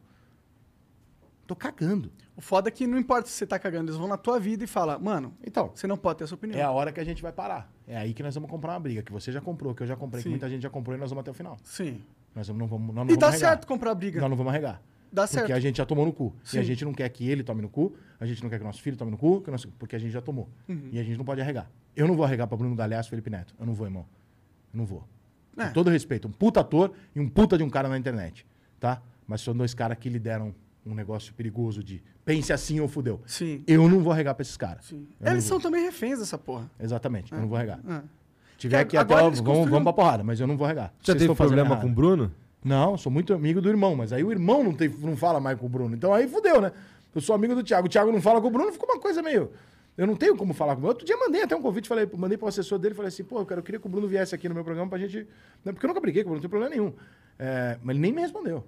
Tô cagando. O foda é que não importa se você tá cagando, eles vão na tua vida e falam, mano, Então, você não pode ter essa opinião. é a hora que a gente vai parar. É aí que nós vamos comprar uma briga, que você já comprou, que eu já comprei, que Sim. muita gente já comprou e nós vamos até o final. Sim. Nós não vamos, nós não E dá arregar. certo comprar briga. Nós não vamos arregar. Dá Porque certo. a gente já tomou no cu. Sim. E a gente não quer que ele tome no cu, a gente não quer que nosso filho tome no cu, que nosso- porque a gente já tomou. Uhum. E a gente não pode arregar. Eu não vou arregar pra Bruno Galhaço e Felipe Neto. Eu não vou, irmão. Eu não vou. É. Com todo respeito, um puta ator e um puta de um cara na internet, tá? Mas são dois caras que lideram um negócio perigoso de pense assim ou fudeu. Sim. Eu não vou arregar pra esses caras. Eles são também reféns dessa porra. Exatamente, eu não vou arregar. Ah. Tiver que até, vamos, construíram- vamos pra porrada, mas eu não vou arregar. Já Vocês teve problema com o Bruno? Não, sou muito amigo do irmão, mas aí o irmão não, tem, não fala mais com o Bruno. Então aí fudeu, né? Eu sou amigo do Thiago. O Thiago não fala com o Bruno, ficou uma coisa meio. Eu não tenho como falar com o Bruno. Outro dia mandei até um convite, falei, mandei pro assessor dele, falei assim, pô, cara, eu queria que o Bruno viesse aqui no meu programa pra gente. né, Porque eu nunca briguei com o Bruno, não tem problema nenhum. É, mas ele nem me respondeu.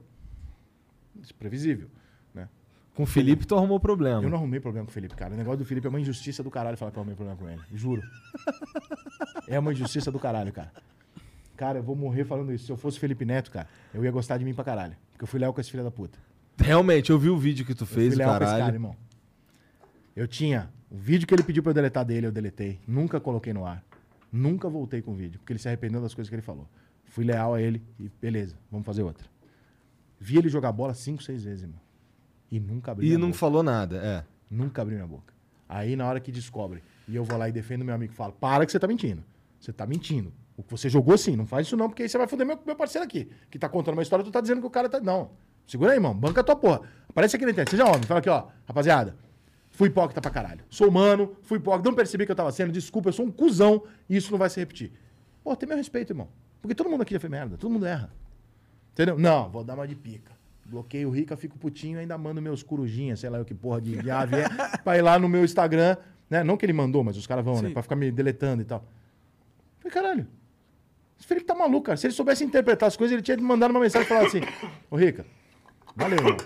Isso é previsível. Né? Com o Felipe tu arrumou problema. Eu não arrumei problema com o Felipe, cara. O negócio do Felipe é uma injustiça do caralho falar que eu arrumei problema com ele. Juro. é uma injustiça do caralho, cara. Cara, eu vou morrer falando isso. Se eu fosse Felipe Neto, cara, eu ia gostar de mim pra caralho. Porque eu fui leal com esse filho da puta. Realmente, eu vi o vídeo que tu Eu fez, fui leal com esse caralho. cara, irmão. Eu tinha o vídeo que ele pediu pra eu deletar dele, eu deletei. Nunca coloquei no ar. Nunca voltei com o vídeo, porque ele se arrependeu das coisas que ele falou. Fui leal a ele e beleza, vamos fazer outra. Vi ele jogar bola cinco, seis vezes, irmão. E nunca abri E não boca. falou nada, é. Nunca abri minha boca. Aí, na hora que descobre, e eu vou lá e defendo meu amigo, falo, para que você tá mentindo. Você tá mentindo. O que você jogou sim, não faz isso não, porque aí você vai foder meu, meu parceiro aqui, que tá contando uma história, tu tá dizendo que o cara tá... Não. Segura aí, irmão. Banca a tua porra. Aparece aqui na internet. Seja homem. Fala aqui, ó. Rapaziada, fui hipócrita pra caralho. Sou humano, fui hipócrita, não percebi que eu tava sendo, desculpa, eu sou um cuzão e isso não vai se repetir. Pô, tem meu respeito, irmão. Porque todo mundo aqui já foi merda, todo mundo erra. Entendeu? Não, vou dar uma de pica. Bloqueio o Rica, fico putinho ainda mando meus corujinhas, sei lá o que porra de, de ave é, pra ir lá no meu Instagram, né? Não que ele mandou, mas os caras vão, né? Sim. Pra ficar me deletando e tal. Falei, caralho, esse Felipe tá maluco, cara. Se ele soubesse interpretar as coisas, ele tinha mandado uma mensagem e falar assim, ô Rica, valeu, irmão.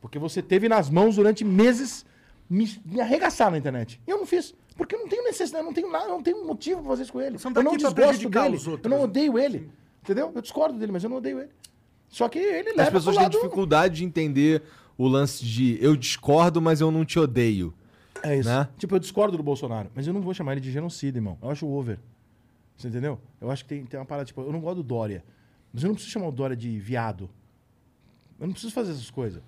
Porque você teve nas mãos durante meses me, me arregaçar na internet. E eu não fiz. Porque eu não tenho necessidade, eu não tenho nada, eu não tenho motivo pra fazer isso com ele. Tá eu não desgosto dele. eu não odeio ele. Entendeu? Eu discordo dele, mas eu não odeio ele. Só que ele leva As pessoas têm lado- dificuldade de entender o lance de eu discordo, mas eu não te odeio. É isso. né? Tipo, eu discordo do Bolsonaro, mas eu não vou chamar ele de genocida, irmão. Eu acho over. Você entendeu? Eu acho que tem, tem uma parada, tipo, eu não gosto do Dória. Mas eu não preciso chamar o Dória de viado. Eu não preciso fazer essas coisas.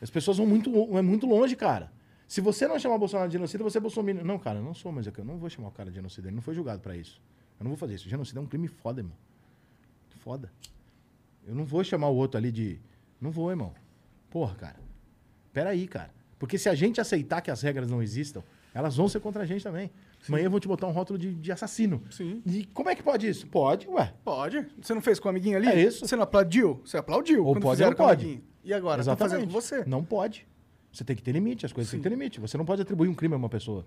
As pessoas vão muito, é muito longe, cara. Se você não chamar o Bolsonaro de genocida, você é bolsominion. Não, cara, eu não sou, mas eu não vou chamar o cara de genocida. Ele não foi julgado pra isso. Eu não vou fazer isso. Genocida é um crime foda, irmão. Foda. Eu não vou chamar o outro ali de. Não vou, irmão. Porra, cara. Peraí, cara. Porque se a gente aceitar que as regras não existam, elas vão ser contra a gente também. Amanhã vão te botar um rótulo de, de assassino. Sim. E como é que pode isso? Pode, ué. Pode. Você não fez com o amiguinho ali? É isso. Você não aplaudiu? Você aplaudiu. Ou pode ou pode. E agora? Estão fazendo com você. Não pode. Você tem que ter limite, as coisas têm que ter limite. Você não pode atribuir um crime a uma pessoa.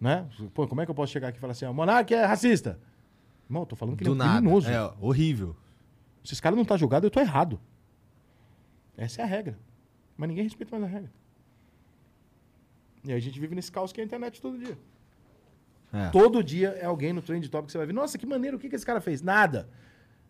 Né? Pô, como é que eu posso chegar aqui e falar assim, ó, Monark é racista? Irmão, eu tô falando que ele é Do um nada. criminoso. É horrível. Se esse cara não tá julgado, eu tô errado. Essa é a regra. Mas ninguém respeita mais a regra. E aí a gente vive nesse caos que é a internet todo dia. É. Todo dia é alguém no trend top que você vai ver. Nossa, que maneiro, o que, que esse cara fez? Nada.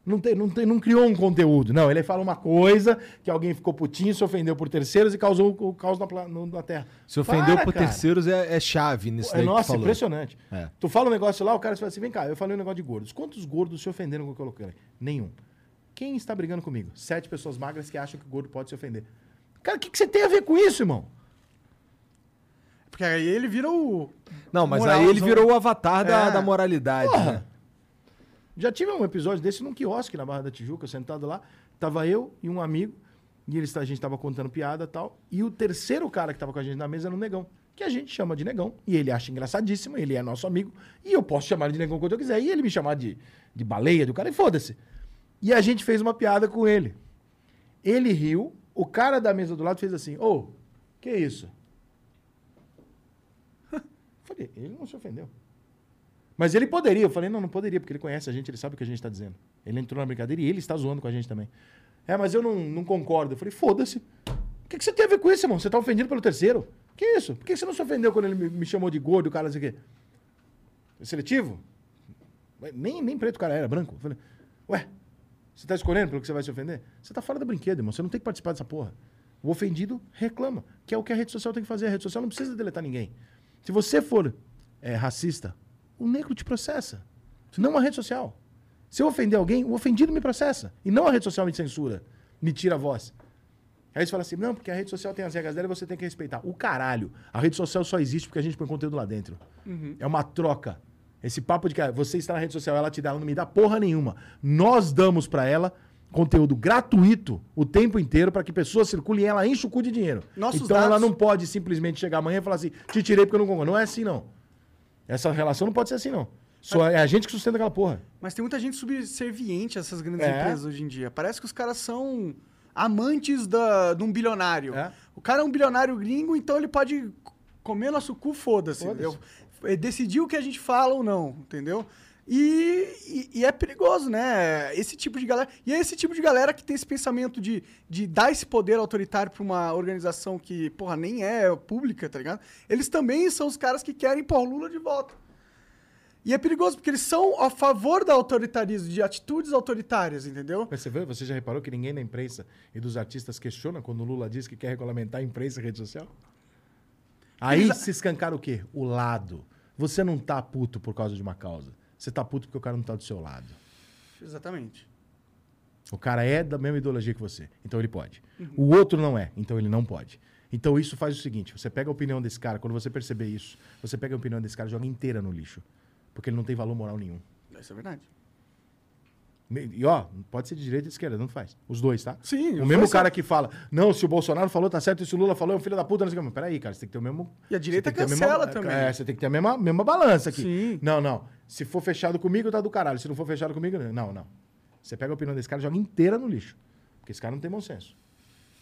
Não, tem, não, tem, não criou um conteúdo. Não, ele fala uma coisa que alguém ficou putinho, se ofendeu por terceiros e causou o caos na, no- na Terra. Se ofendeu Para, por cara. terceiros é, é chave nisso É, daí que nossa, falou. impressionante. É. Tu fala um negócio lá, o cara fala assim: vem cá, eu falei um negócio de gordos. Quantos gordos se ofenderam com o que eu coloquei? Nenhum. Quem está brigando comigo? Sete pessoas magras que acham que o gordo pode se ofender. Cara, o que, que você tem a ver com isso, irmão? Porque aí ele vira o. Não, mas Moralzão. aí ele virou o avatar da, É. da moralidade, Porra. né? Já tive um episódio desse num quiosque na Barra da Tijuca, sentado lá. Tava eu e um amigo, e eles, a gente tava contando piada tal. E o terceiro cara que tava com a gente na mesa era o Negão, que a gente chama de Negão. E ele acha engraçadíssimo, ele é nosso amigo. E eu posso chamar ele de Negão quando eu quiser. E ele me chamar de, de baleia do cara, e foda-se. E a gente fez uma piada com ele. Ele riu, o cara da mesa do lado fez assim: Ô, que isso? Falei, ele não se ofendeu. Mas ele poderia. Eu falei, não, não poderia, porque ele conhece a gente, ele sabe o que a gente está dizendo. Ele entrou na brincadeira e ele está zoando com a gente também. É, mas eu não, não concordo. Eu falei, foda-se. O que, que você tem a ver com isso, irmão? Você tá ofendido pelo terceiro. Que isso? Por que você não se ofendeu quando ele me, me chamou de gordo, o cara, não sei o quê? Seletivo? Nem, nem preto o cara era, branco. Eu falei, ué, você tá escolhendo pelo que você vai se ofender? Você tá fora do brinquedo, irmão. Você não tem que participar dessa porra. O ofendido reclama, que é o que a rede social tem que fazer. A rede social não precisa deletar ninguém. Se você for é, racista, o negro te processa. Não a rede social. Se eu ofender alguém, o ofendido me processa. E não a rede social me censura, me tira a voz. Aí você fala assim, não, porque a rede social tem as regras dela e você tem que respeitar. O caralho. A rede social só existe porque a gente põe conteúdo lá dentro. É uma troca. Esse papo de que ah, você está na rede social, ela te dá, ela não me dá porra nenhuma. Nós damos pra ela conteúdo gratuito o tempo inteiro para que pessoas circulem e ela enche o cu de dinheiro. Nossos então ela dados- não pode simplesmente chegar amanhã e falar assim, te tirei porque eu não concordo. Não é assim, não. Essa relação não pode ser assim, não. Só é a gente que sustenta aquela porra. Mas tem muita gente subserviente a essas grandes É. empresas hoje em dia. Parece que os caras são amantes da, de um bilionário. É. O cara é um bilionário gringo, então ele pode comer nosso cu, foda-se. Entendeu? É decidir o que a gente fala ou não, entendeu? E, e- e é perigoso, né? Esse tipo de galera. E é esse tipo de galera que tem esse pensamento de, de dar esse poder autoritário pra uma organização que, porra, nem é pública, tá ligado? Eles também são os caras que querem pôr o Lula de volta. E é perigoso, porque eles são a favor do autoritarismo, de atitudes autoritárias, entendeu? Mas você, vê, você já reparou que ninguém da imprensa e dos artistas questiona quando o Lula diz que quer regulamentar a imprensa e rede social? Aí Eles- se escancara o quê? O lado. Você não tá puto por causa de uma causa. Você tá puto porque o cara não tá do seu lado. Exatamente. O cara é da mesma ideologia que você, então ele pode. O outro não é, então ele não pode. Então isso faz o seguinte: você pega a opinião desse cara, quando você perceber isso, você pega a opinião desse cara e joga inteira no lixo. Porque ele não tem valor moral nenhum. Isso é verdade. E ó, pode ser de direita e de esquerda, não faz. Os dois, tá? Sim, O mesmo cara são- que fala, não, se o Bolsonaro falou, tá certo, e se o Lula falou, é um filho da puta, não sei o que. Mas peraí, cara, você tem que ter o mesmo. E a direita cancela mesma- também. É, você tem que ter a mesma, mesma balança aqui. Sim. Não, não. Se for fechado comigo, tá do caralho. Se não for fechado comigo, não, não. Você pega a opinião desse cara e joga inteira no lixo. Porque esse cara não tem bom senso.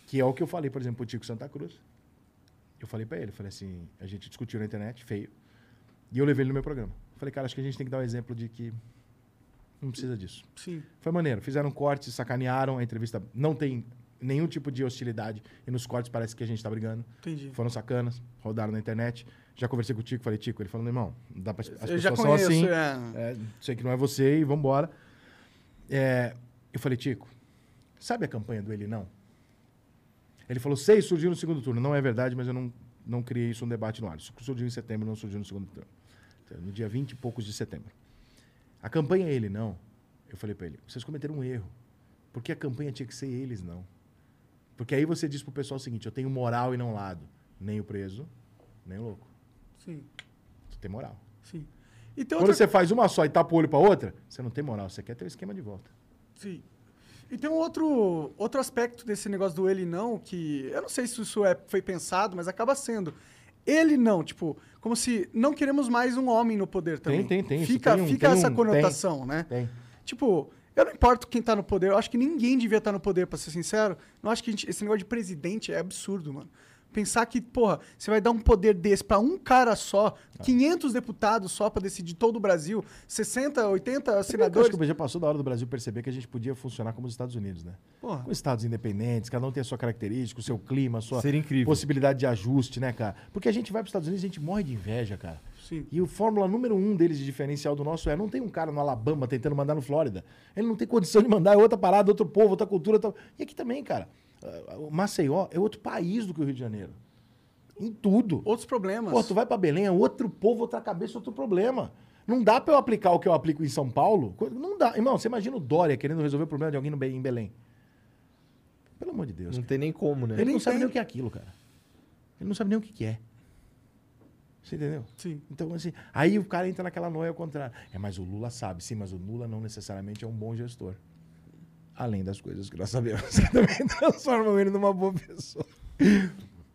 Que é o que eu falei, por exemplo, pro Tico Santa Cruz. Eu falei pra ele, falei assim, a gente discutiu na internet, feio. E eu levei ele no meu programa. Falei, cara, acho que a gente tem que dar um exemplo de que não precisa disso. Sim. Foi maneiro. Fizeram cortes, sacanearam a entrevista. Não tem nenhum tipo de hostilidade. E nos cortes parece que a gente tá brigando. Entendi. Foram sacanas, rodaram na internet. Já conversei com o Tico, falei, Tico, ele falou, irmão, dá pra, as Eu pessoas já são conheço, assim. é. É, sei que não é você e vambora. É, eu falei, Tico, sabe a campanha do Ele Não? Ele falou, sei, surgiu no segundo turno. Não é verdade, mas eu não, não criei isso um debate no ar. Isso surgiu em setembro, não surgiu no segundo turno. Então, No dia 20 e poucos de setembro. A campanha Ele Não, eu falei pra ele, vocês cometeram um erro. Porque a campanha tinha que ser eles não. Porque aí você diz pro pessoal o seguinte, eu tenho moral e não lado. Nem o preso, nem o louco. Sim. Você tem moral. Sim. E tem Quando outra... você faz uma só e tapa o olho pra outra, você não tem moral. Você quer ter o esquema de volta. Sim. E tem um outro, outro aspecto desse negócio do ele não, que eu não sei se isso é, foi pensado, mas acaba sendo. Ele não, tipo, como se não queremos mais um homem no poder também. tem, tem, isso Fica, tem um- fica tem essa um- conotação, né? Tem. Tipo, eu não importo quem tá no poder, eu acho que ninguém devia estar no poder, pra ser sincero. Não acho que gente- esse negócio de presidente é absurdo, mano. Pensar que, porra, você vai dar um poder desse pra um cara só, Ah. 500 deputados só pra decidir todo o Brasil, 60, 80 Primeiro que eu acho senadores. que já passou da hora do Brasil perceber que a gente podia funcionar como os Estados Unidos, né? Porra. Com estados independentes, cada um tem a sua característica, o seu clima, a sua possibilidade de ajuste, né, cara? Porque a gente vai para os Estados Unidos e a gente morre de inveja, cara. Sim. E o fórmula número um deles de diferencial do nosso é: não tem um cara no Alabama tentando mandar no Flórida. Ele não tem condição de mandar, é outra parada, outro povo, outra cultura. Outra... E aqui também, cara. Ah, O Maceió é outro país do que o Rio de Janeiro. Em tudo. Outros problemas. Pô, tu vai pra Belém, é outro povo, outra cabeça, outro problema. Não dá pra eu aplicar o que eu aplico em São Paulo. Não dá. Irmão, você imagina o Dória querendo resolver o problema de alguém em Belém. Pelo amor de Deus. Não cara. tem nem como, né? Ele não sabe tem. nem o que é aquilo, cara. Ele não sabe nem o que que é. Você entendeu? Sim. Então, assim, aí o cara entra naquela noia ao contrário. É, mas o Lula sabe, sim, mas o Lula não necessariamente é um bom gestor. Além das coisas que nós sabemos, que também transformam ele numa boa pessoa.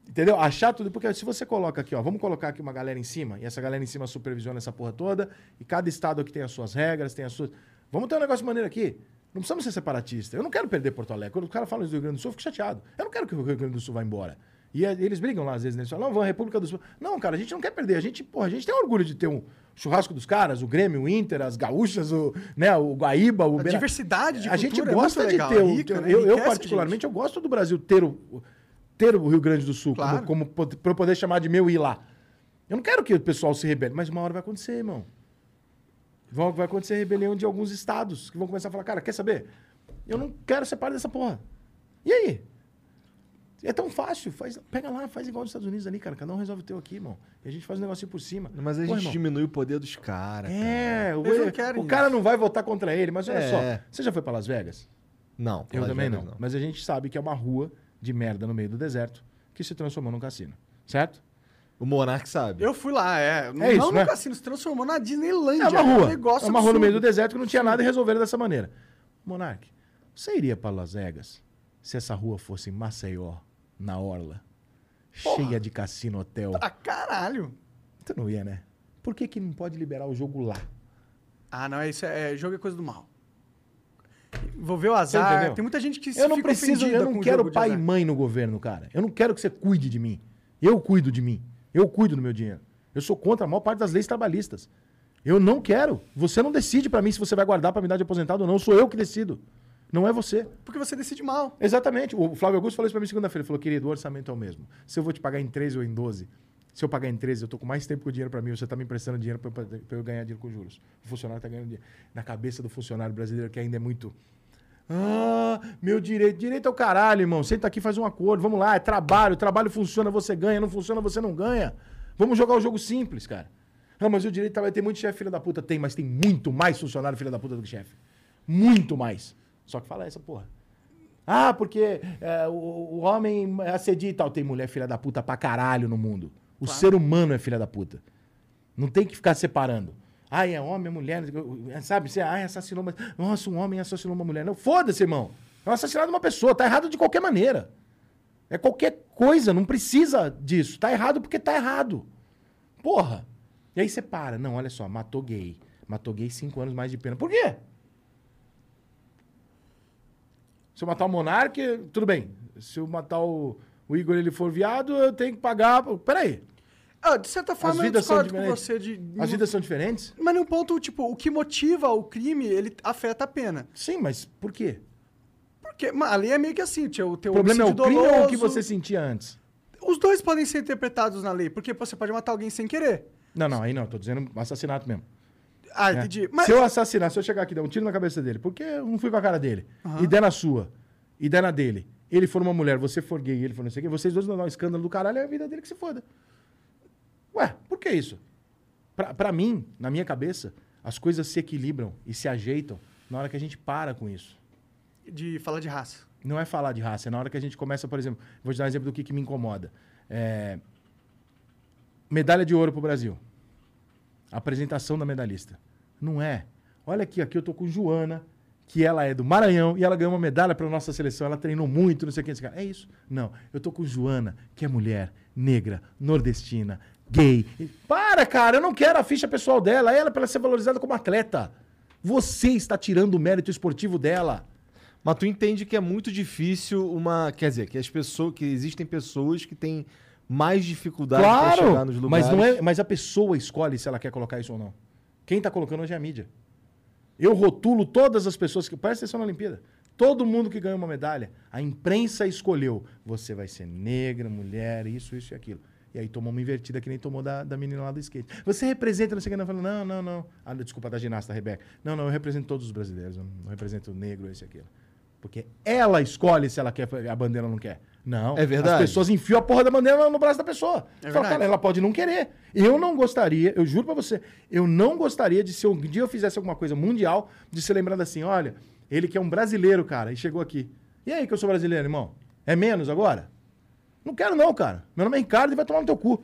Entendeu? Achar tudo, porque se você coloca aqui, ó, vamos colocar aqui uma galera em cima, e essa galera em cima supervisiona essa porra toda, e cada estado aqui tem as suas regras, tem as suas. Vamos ter um negócio maneiro aqui. Não precisamos ser separatistas. Eu não quero perder Porto Alegre. Quando o cara fala do Rio Grande do Sul, eu fico chateado. Eu não quero que o Rio Grande do Sul vá embora. E eles brigam lá, às vezes, né? Eles falam, não, vamos à República do Sul. Não, cara, a gente não quer perder. A gente, porra, a gente tem orgulho de ter um churrasco dos caras, o Grêmio, o Inter, as gaúchas, o, né, o Guaíba, o A diversidade de A gente é gosta muito de legal, ter é o, rica, né? eu, particularmente eu gosto do Brasil ter o, ter o Rio Grande do Sul Claro. como, como para eu poder chamar de meu ir lá. Eu não quero que o pessoal se rebele, mas uma hora vai acontecer, irmão. Vão- Vai acontecer rebelião de alguns estados que vão começar a falar, cara, quer saber? Eu não quero ser parte dessa porra. E aí? É tão fácil. Faz, pega lá, faz igual nos Estados Unidos ali, cara. Cada um resolve o teu aqui, irmão. E a gente faz um negocinho por cima. Mas a Pô, gente irmão, diminui o poder dos caras. É, o, Eles não querem o cara não vai votar contra ele, mas olha É. só. Você já foi pra Las Vegas? Não, Eu Las também Vegas não. Mas a gente sabe que é uma rua de merda no meio do deserto que se transformou num cassino. Certo? O Monark sabe. Eu fui lá, é. não isso, no né? cassino, se transformou na Disneylândia. É uma rua. um negócio é uma rua no meio do absurdo. deserto que não tinha nada e resolveram dessa maneira. Monark, você iria pra Las Vegas se essa rua fosse em Maceió, na Orla? Cheia de cassino hotel. Pra caralho. Tu não ia, né? Por que, que não pode liberar o jogo lá? Ah, não, é isso é, jogo é coisa do mal. Envolveu Você azar. entendeu? Tem muita gente que se Eu não preciso, eu não o quero pai e azar. mãe no governo, cara. Eu não quero que você cuide de mim. Eu cuido de mim. Eu cuido do meu dinheiro. Eu sou contra a maior parte das leis trabalhistas. Eu não quero. Você não decide pra mim se você vai guardar pra me dar de aposentado ou não. Sou eu que decido. Não é você. Porque você decide mal. Exatamente. O Flávio Augusto falou isso pra mim segunda-feira. Ele falou, querido, o orçamento é o mesmo. Se eu vou te pagar em 13 ou em 12, se eu pagar em 13, eu tô com mais tempo com o dinheiro pra mim, você tá me emprestando dinheiro pra eu ganhar dinheiro com juros. O funcionário tá ganhando dinheiro. Na cabeça do funcionário brasileiro, que ainda é muito. Ah, meu direito. Direito é o caralho, irmão. Senta aqui, faz um acordo. Vamos lá, é trabalho. Trabalho funciona, você ganha. Não funciona, você não ganha. Vamos jogar o jogo simples, cara. Ah, mas o direito vai ter muito chefe filha da puta. Tem, mas tem muito mais funcionário filha da puta do que chefe. Muito mais. Só que fala essa porra. Ah, porque é, o, o homem assedia e tal. Tem mulher filha da puta pra caralho no mundo. O ser humano é filha da puta. Não tem que ficar separando. Ah, é homem, é mulher. Sabe? Você, ah, assassinou uma... Nossa, um homem assassinou uma mulher. Não, foda-se, irmão. É um assassinato de uma pessoa. Tá errado de qualquer maneira. É qualquer coisa. Não precisa disso. Tá errado porque tá errado. Porra. E aí você para. Não, olha só. Matou gay. Matou gay cinco anos mais de pena. Por quê? Se eu matar o Monark, tudo bem. Se eu matar o, o Igor ele for viado, eu tenho que pagar. Peraí. Ah, de certa As forma, eu vidas são discordo com diferentes. você de. As vidas são diferentes? Mas num ponto, tipo, o que motiva o crime, ele afeta a pena. Sim, mas por quê? Porque ma, ali é meio que assim, o teu O problema é o crime ou o que você sentia antes? Os dois podem ser interpretados na lei, porque você pode matar alguém sem querer. Não, não, aí não, tô dizendo assassinato mesmo. Ah, né? entendi. Mas Se eu assassinar, se eu chegar aqui e dar um tiro na cabeça dele, porque eu não fui com a cara dele, e der na sua, e der na dele, ele for uma mulher, você for gay, ele for não sei o quê, vocês dois vão dar um escândalo do caralho, é a vida dele que se foda. Ué, por que isso? Pra, pra mim, na minha cabeça, as coisas se equilibram e se ajeitam na hora que a gente para com isso. de falar de raça. Não é falar de raça, é na hora que a gente começa, por exemplo, vou te dar um exemplo do que, que me incomoda. É, medalha de ouro pro Brasil. Apresentação da medalhista. Não é. Olha aqui, aqui eu tô com Joana, que ela é do Maranhão e ela ganhou uma medalha para nossa seleção. Ela treinou muito, não sei o que. não sei o que. É isso? Não. Eu tô com Joana, que é mulher, negra, nordestina, gay. Para, cara, eu não quero a ficha pessoal dela. Ela é para ser valorizada como atleta. Você está tirando o mérito esportivo dela. Mas tu entende que é muito difícil uma. Quer dizer, que as pessoas. que existem pessoas que têm mais dificuldade pra chegar Claro, nos lugares. mas, não é, mas a pessoa escolhe se ela quer colocar isso ou não. Quem tá colocando hoje é a mídia. Eu rotulo todas as pessoas que. Presta atenção na Olimpíada. Todo mundo que ganha uma medalha, a imprensa escolheu. Você vai ser negra, mulher, isso, isso e aquilo. E aí tomou uma invertida que nem tomou da, da menina lá do skate. Você representa, não sei o que, não. Falo, não, não, não. Ah, desculpa, da ginasta Rebeca. Não, não, eu represento todos os brasileiros. Eu não represento o negro, esse e aquilo. Porque ela escolhe se ela quer, a bandeira ou não quer. Não. É verdade. As pessoas enfiam a porra da bandeira no braço da pessoa. É Fala, cara, ela pode não querer. Eu não gostaria, eu juro pra você, eu não gostaria de se um dia eu fizesse alguma coisa mundial, de ser lembrado assim, olha, ele que é um brasileiro, cara, e chegou aqui. E aí que eu sou brasileiro, irmão? É menos agora? Não quero não, cara. Meu nome é Ricardo e vai tomar no teu cu.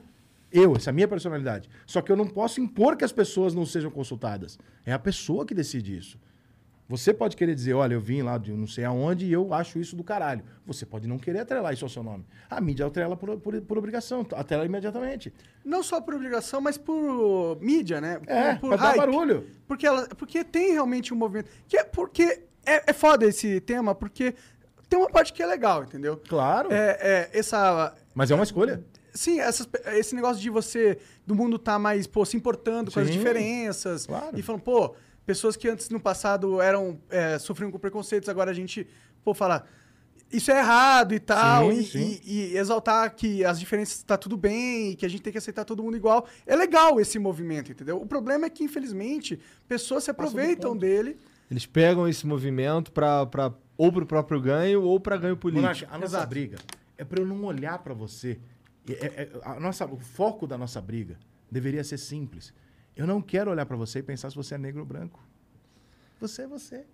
Eu, essa é a minha personalidade. Só que eu não posso impor que as pessoas não sejam consultadas. É a pessoa que decide isso. Você pode querer dizer, olha, eu vim lá de não sei aonde e eu acho isso do caralho. Você pode não querer atrelar isso ao seu nome. A mídia atrela por, por, por obrigação, atrela imediatamente. Não só por obrigação, mas por mídia, né? É, por, pra dar barulho. Porque, ela, porque tem realmente um movimento. Que é porque é, é foda esse tema, porque tem uma parte que é legal, entendeu? Claro. É, é, essa. Mas é uma escolha. Sim, essas- esse negócio de você, do mundo tá mais, pô, se importando com as Sim, diferenças. claro. E falando, pô, pessoas que antes no passado eram, é, sofriam com preconceitos, agora a gente, pô, fala. isso é errado e tal, Sim, e, sim. e- e exaltar que as diferenças tá tudo bem, e que a gente tem que aceitar todo mundo igual. É legal esse movimento, entendeu? O problema é que, infelizmente, pessoas se aproveitam dele. Eles pegam esse movimento pra, ou pro próprio ganho ou pra ganho político. Monarca, a nossa Exato. briga é pra eu não olhar pra você. É- é- é- a nossa, o foco da nossa briga deveria ser simples. Eu não quero olhar pra você e pensar se você é negro ou branco. Você é você.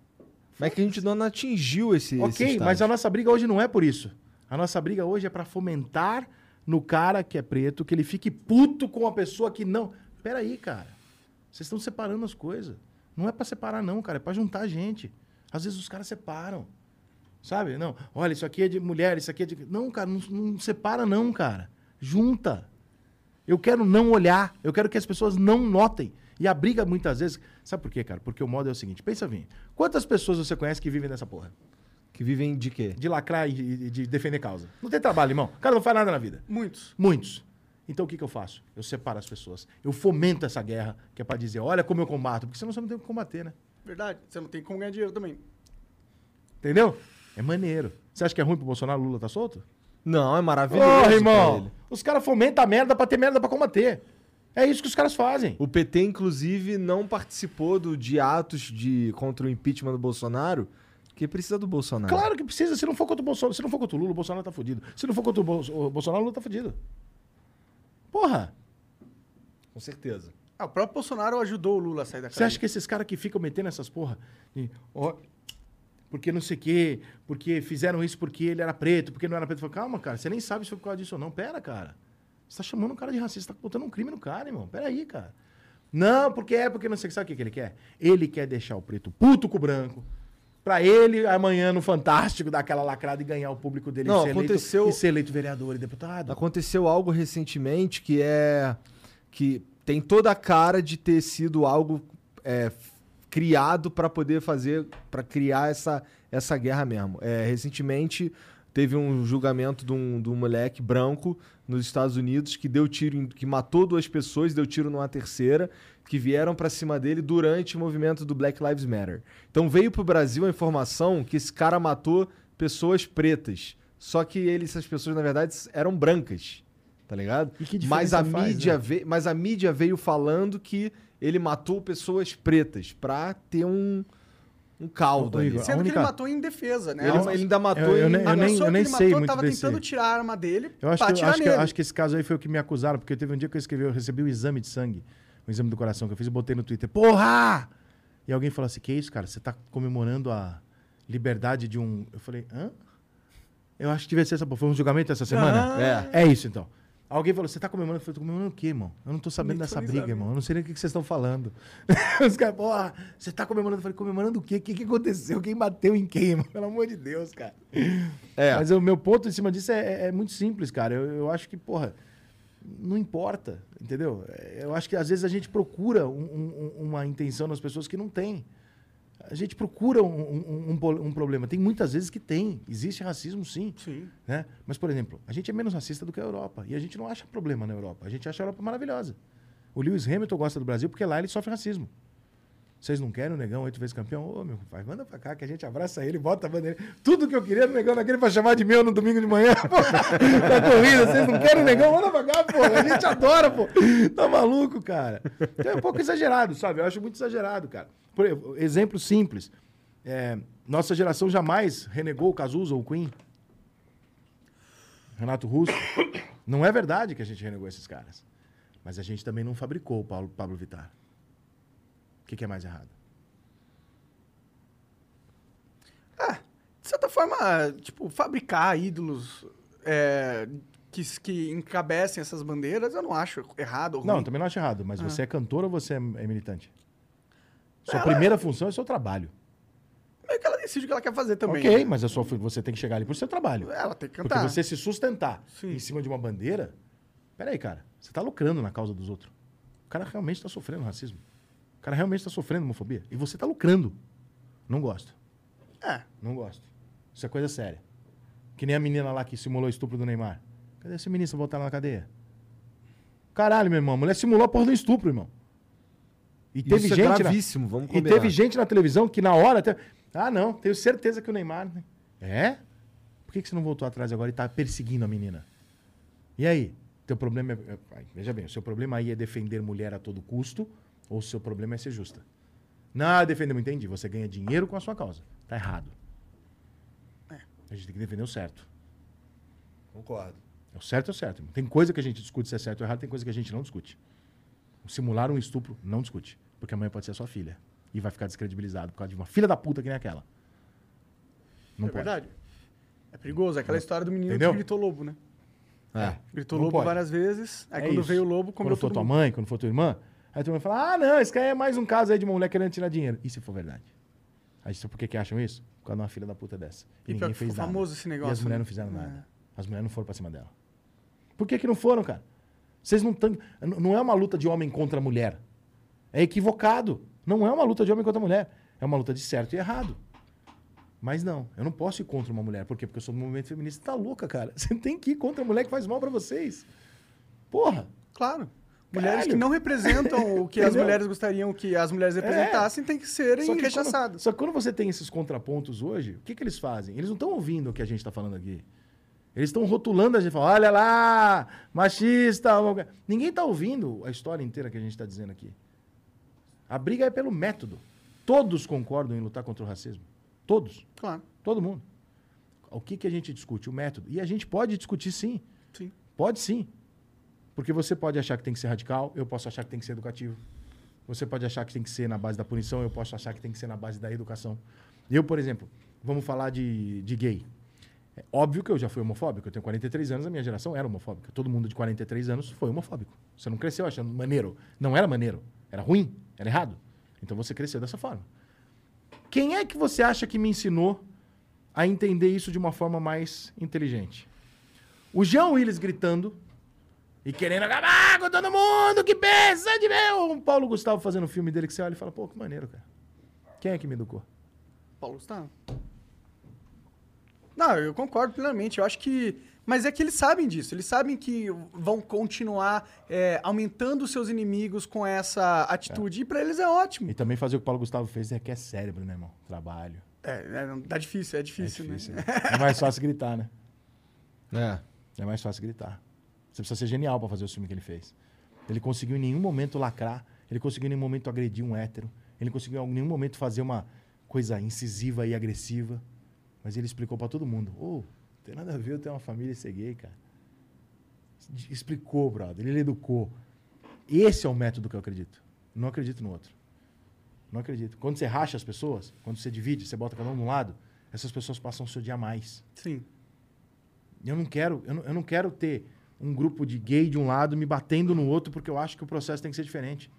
Mas é que a gente não atingiu esse. esse Ok, estágio. mas a nossa briga hoje não é por isso. A nossa briga hoje é pra fomentar no cara que é preto que ele fique puto com a pessoa que não. Peraí, cara. Vocês estão separando as coisas. Não é pra separar, não, cara. É pra juntar gente. Às vezes os caras separam. Sabe? Não, olha, isso aqui é de mulher, isso aqui é de. Não, cara, não, não separa, não, cara. Junta. Eu quero não olhar. Eu quero que as pessoas não notem. E a briga, muitas vezes. Sabe por quê, cara? Porque o modo é o seguinte: pensa bem. Quantas pessoas você conhece que vivem nessa porra? Que vivem de quê? De lacrar e de, de defender causa. Não tem trabalho, irmão. O cara não faz nada na vida. Muitos. Muitos. Então o que, que eu faço? Eu separo as pessoas. Eu fomento essa guerra, que é pra dizer, olha como eu combato. Porque senão você não tem como combater, né? Verdade. Você não tem como ganhar dinheiro também. Entendeu? É maneiro. Você acha que é ruim pro Bolsonaro o Lula tá solto? Não, é maravilhoso. Porra, pra irmão! ele. Os caras fomentam a merda pra ter merda pra combater. É isso que os caras fazem. O PT, inclusive, não participou do, de atos de, contra o impeachment do Bolsonaro, que precisa do Bolsonaro. Claro que precisa. Se não for contra o Bolsonaro, se não for contra o Lula, o Bolsonaro tá fudido. Se não for contra o, Bol- o Bolsonaro, o Lula tá fudido. Porra! Com certeza. Ah, o próprio Bolsonaro ajudou o Lula a sair da Você acha que esses caras que ficam metendo essas porra. de, ó, porque não sei o quê, porque fizeram isso porque ele era preto, porque não era preto. Fala, Calma, cara, você nem sabe se foi por causa disso ou não. Pera, cara. Você tá chamando um cara de racista, tá botando um crime no cara, irmão. Pera aí, cara. Não, porque é, porque não sei. Sabe o que, que ele quer? Ele quer deixar o preto puto com o branco. Pra ele, amanhã, no Fantástico, dar aquela lacrada e ganhar o público dele Não, e, ser aconteceu- eleito, e ser eleito vereador e deputado. Aconteceu algo recentemente que é. que tem toda a cara de ter sido algo é, criado para poder fazer. para criar essa, essa guerra mesmo. É, recentemente teve um julgamento de um, de um moleque branco nos Estados Unidos que deu tiro, em- que matou duas pessoas, deu tiro numa terceira, que vieram para cima dele durante o movimento do Black Lives Matter. Então veio pro Brasil a informação que esse cara matou pessoas pretas. Só que ele, essas pessoas, na verdade, eram brancas. Tá ligado? Mas, a faz, mídia né? veio, mas a mídia veio falando que ele matou pessoas pretas pra ter um, um caldo Ô, ali. Sendo única- que ele matou em defesa, né? Ele, ele ainda matou eu- eu em- nem- a eu nem- eu nem que ele sei matou muito tava desse- tentando tirar a arma dele Eu acho, pra que, acho, que, nele. acho que esse caso aí foi o que me acusaram, porque teve um dia que eu escrevi, eu recebi o exame de sangue, o exame do coração que eu fiz e botei no Twitter. Porra! E alguém falou assim: que isso, cara? Você tá comemorando a liberdade de um. Eu falei, hã? Eu acho que devia ser essa. Foi um julgamento essa semana? É. É isso então. Alguém falou, você tá comemorando? Eu falei, tô comemorando o quê, irmão? Eu não tô sabendo dessa briga, irmão. Eu não sei nem o que vocês estão falando. Os caras, porra, você tá comemorando? Eu falei, comemorando o quê? O que, que aconteceu? Quem bateu em quem, irmão? Pelo amor de Deus, cara. É. Mas o meu ponto em cima disso é, é- é muito simples, cara. Eu, eu acho que, porra, não importa, entendeu? É, Eu acho que às vezes a gente procura um- um- uma intenção nas pessoas que não tem. A gente procura um, um- um um problema. Tem muitas vezes que tem. Existe racismo, sim. Sim. Né? Mas, por exemplo, a gente é menos racista do que a Europa. E a gente não acha problema na Europa. A gente acha a Europa maravilhosa. O Lewis Hamilton gosta do Brasil porque lá ele sofre racismo. Vocês não querem o Negão oito vezes campeão? Ô, meu pai, manda pra cá que a gente abraça ele, bota a bandeira. Tudo que eu queria no Negão naquele pra chamar de meu no domingo de manhã, pô. Na corrida, vocês não querem o Negão? Manda pra cá, pô. A gente adora, pô. Tá maluco, cara. Então é um pouco exagerado, sabe? Eu acho muito exagerado, cara. Por exemplo, simples. É, nossa geração jamais renegou o Cazuza ou o Queen. Renato Russo. Não é verdade que a gente renegou esses caras. Mas a gente também não fabricou o Paulo, Pablo Vittar. O que, que é mais errado? De certa forma, tipo, fabricar ídolos é, que, que encabecem essas bandeiras, eu não acho errado. Não, também não acho errado, mas você é cantor ou você é, é militante? Sua primeira função é seu trabalho. É que ela decide o que ela quer fazer também. ok, né? mas sua, fu- você tem que chegar ali por seu trabalho. Ela tem que Porque cantar. você se sustentar Sim. em cima de uma bandeira. Peraí, cara. Você tá lucrando na causa dos outros. O cara realmente tá sofrendo racismo. O cara realmente tá sofrendo homofobia. E você tá lucrando. Não gosto. É. Não gosto. Isso é coisa séria. Que nem a menina lá que simulou o estupro do Neymar. Cadê pra botar ela na cadeia? Caralho, meu irmão. A mulher simulou a porra do estupro, irmão. E teve Isso é gente. na- gravíssimo, vamos E combinar. teve gente na televisão que na hora. Até... Ah, não, tenho certeza que o Neymar. né? É? Por que, que você não voltou atrás agora e tá perseguindo a menina? E aí? Teu problema é. é- ai, Veja bem, o seu problema aí é defender mulher a todo custo ou o seu problema é ser justa? Não, defender, entendi. Você ganha dinheiro com a sua causa. Tá errado. A gente tem que defender o certo. Concordo. É o certo é o certo. Tem coisa que a gente discute se é certo ou errado, tem coisa que a gente não discute. Simular um estupro, não discute. Porque amanhã pode ser a sua filha. E vai ficar descredibilizado por causa de uma filha da puta que nem aquela. Não é pode. verdade. É perigoso. É aquela história do menino Entendeu? que gritou lobo, né? É. Gritou Não lobo pode. várias vezes. Aí É quando isso. veio o lobo, comeu Quando for todo tua mundo. mãe, quando for tua irmã, aí tua mãe fala: Ah, não, esse cara é mais um caso aí de uma mulher querendo tirar dinheiro. E se for verdade? Aí sabe por que, que acham isso? Por causa de uma filha da puta dessa. E E, pior ninguém que fez nada. famoso esse E negócio, as mulheres né? não fizeram É. nada. As mulheres não foram pra cima dela. Por que, que não foram, cara? Vocês não estão. Não é uma luta de homem contra mulher. É equivocado. Não é uma luta de homem contra mulher. É uma luta de certo e errado. Mas não, eu não posso ir contra uma mulher. Por quê? Porque eu sou do movimento feminista. Você tá louca, cara. Você tem que ir contra a mulher que faz mal pra vocês. Porra. Claro. Mulheres Caralho. que não representam o que as mulheres gostariam que as mulheres representassem têm que serem Só que rechaçadas. Quando, só que quando você tem esses contrapontos hoje, o que, que eles fazem? Eles não estão ouvindo o que a gente está falando aqui. Eles estão rotulando a gente, falando, olha lá, machista. alguma coisa." Ninguém está ouvindo a história inteira que a gente está dizendo aqui. A briga é pelo método. Todos concordam em lutar contra o racismo. Todos. Claro. Todo mundo. O que, que a gente discute? O método. E a gente pode discutir sim. Sim. Pode sim. Porque você pode achar que tem que ser radical, eu posso achar que tem que ser educativo. Você pode achar que tem que ser na base da punição, eu posso achar que tem que ser na base da educação. Eu, por exemplo, vamos falar de, de gay. É óbvio que eu já fui homofóbico. Eu tenho 43 anos, a minha geração era homofóbica. Todo mundo de 43 anos foi homofóbico. Você não cresceu achando maneiro. Não era maneiro. Era ruim. Era errado. Então você cresceu dessa forma. Quem é que você acha que me ensinou a entender isso de uma forma mais inteligente? O Jean Willis gritando e querendo acabar com todo mundo que pensa de ver. O Paulo Gustavo fazendo o filme dele que você olha e fala, pô, que maneiro, cara. Quem é que me educou? Paulo Gustavo. Não, eu concordo plenamente. Eu acho que. Mas é que eles sabem disso. Eles sabem que vão continuar é, aumentando os seus inimigos com essa atitude. E pra eles é ótimo. E também fazer o que o Paulo Gustavo fez requer cérebro, né, irmão? Trabalho. É, é, dá difícil, é É difícil, difícil, né? né? É mais fácil gritar, né? É. É mais fácil gritar. Você precisa ser genial pra fazer o filme que ele fez. Ele conseguiu em nenhum momento lacrar, ele conseguiu em nenhum momento agredir um hétero, ele conseguiu em nenhum momento fazer uma coisa incisiva e agressiva. Mas ele explicou pra todo mundo: Ô, não tem nada a ver eu ter uma família e ser gay, cara. Explicou, brother. Ele educou. Esse é o método que eu acredito. Não acredito no outro. Não acredito. Quando você racha as pessoas, quando você divide, você bota cada um de um lado, essas pessoas passam a se odiar mais. Sim. Eu não quero, eu não, eu não quero ter um grupo de gay de um lado me batendo no outro porque eu acho que o processo tem que ser diferente.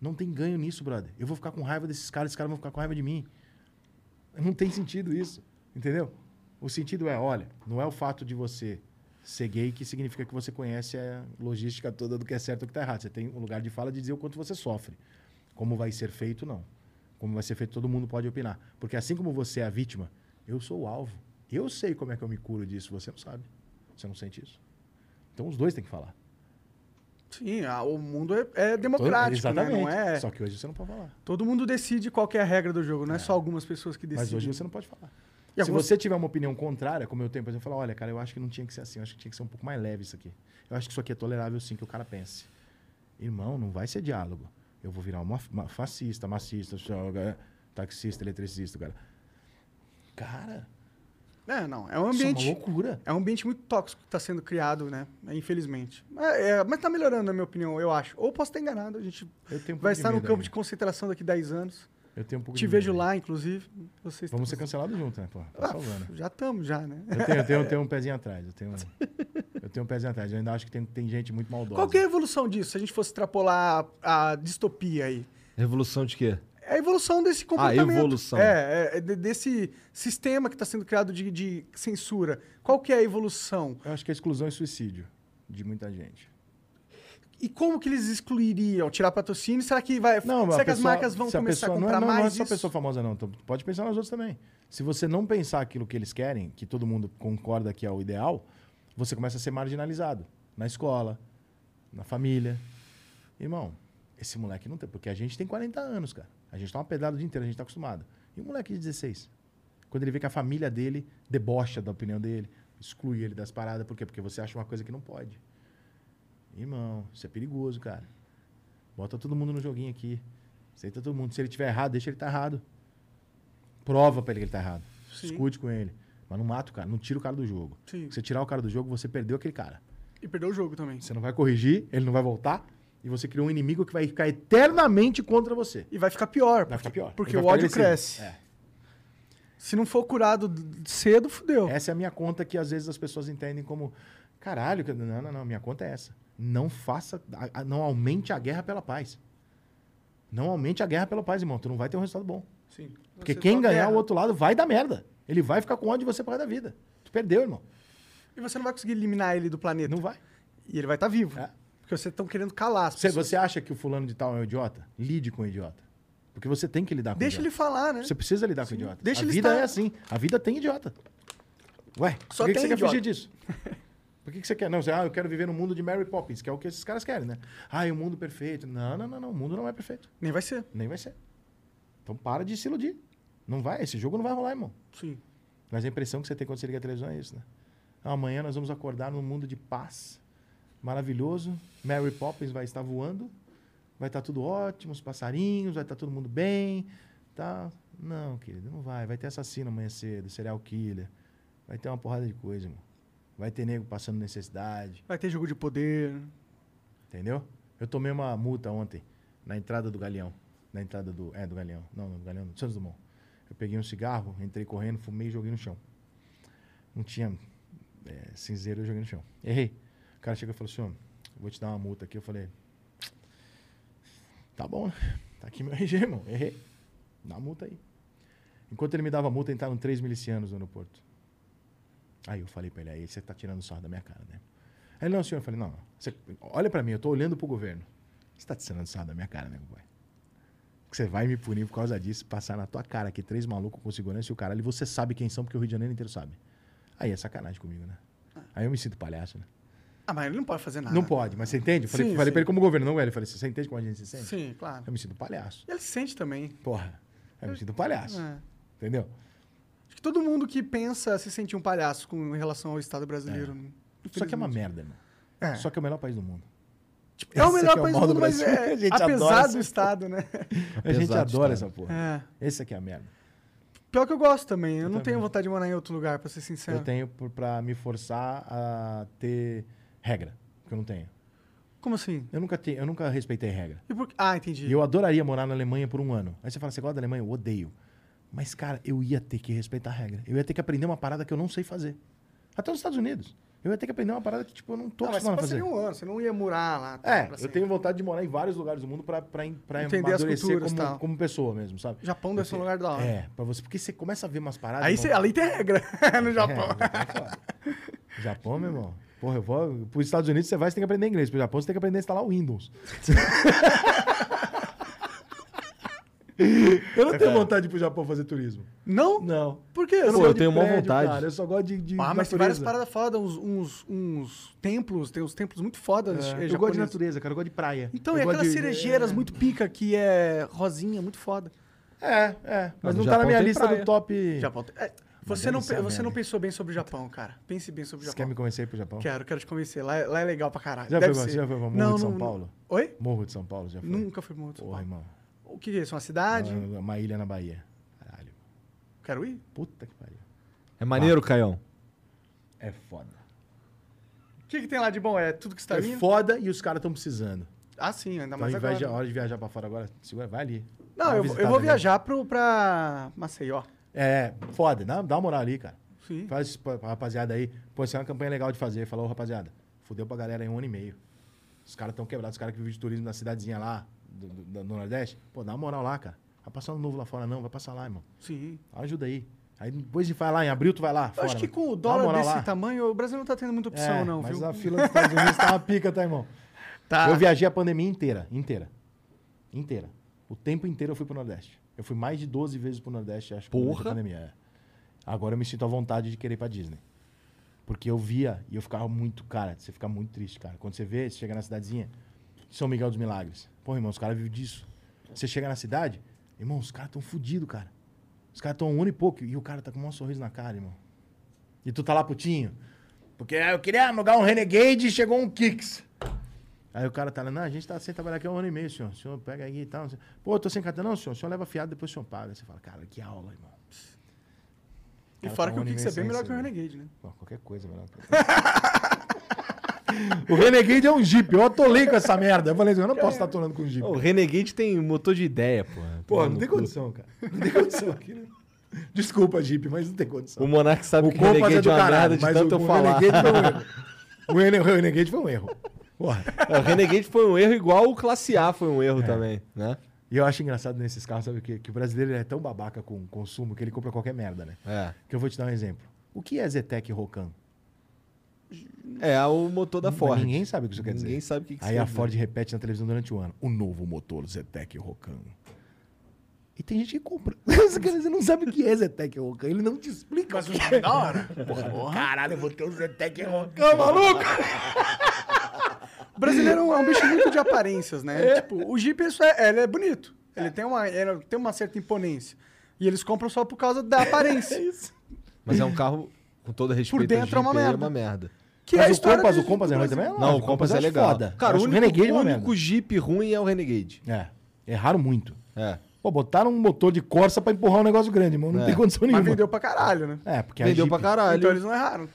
Não tem ganho nisso, brother. Eu vou ficar com raiva desses caras, esses caras vão ficar com raiva de mim. Não tem sentido isso, entendeu? O sentido é, olha, não é o fato de você ser gay que significa que você conhece a logística toda do que é certo e o que está errado. Você tem um lugar de fala de dizer o quanto você sofre. Como vai ser feito, não. Como vai ser feito, todo mundo pode opinar. Porque assim como você é a vítima, eu sou o alvo. Eu sei como é que eu me curo disso, você não sabe. Você não sente isso. Então os dois têm que falar. Sim, a- o mundo é, é democrático, né? Exatamente. Não é... Só que hoje você não pode falar. Todo mundo decide qual é a regra do jogo, não é, só algumas pessoas que decidem. Mas hoje você não pode falar. E Se você tiver uma opinião contrária, como eu tenho, por exemplo, falar, olha, cara, eu acho que não tinha que ser assim, eu acho que tinha que ser um pouco mais leve isso aqui. Eu acho que isso aqui é tolerável sim que o cara pense. Irmão, não vai ser diálogo. Eu vou virar uma, uma fascista, machista, joga- taxista, eletricista, cara. Cara, É, não, é um isso é uma ambiente... loucura. É um ambiente muito tóxico que está sendo criado, né? Infelizmente. É, é, mas tá melhorando, na minha opinião, eu acho. Ou posso estar enganado, a gente Eu tenho um pouco vai estar no campo ainda. de concentração daqui 10 anos. Eu tenho um pouco Te de vejo medo. lá, inclusive. Vocês Vamos ser cancelados juntos, né? Pô, tá Ah, salvando. já estamos, já, né? Eu tenho, eu, tenho, eu tenho um pezinho atrás. Eu tenho, eu tenho um pezinho atrás. Eu ainda acho que tem, tem gente muito maldosa. Qual que é a evolução disso, se a gente fosse extrapolar a, a distopia aí? Revolução de quê? É a evolução desse comportamento. evolução. É, é, é de- desse sistema que está sendo criado de, de censura. Qual que é a evolução? Eu acho que é exclusão e suicídio de muita gente. E como que eles excluiriam? Tirar patrocínio? Será que vai? Não, será que as pessoa- marcas vão se a começar pessoa- a comprar não é, não, mais Não é só isso? pessoa famosa, não. Então, pode pensar nas outras também. Se você não pensar aquilo que eles querem, que todo mundo concorda que é o ideal, você começa a ser marginalizado. Na escola, na família. Irmão, esse moleque não tem... Porque a gente tem 40 anos, cara. A gente tá uma pedrada o dia inteiro, a gente tá acostumado. E um moleque de 16? Quando ele vê que a família dele debocha da opinião dele, exclui ele das paradas. Por quê? Porque você acha uma coisa que não pode. Irmão, isso é perigoso, cara. Bota todo mundo no joguinho aqui. Aceita todo mundo. Se ele tiver errado, deixa ele estar errado. Prova pra ele que ele tá errado. Sim. Discute com ele. Mas não mata o cara, não tira o cara do jogo. Sim. Você tirar o cara do jogo, você perdeu aquele cara. E perdeu o jogo também. Você não vai corrigir, ele não vai voltar. E você criou um inimigo que vai ficar eternamente contra você. E vai ficar pior. Vai ficar pior. Porque o ódio cresce. É. Se não for curado cedo, fudeu. Essa é a minha conta que às vezes as pessoas entendem como caralho, não, não, não, minha conta é essa. Não faça, não aumente a guerra pela paz. Não aumente a guerra pela paz, irmão. Tu não vai ter um resultado bom. Sim. Porque Você quem ganhar guerra. o outro lado vai dar merda. Ele vai ficar com ódio de você por causa da vida. Tu perdeu, irmão. E você não vai conseguir eliminar ele do planeta. Não vai. E ele vai estar vivo. É. Porque vocês estão querendo calar as Você, pessoas. você acha que o fulano de tal é um idiota? Lide com o idiota. Porque você tem que lidar com Deixa o ele idiota. falar, né? Você precisa lidar com o idiota. Deixa a ele vida estar- é assim. A vida tem idiota. Ué, Só por que, que tem você quer idiota. fugir disso? Por que, que você quer? Não, você, ah, eu quero viver no mundo de Mary Poppins, que é o que esses caras querem, né? Ah, o mundo perfeito. Não, não, não, não. O mundo não é perfeito. Nem vai ser. Nem vai ser. Então para de se iludir. Não vai. Esse jogo não vai rolar, irmão. Sim. Mas a impressão que você tem quando você liga a televisão é isso, né? Ah, Amanhã nós vamos acordar num mundo de paz, maravilhoso. Mary Poppins vai estar voando, vai estar tudo ótimo, os passarinhos, vai estar todo mundo bem, tá? Não, querido, não vai. Vai ter assassino amanhã cedo, serial killer, vai ter uma porrada de coisa, irmão. Vai ter nego passando necessidade, Vai ter jogo de poder. entendeu? Eu tomei uma multa ontem na entrada do Galeão, na entrada do, é, do Galeão, não, não, do Galeão, do Santos Dumont. Eu peguei um cigarro, entrei correndo, fumei e joguei no chão. Não tinha é, cinzeiro, eu joguei no chão. Errei. O cara chegou e falou assim, ó, vou te dar uma multa aqui. Eu falei, tá bom, né? Tá aqui meu RG, irmão. Errei. Dá a multa aí. Enquanto ele me dava a multa, entraram três milicianos no aeroporto. Aí eu falei pra ele, aí você tá tirando sarro da minha cara, né? Aí ele, não, senhor. Eu falei, não, não. Você, olha pra mim, eu tô olhando pro governo. Você tá tirando sarro da minha cara, né, pai? Que você vai me punir por causa disso, passar na tua cara aqui três malucos com segurança e o caralho, e você sabe quem são, porque o Rio de Janeiro inteiro sabe. Aí é sacanagem comigo, né? Aí eu me sinto palhaço, né? Ah, mas ele não pode fazer nada. Não pode, mas você entende? Eu Falei, Sim, falei sim. pra ele como governo, não, velho. Eu falei, você entende como a gente se sente? Sim, claro. Eu me sinto palhaço. E ele se sente também. Porra. Eu me sinto palhaço. É. Entendeu? Todo mundo que pensa se sentir um palhaço com em relação ao Estado brasileiro. né? Só que é uma merda, irmão. É. Só que é o melhor país do mundo. É o melhor aqui é o país do mundo, mas é A gente adora apesar do Estado, né? A gente adora essa porra. É. Esse aqui é a merda. Pior que eu gosto também. Eu, Eu não tenho também. vontade de morar em outro lugar, pra ser sincero. Eu tenho pra me forçar a ter regra. Que eu não tenho. Como assim? Eu nunca, te, eu nunca respeitei regra. E por... Ah, entendi. E eu adoraria morar na Alemanha por um ano. Aí você fala, você gosta da Alemanha? Eu odeio. Mas, cara, eu ia ter que respeitar a regra. Eu ia ter que aprender uma parada que eu não sei fazer. Até nos Estados Unidos. Eu ia ter que aprender uma parada que, tipo, eu não tô Ah, mas você acostumado a fazer. um ano, você não ia morar lá. tá, É, eu sempre. tenho vontade de morar em vários lugares do mundo pra, pra, pra Entender as culturas como, tal. como pessoa mesmo, sabe? Japão deve ser um lugar da hora. É, pra você. Porque você começa a ver umas paradas. Aí você, ali tem regra no Japão. É, Japão é. Japão, meu irmão. Porra, eu vou. Pros Estados Unidos você vai, você tem que aprender inglês. Pro Japão você tem que aprender a instalar o Windows. eu não tenho vontade de ir pro Japão fazer turismo. Não? Não. Por quê? Eu, não Pô, eu tenho prédio, vontade. Cara. Eu só gosto de. de Ah, mas tem várias paradas fodas, uns, uns, uns templos, tem uns templos muito fodas. É, eh, eu gosto de natureza, cara. Eu gosto de praia. Então, eu e aquelas de- cerejeiras muito pica que é rosinha, muito foda. É, é. Mas no não tá na Japão minha lista praia. do top. Japão. É, você deve não, ser pe- a você não pensou bem sobre o Japão, cara. Pense bem sobre o Você Japão. quer me convencer aí pro Japão? Quero, quero te convencer. Lá, é- lá é legal pra caralho. Já Deve foi, ser. você já foi pra Morro não, de São não- Paulo? Oi? Morro de São Paulo, já foi? Nunca fui pro Morro de São Porra, Paulo. irmão. O que é isso? Uma cidade? Ah, Uma ilha na Bahia. Caralho. Quero ir. Puta que pariu. É maneiro, Caião. É foda. O que, que tem lá de bom? É tudo que está É vindo? foda e os caras estão precisando. Ah, sim, ainda Então, mais invés de, a agora. hora de viajar pra fora agora, segura, vai ali. Não, uma eu, vou- eu vou ali. viajar pro, pra Maceió. É, foda. Dá, dá uma moral ali, cara. Sim. Faz isso pra, pra rapaziada aí. Pô, isso é uma campanha legal de fazer. Falou, rapaziada, fudeu pra galera em um ano e meio. Os caras estão quebrados. Os caras que vivem de turismo na cidadezinha lá, do, do- do Nordeste. Pô, dá uma moral lá, cara. Vai passar um novo lá fora, não. Vai passar lá, irmão. Sim. Ajuda aí. Aí depois de vai lá, em abril tu vai lá. Fora, acho que com o dólar desse lá. tamanho, o Brasil não tá tendo muita opção, É, não, mas viu? a fila dos Estados Unidos tá uma pica, tá, irmão? Tá. Eu viajei a pandemia inteira, inteira. Inteira. O tempo inteiro eu fui pro Nordeste. Eu fui mais de 12 vezes pro Nordeste, acho que durante a Porra. pandemia. é. Agora eu me sinto à vontade de querer ir pra Disney. Porque eu via e eu ficava muito, cara, você fica muito triste, cara. Quando você vê, você chega na cidadezinha, São Miguel dos Milagres. Pô, irmão, os caras vivem disso. Você chega na cidade, irmão, os caras tão fudidos, cara. Os caras estão um ano e pouco. E o cara tá com um sorriso na cara, irmão. E tu tá lá putinho. Porque ah, eu queria alugar um Renegade e chegou um Kicks. Aí o cara tá lá, não, a gente tá sem trabalhar aqui há um ano e meio, senhor. O senhor pega aí e tal. Pô, eu tô sem cartão. Não, senhor. O senhor leva fiado, depois o senhor paga. Você fala, cara, que aula, irmão. E Cara, fora tá que o Kicks é bem melhor que o ser, Renegade, né? Pô, qualquer coisa, melhor. o Renegade é um Jeep. Eu atolei com essa merda. Eu falei assim, eu não posso estar atolando com um Jeep. O Renegade tem motor de ideia, porra. Pô, Toma não tem condição, cara. Não tem condição aquilo. Desculpa, Jeep, mas não tem condição. O Monark sabe O que Renegade é do é uma caralho, merda de mas tanto o, eu o falar. Renegade foi um erro. O Rene- o Renegade foi um erro. Porra. É, o Renegade foi um erro igual o Classe A foi um erro também, né? E eu acho engraçado nesses carros, sabe o quê? Que o brasileiro é tão babaca com o consumo que ele compra qualquer merda, né? É. Que eu vou te dar um exemplo. O que é Zetec Rocan? É o motor da Mas Ford. Ninguém sabe o que isso quer dizer. Ninguém sabe o que, que Aí a Ford dizer. repete na televisão durante o ano. O novo motor Zetec Rocan. E tem gente que compra. Você não sabe o que é Zetec Rocan. Ele não te explica. Mas o que nome é. é da hora. Caralho, eu vou ter um Zetec Rocan, maluco! O brasileiro é um bicho muito de aparências, né? Tipo, o Jeep, isso é, ele é bonito. Ele tem uma, ele tem uma certa imponência. E eles compram só por causa da aparência. Mas é um carro, com todo respeito, dentro é uma ele merda. uma merda. Que é a Mas o história Compass, de- o Compass é ruim também? Não, o acho Compass é acho legal. Foda. Cara, o único, Renegade o único merda. Jeep ruim é o Renegade. É. Erraram muito. É. Pô, botaram um motor de Corsa pra empurrar um negócio grande, irmão. Não É. tem condição nenhuma. Mas vendeu pra caralho, né? É, porque a Vendeu Jeep- pra caralho. Então eles não erraram.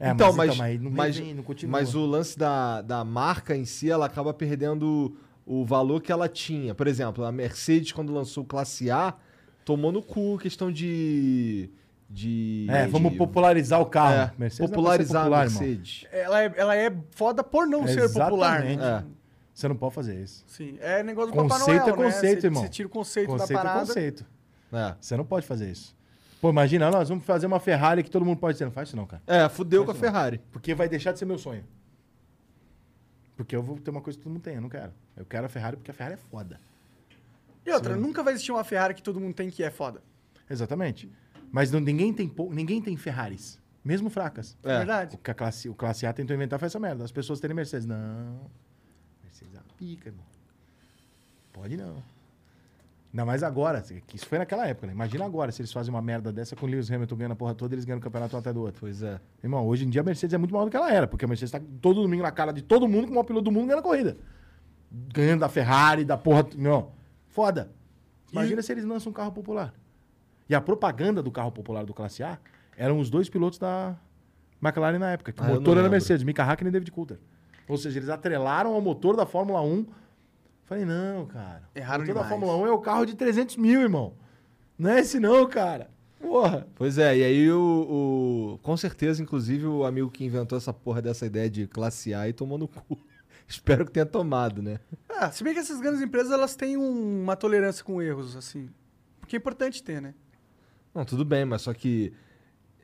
É, então, mas, mas, então, mas não, mas, vem, não continua. mas o lance da, da marca em si, ela acaba perdendo o valor que ela tinha. Por exemplo, a Mercedes, quando lançou o Classe A, tomou no cu questão de. De É, vamos de- popularizar o carro. é, Mercedes não é ser popularizar popular, a irmão. Mercedes. Ela é, ela é foda por não ser popular. Exatamente. É. Você não pode fazer isso. Sim, é negócio do Papai Conceito Noel, é conceito, né? Você- irmão. Você tira o conceito, Conceito da é parada. conceito. É. Você não pode fazer isso. Pô, imagina, nós vamos fazer uma Ferrari que todo mundo pode ter. Não faz isso não, cara. É, fudeu com a Ferrari. Porque vai deixar de ser meu sonho. Porque eu vou ter uma coisa que todo mundo tem, eu não quero. Eu quero a Ferrari porque a Ferrari é foda. E outra, nunca vai existir uma Ferrari que todo mundo tem que é foda. Exatamente. Mas não- ninguém, tem, ninguém tem Ferraris. Mesmo fracas. É verdade. O que a classe, o classe A tentou inventar foi essa merda. As pessoas terem Mercedes. Não. Mercedes é uma pica, irmão. Pode não. Ainda mais agora. que Isso foi naquela época, né? Imagina agora se eles fazem uma merda dessa com o Lewis Hamilton ganhando a porra toda eles ganham o campeonato um até do outro. Pois é. Irmão, hoje em dia a Mercedes é muito maior do que ela era, porque a Mercedes tá todo domingo na cara de todo mundo, com o maior piloto do mundo ganhando a corrida. Ganhando da Ferrari, da porra. Não. Foda. Imagina se eles lançam um carro popular. E a propaganda do carro popular do Classe A eram os dois pilotos da McLaren na época. Que Ah, o motor era. Mercedes, Mika Hakkinen e David Coulter. Ou seja, eles atrelaram ao motor da Fórmula 1. Falei, não, cara. Erraram o motor da demais. Fórmula 1 é o carro de 300 mil, irmão. Não é esse não, cara. Porra. Pois é, e aí o, o- Com certeza, inclusive, o amigo que inventou essa porra dessa ideia de classe A e tomou no cu. Espero que tenha tomado, né? Ah, se bem que essas grandes empresas, elas têm um- uma tolerância com erros, assim. Porque é importante ter, né? Não, tudo bem, mas só que.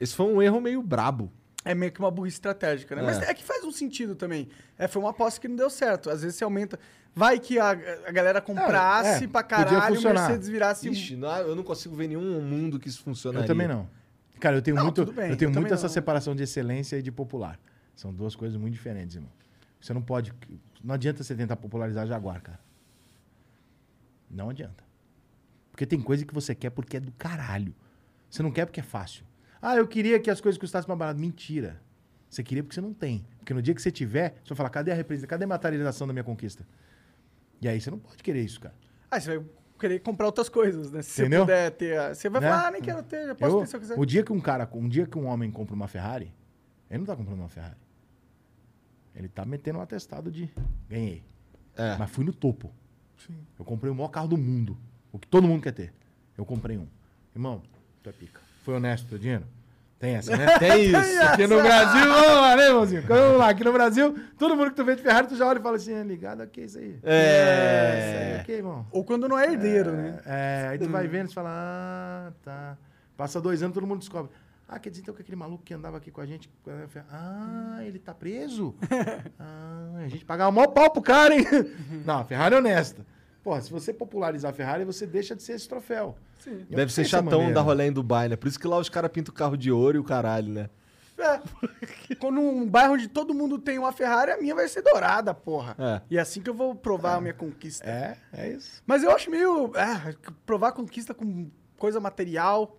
Esse foi um erro meio brabo. É meio que uma burrice estratégica, né? É. Mas é que faz um sentido também. É, foi uma aposta que não deu certo. Às vezes você aumenta. Vai que a, a galera comprasse É, é, pra caralho, o funcionar. Mercedes virasse. Ixi, não- eu não consigo ver nenhum mundo que isso funcionaria. Eu também não. Cara, eu tenho Não, muito, bem, eu tenho eu muito essa não. separação de excelência e de popular. São duas coisas muito diferentes, irmão. Você não pode. Não adianta você tentar popularizar Jaguar, cara. Não adianta. Porque tem coisa que você quer porque é do caralho. Você não quer porque é fácil. Ah, eu queria que as coisas custassem mais barato. Mentira. Você queria porque você não tem. Porque no dia que você tiver, você vai falar: cadê a representação? Cadê a materialização da minha conquista? E aí você não pode querer isso, cara. Ah, você vai querer comprar outras coisas, né? Se Entendeu? você puder ter. a- Você vai Né? falar, ah, nem quero ter, já posso Eu- ter se eu quiser. o dia que um cara, um dia que um homem compra uma Ferrari, ele não tá comprando uma Ferrari. Ele tá metendo um atestado de ganhei. É. Mas fui no topo. Eu comprei o maior carro do mundo. O que todo mundo quer ter. Eu comprei um. Irmão, tu é pica. Foi honesto dinheiro? Tem essa, né? Tem isso. Aqui no Brasil, vamos lá, né, irmãozinho? Vamos lá, aqui no Brasil, todo mundo que tu vê de Ferrari, tu já olha e fala assim, é ligado aqui isso aí. É. Isso aí, ok, irmão. Ou quando não é herdeiro, né? É, aí tu vai vendo e fala, ah, tá. Passa dois anos, todo mundo descobre. Ah, quer dizer então que aquele maluco que andava aqui com a gente. Ah, ele tá preso? Ah, a gente pagava o maior pau pro cara, hein? Não, a Ferrari é honesta. Porra, se você popularizar a Ferrari, você deixa de ser esse troféu. Sim. Deve ser chatão dar rolê em Dubai, né? Por isso que lá os caras pintam o carro de ouro e o caralho, né? É. Quando um bairro onde todo mundo tem uma Ferrari, a minha vai ser dourada, porra. É. E é assim que eu vou provar a minha conquista. É, é isso. Mas eu acho meio. Ah, provar a conquista com coisa material.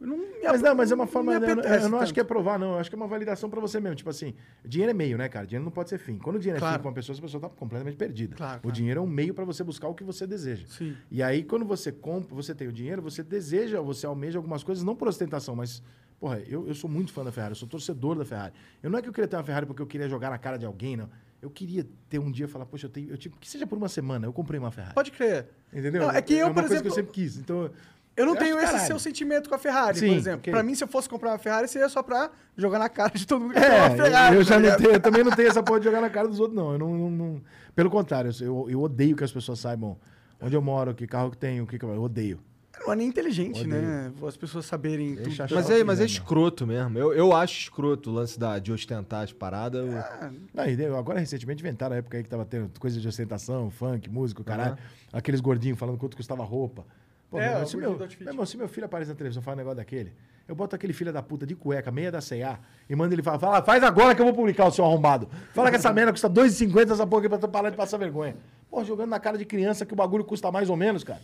Não Mas não, mas é uma forma. Eu, não- eu não acho que é provar, não. Eu acho que é uma validação pra você mesmo. Tipo assim, dinheiro é meio, né, cara? Dinheiro não pode ser fim. Quando o dinheiro é Claro. fim pra uma pessoa, essa pessoa tá completamente perdida. Claro, O claro. dinheiro é um meio pra você buscar o que você deseja. Sim. E aí, quando você compra, você tem o dinheiro, você deseja, você almeja algumas coisas, não por ostentação, mas. Porra, eu, eu sou muito fã da Ferrari, eu sou torcedor da Ferrari. Eu não é que eu queria ter uma Ferrari porque eu queria jogar na cara de alguém, não. Eu queria ter um dia falar, poxa, eu tenho. Eu, tipo, que seja por uma semana, eu comprei uma Ferrari. Pode crer. Entendeu? Não, é que eu, uma por coisa exemplo, que eu sempre quis. Então. Eu não eu tenho esse caralho. seu sentimento com a Ferrari, Sim, por exemplo. ok. Pra mim, se eu fosse comprar uma Ferrari, seria só pra jogar na cara de todo mundo que tem uma É, Ferrari. eu já tá não tenho, eu também não tenho essa porra de jogar na cara dos outros, não. Eu não, não- não- Pelo contrário, eu, eu odeio que as pessoas saibam onde eu moro, que carro que tenho, o que, que eu. Eu odeio. Não é nem inteligente, Odeio. né? As pessoas saberem tudo. Mas é, mas é quiser, meu. escroto mesmo. Eu, eu acho escroto o lance da, de ostentar as paradas. eu- Não, e daí, agora, recentemente, inventaram a época aí que tava tendo coisa de ostentação, funk, música, caralho. Aqueles gordinhos falando quanto custava roupa. Pô, É, meu, se, meu, outfit. meu irmão, se meu filho aparece na televisão e fala um negócio daquele, eu boto aquele filho da puta de cueca, meia da C&A, e mando ele falar, fala, faz agora que eu vou publicar o seu arrombado. Fala que essa merda custa 2,50 essa porra aqui pra tu parar de passar vergonha. Pô, jogando na cara de criança que o bagulho custa mais ou menos, cara.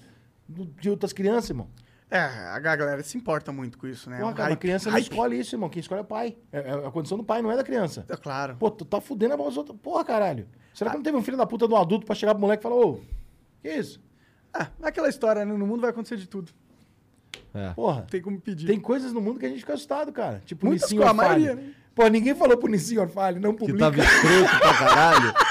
De outras crianças, irmão. É, a galera se importa muito com isso, né? O cara, a criança não escolhe isso, irmão. Quem escolhe é o pai. É, é a condição do pai, não é da criança. É claro. Pô, tu tá fudendo as outras. Porra, caralho. Será que não teve um filho da puta de um adulto pra chegar pro moleque e falar, ô, que isso? Ah, é aquela história, né? No mundo vai acontecer de tudo. É. Porra. Tem como pedir. Tem coisas no mundo que a gente fica assustado, cara. Tipo, Muitas Nissin com a maioria, né? Pô, ninguém falou pro Nissin Orfale, não Que publica. tava escroto pra caralho.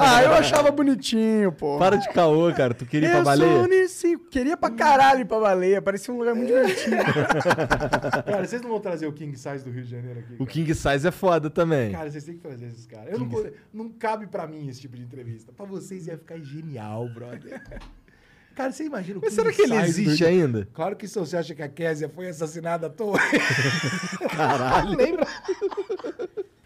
Ah, eu achava bonitinho, pô. Para de caô, cara. Tu queria ir pra eu baleia? sou Nissin. Queria pra caralho ir pra baleia. Parecia um lugar muito divertido. Cara, vocês não vão trazer o King Size do Rio de Janeiro aqui? O cara? King Size é foda também. Cara, vocês têm que trazer esses caras. Eu não, não cabe pra mim esse tipo de entrevista. Pra vocês ia ficar genial, brother. Cara, você imagina o Mas será que ele Size do- existe ainda? Claro que se você acha que a Késia foi assassinada à toa. Caralho. Lembra?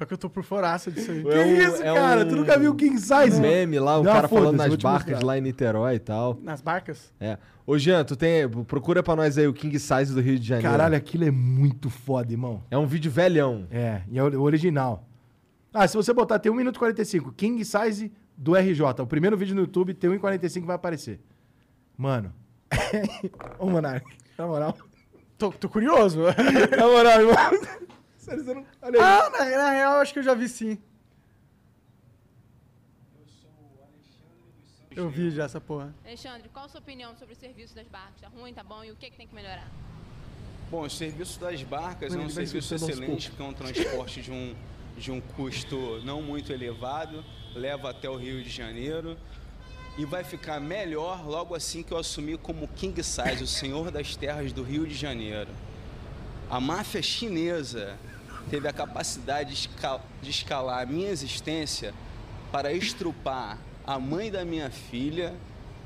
Que eu tô por foraça disso aí. É que um- isso, é cara? um- Tu nunca viu o King Size? Meme lá, o Não, cara falando nas barcas lá em Niterói e tal. Nas barcas? É. Ô, Jean, tu tem. Procura pra nós aí o King Size do Rio de Janeiro. Caralho, aquilo é muito foda, irmão. É um vídeo velhão. É, e é o o original. Ah, se você botar, tem 1 minuto e 45. King Size do RJ. O primeiro vídeo no YouTube tem 1 e 45 vai aparecer. Mano. Ô, Monark. Na moral. Tô, tô curioso. Na moral, irmão. Sério, você não... Olha aí. ah, na, na real, acho que eu já vi sim. Eu vi já essa porra. Alexandre, qual a sua opinião sobre o serviço das barcas? Tá ruim, tá bom? E o que, que tem que melhorar? Bom, o serviço das barcas Mano, é um serviço excelente, porque é um transporte de um, de um custo não muito elevado, leva até o Rio de Janeiro e vai ficar melhor logo assim que eu assumir como King Size, o senhor das terras do Rio de Janeiro. A máfia chinesa teve a capacidade de, esca- de escalar a minha existência para estrupar a mãe da minha filha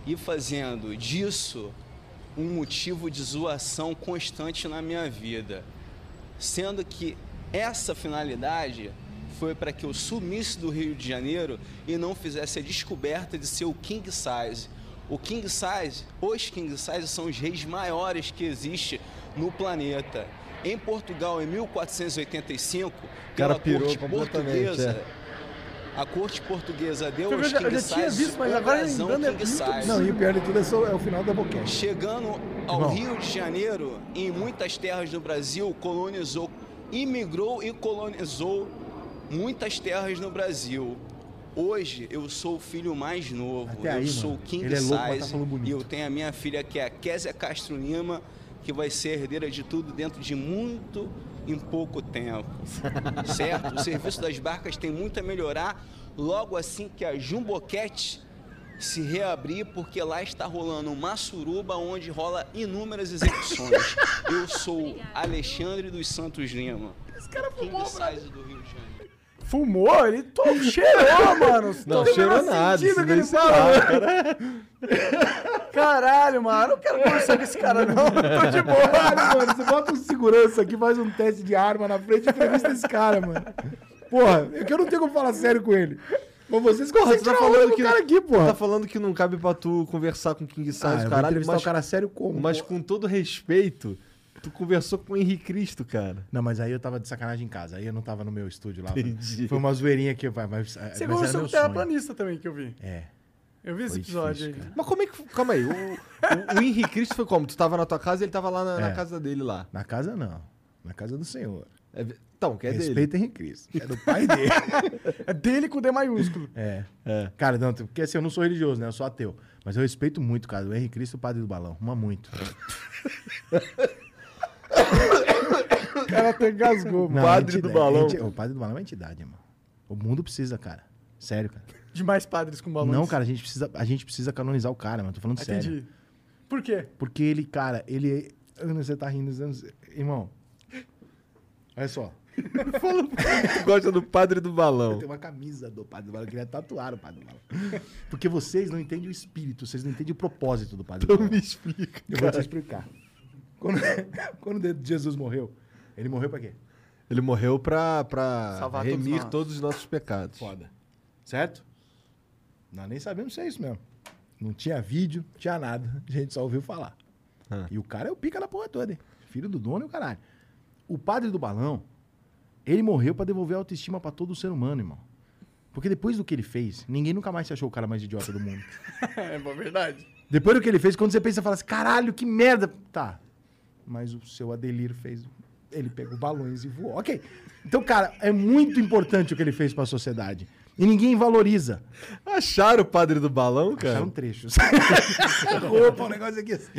e fazendo disso um motivo de zoação constante na minha vida. Sendo que essa finalidade foi para que eu sumisse do Rio de Janeiro e não fizesse a descoberta de ser o King Size. O King Size, os King Size são os reis maiores que existe no planeta. Em Portugal, em 1485, pela corte portuguesa, é. a corte portuguesa deu aos eu King já tinha Size visto, mas agora lembrando é King muito Size. Não, e o pior de tudo é, só- é o final da boquete. Chegando ao. Rio de Janeiro, em muitas terras do Brasil, colonizou, imigrou e colonizou muitas terras no Brasil. Hoje eu sou o filho mais novo, Até eu aí, sou mano, o King ele é louco, tá e eu tenho a minha filha que é a Késia Castro Lima, que vai ser herdeira de tudo dentro de muito em pouco tempo. certo? O serviço das barcas tem muito a melhorar logo assim que a Jumboquete se reabrir, porque lá está rolando uma suruba onde rola inúmeras execuções. Eu sou Alexandre dos Santos Lima. Esse cara fumou, Size do Rio de Janeiro. Fumou? Ele to... cheirou, mano. Não, Tô cheirou vendo nada. sentido Isso que ele fala, lá, cara. Caralho, mano. Eu não quero conversar com esse cara, não. Tô de boa. Caralho, mano, você bota um segurança aqui, faz um teste de arma na frente e entrevista esse cara, mano. Porra, é que eu não tenho como falar sério com ele. Mas vocês Porra, conseguem tu tá falando do que. cara aqui, porra. Tá falando que não cabe pra tu conversar com o King Size, Ah, eu vou caralho. Mas, o cara sério como? mas porra? com todo respeito, tu conversou com o Henrique Cristo, cara. Não, mas aí eu tava de sacanagem em casa. Aí eu não tava no meu estúdio lá. Entendi. Foi uma zoeirinha que vai. vai Você mas conversou com o terraplanista também, que eu vi. É. Eu vi esse Foi episódio difícil, aí. Mas como é que. Calma aí. O, o, o Henrique Cristo foi como? Tu tava na tua casa e ele tava lá na, na É. casa dele lá. Na casa não. Na casa do Senhor. É então, que é dele. Respeita Henrique Cristo. É do pai dele. É dele com D maiúsculo. É. Cara, não, porque assim, eu não sou religioso, né? Eu sou ateu. Mas eu respeito muito, cara. O Henrique Cristo e o Padre do Balão. Uma muito. O cara até gasgou, mano. Não, Padre é do Balão. é enti- O Padre do Balão é uma entidade, mano. O mundo precisa, cara. Sério, cara. De mais padres com balões. Não, cara, a gente precisa, a gente precisa canonizar o cara, mano. Tô falando sério. Entendi. Por quê? Porque ele, cara, ele. Eu não sei, tá rindo. eu. Irmão. Olha só. Tu gosta do padre do Eu balão. tenho uma camisa do Padre do Balão. Eu queria tatuar o Padre do Balão. Porque vocês não entendem o espírito, vocês não entendem o propósito do Padre do Balão. me explica. Eu vou te explicar. Quando, quando Jesus morreu, ele morreu pra quê? Ele morreu pra, pra Salvar todos remir nós. todos os nossos pecados. Foda. Certo? Nós nem sabemos se é isso mesmo. Não tinha vídeo, não tinha nada. A gente só ouviu falar. Ah. E o cara é o pica da porra toda, hein? Filho do dono e o caralho. O padre do balão, ele morreu pra devolver a autoestima pra todo ser humano, irmão. Porque depois do que ele fez, ninguém nunca mais se achou o cara mais idiota do mundo. É verdade. Depois do que ele fez, quando você pensa, fala assim, caralho, que merda. Tá. Mas o seu Adelir fez. Ele pegou balões e voou. Ok. Então, cara, é muito importante o que ele fez pra sociedade. E ninguém valoriza. Acharam o padre do balão, cara? Acharam trechos. Roupa, um negócio aqui assim.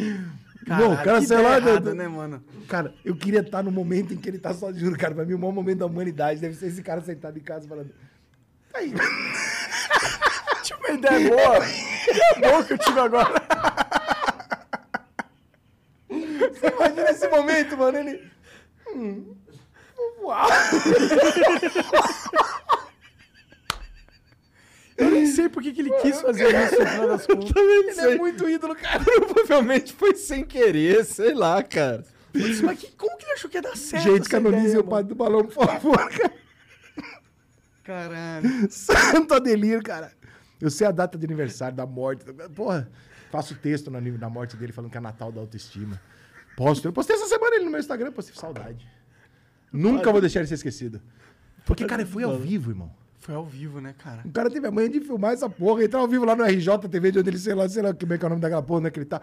Caralho, Não, o cara que sei lá. do- errada, do- né, mano? Cara, eu queria estar no momento em que ele tá só, juro, cara, pra mim o maior momento da humanidade deve ser esse cara sentado em casa falando. "Tá Aí, Tinha uma ideia boa. Que boa que eu tive agora. Você imagina esse momento, mano, ele. Hum, voar. Eu nem sei por que, ele quis fazer isso, no final das contas. Ele é muito ídolo, cara. Provavelmente foi sem querer, sei lá, cara. Mas, mas que- como que ele achou que ia dar certo? Gente, canonize o padre do balão, por favor, cara. Caralho. Santo Adelir, cara. Eu sei a data de aniversário, da morte. Porra, faço texto na, na morte dele falando que é Natal da autoestima. Posto. Eu postei essa semana ele no meu Instagram, postei saudade. Nunca vou deixar ele ser esquecido. Porque, cara, foi ao vivo, irmão. Foi ao vivo, né, cara? O cara teve a manha de filmar essa porra, entrar ao vivo lá no RJTV, de onde ele, sei lá, sei lá como é que é o nome daquela porra, né, que ele tá.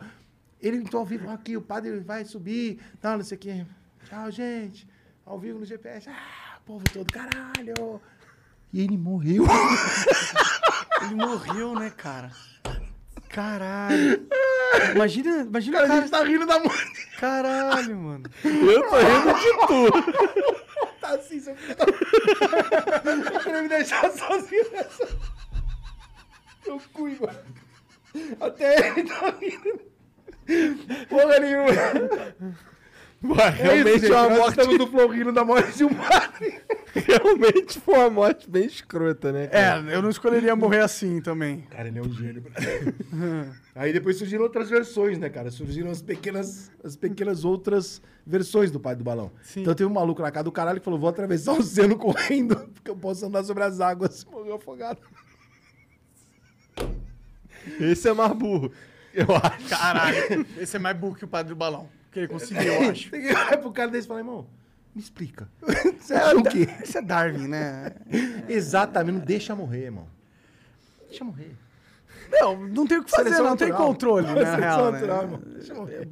Ele entrou ao vivo, "Ó, aqui, o padre vai subir, tal, não sei o quê. Tchau, gente. Ao vivo no GPS. Ah, povo todo, caralho. E ele morreu. Ele morreu, né, cara? Caralho. Imagina, imagina Cara, o a cara. gente tá rindo da morte. Caralho, mano. Eu tô rindo de tudo. Tá assim, seu filho. Eu queria me deixar sozinho nessa. Eu cui, mano. Até ele tá rindo. Porra nenhuma. Realmente é uma morte. estamos no flow rindo da morte de um padre. Realmente foi uma morte bem escrota, né? É, cara? eu não escolheria morrer assim também. Cara, ele é um gênio. Aí depois surgiram outras versões, né, cara? Surgiram as pequenas, as pequenas outras versões do Pai do Balão. Sim. Então teve um maluco na casa do caralho que falou: vou atravessar o oceano correndo, porque eu posso andar sobre as águas. Morreu afogado. Esse é mais burro. Eu acho. Caralho. Esse é mais burro que o padre do balão. Que ele conseguiu, eu acho. Tem que olhar pro cara desse e falar, irmão, me explica. Você acha o quê? Esse é Darwin, né? Exatamente, não deixa morrer, irmão. Deixa morrer. Não, não tem o que fazer, Seleção não tem natural. controle, né? na real, natural, né? Deixa morrer.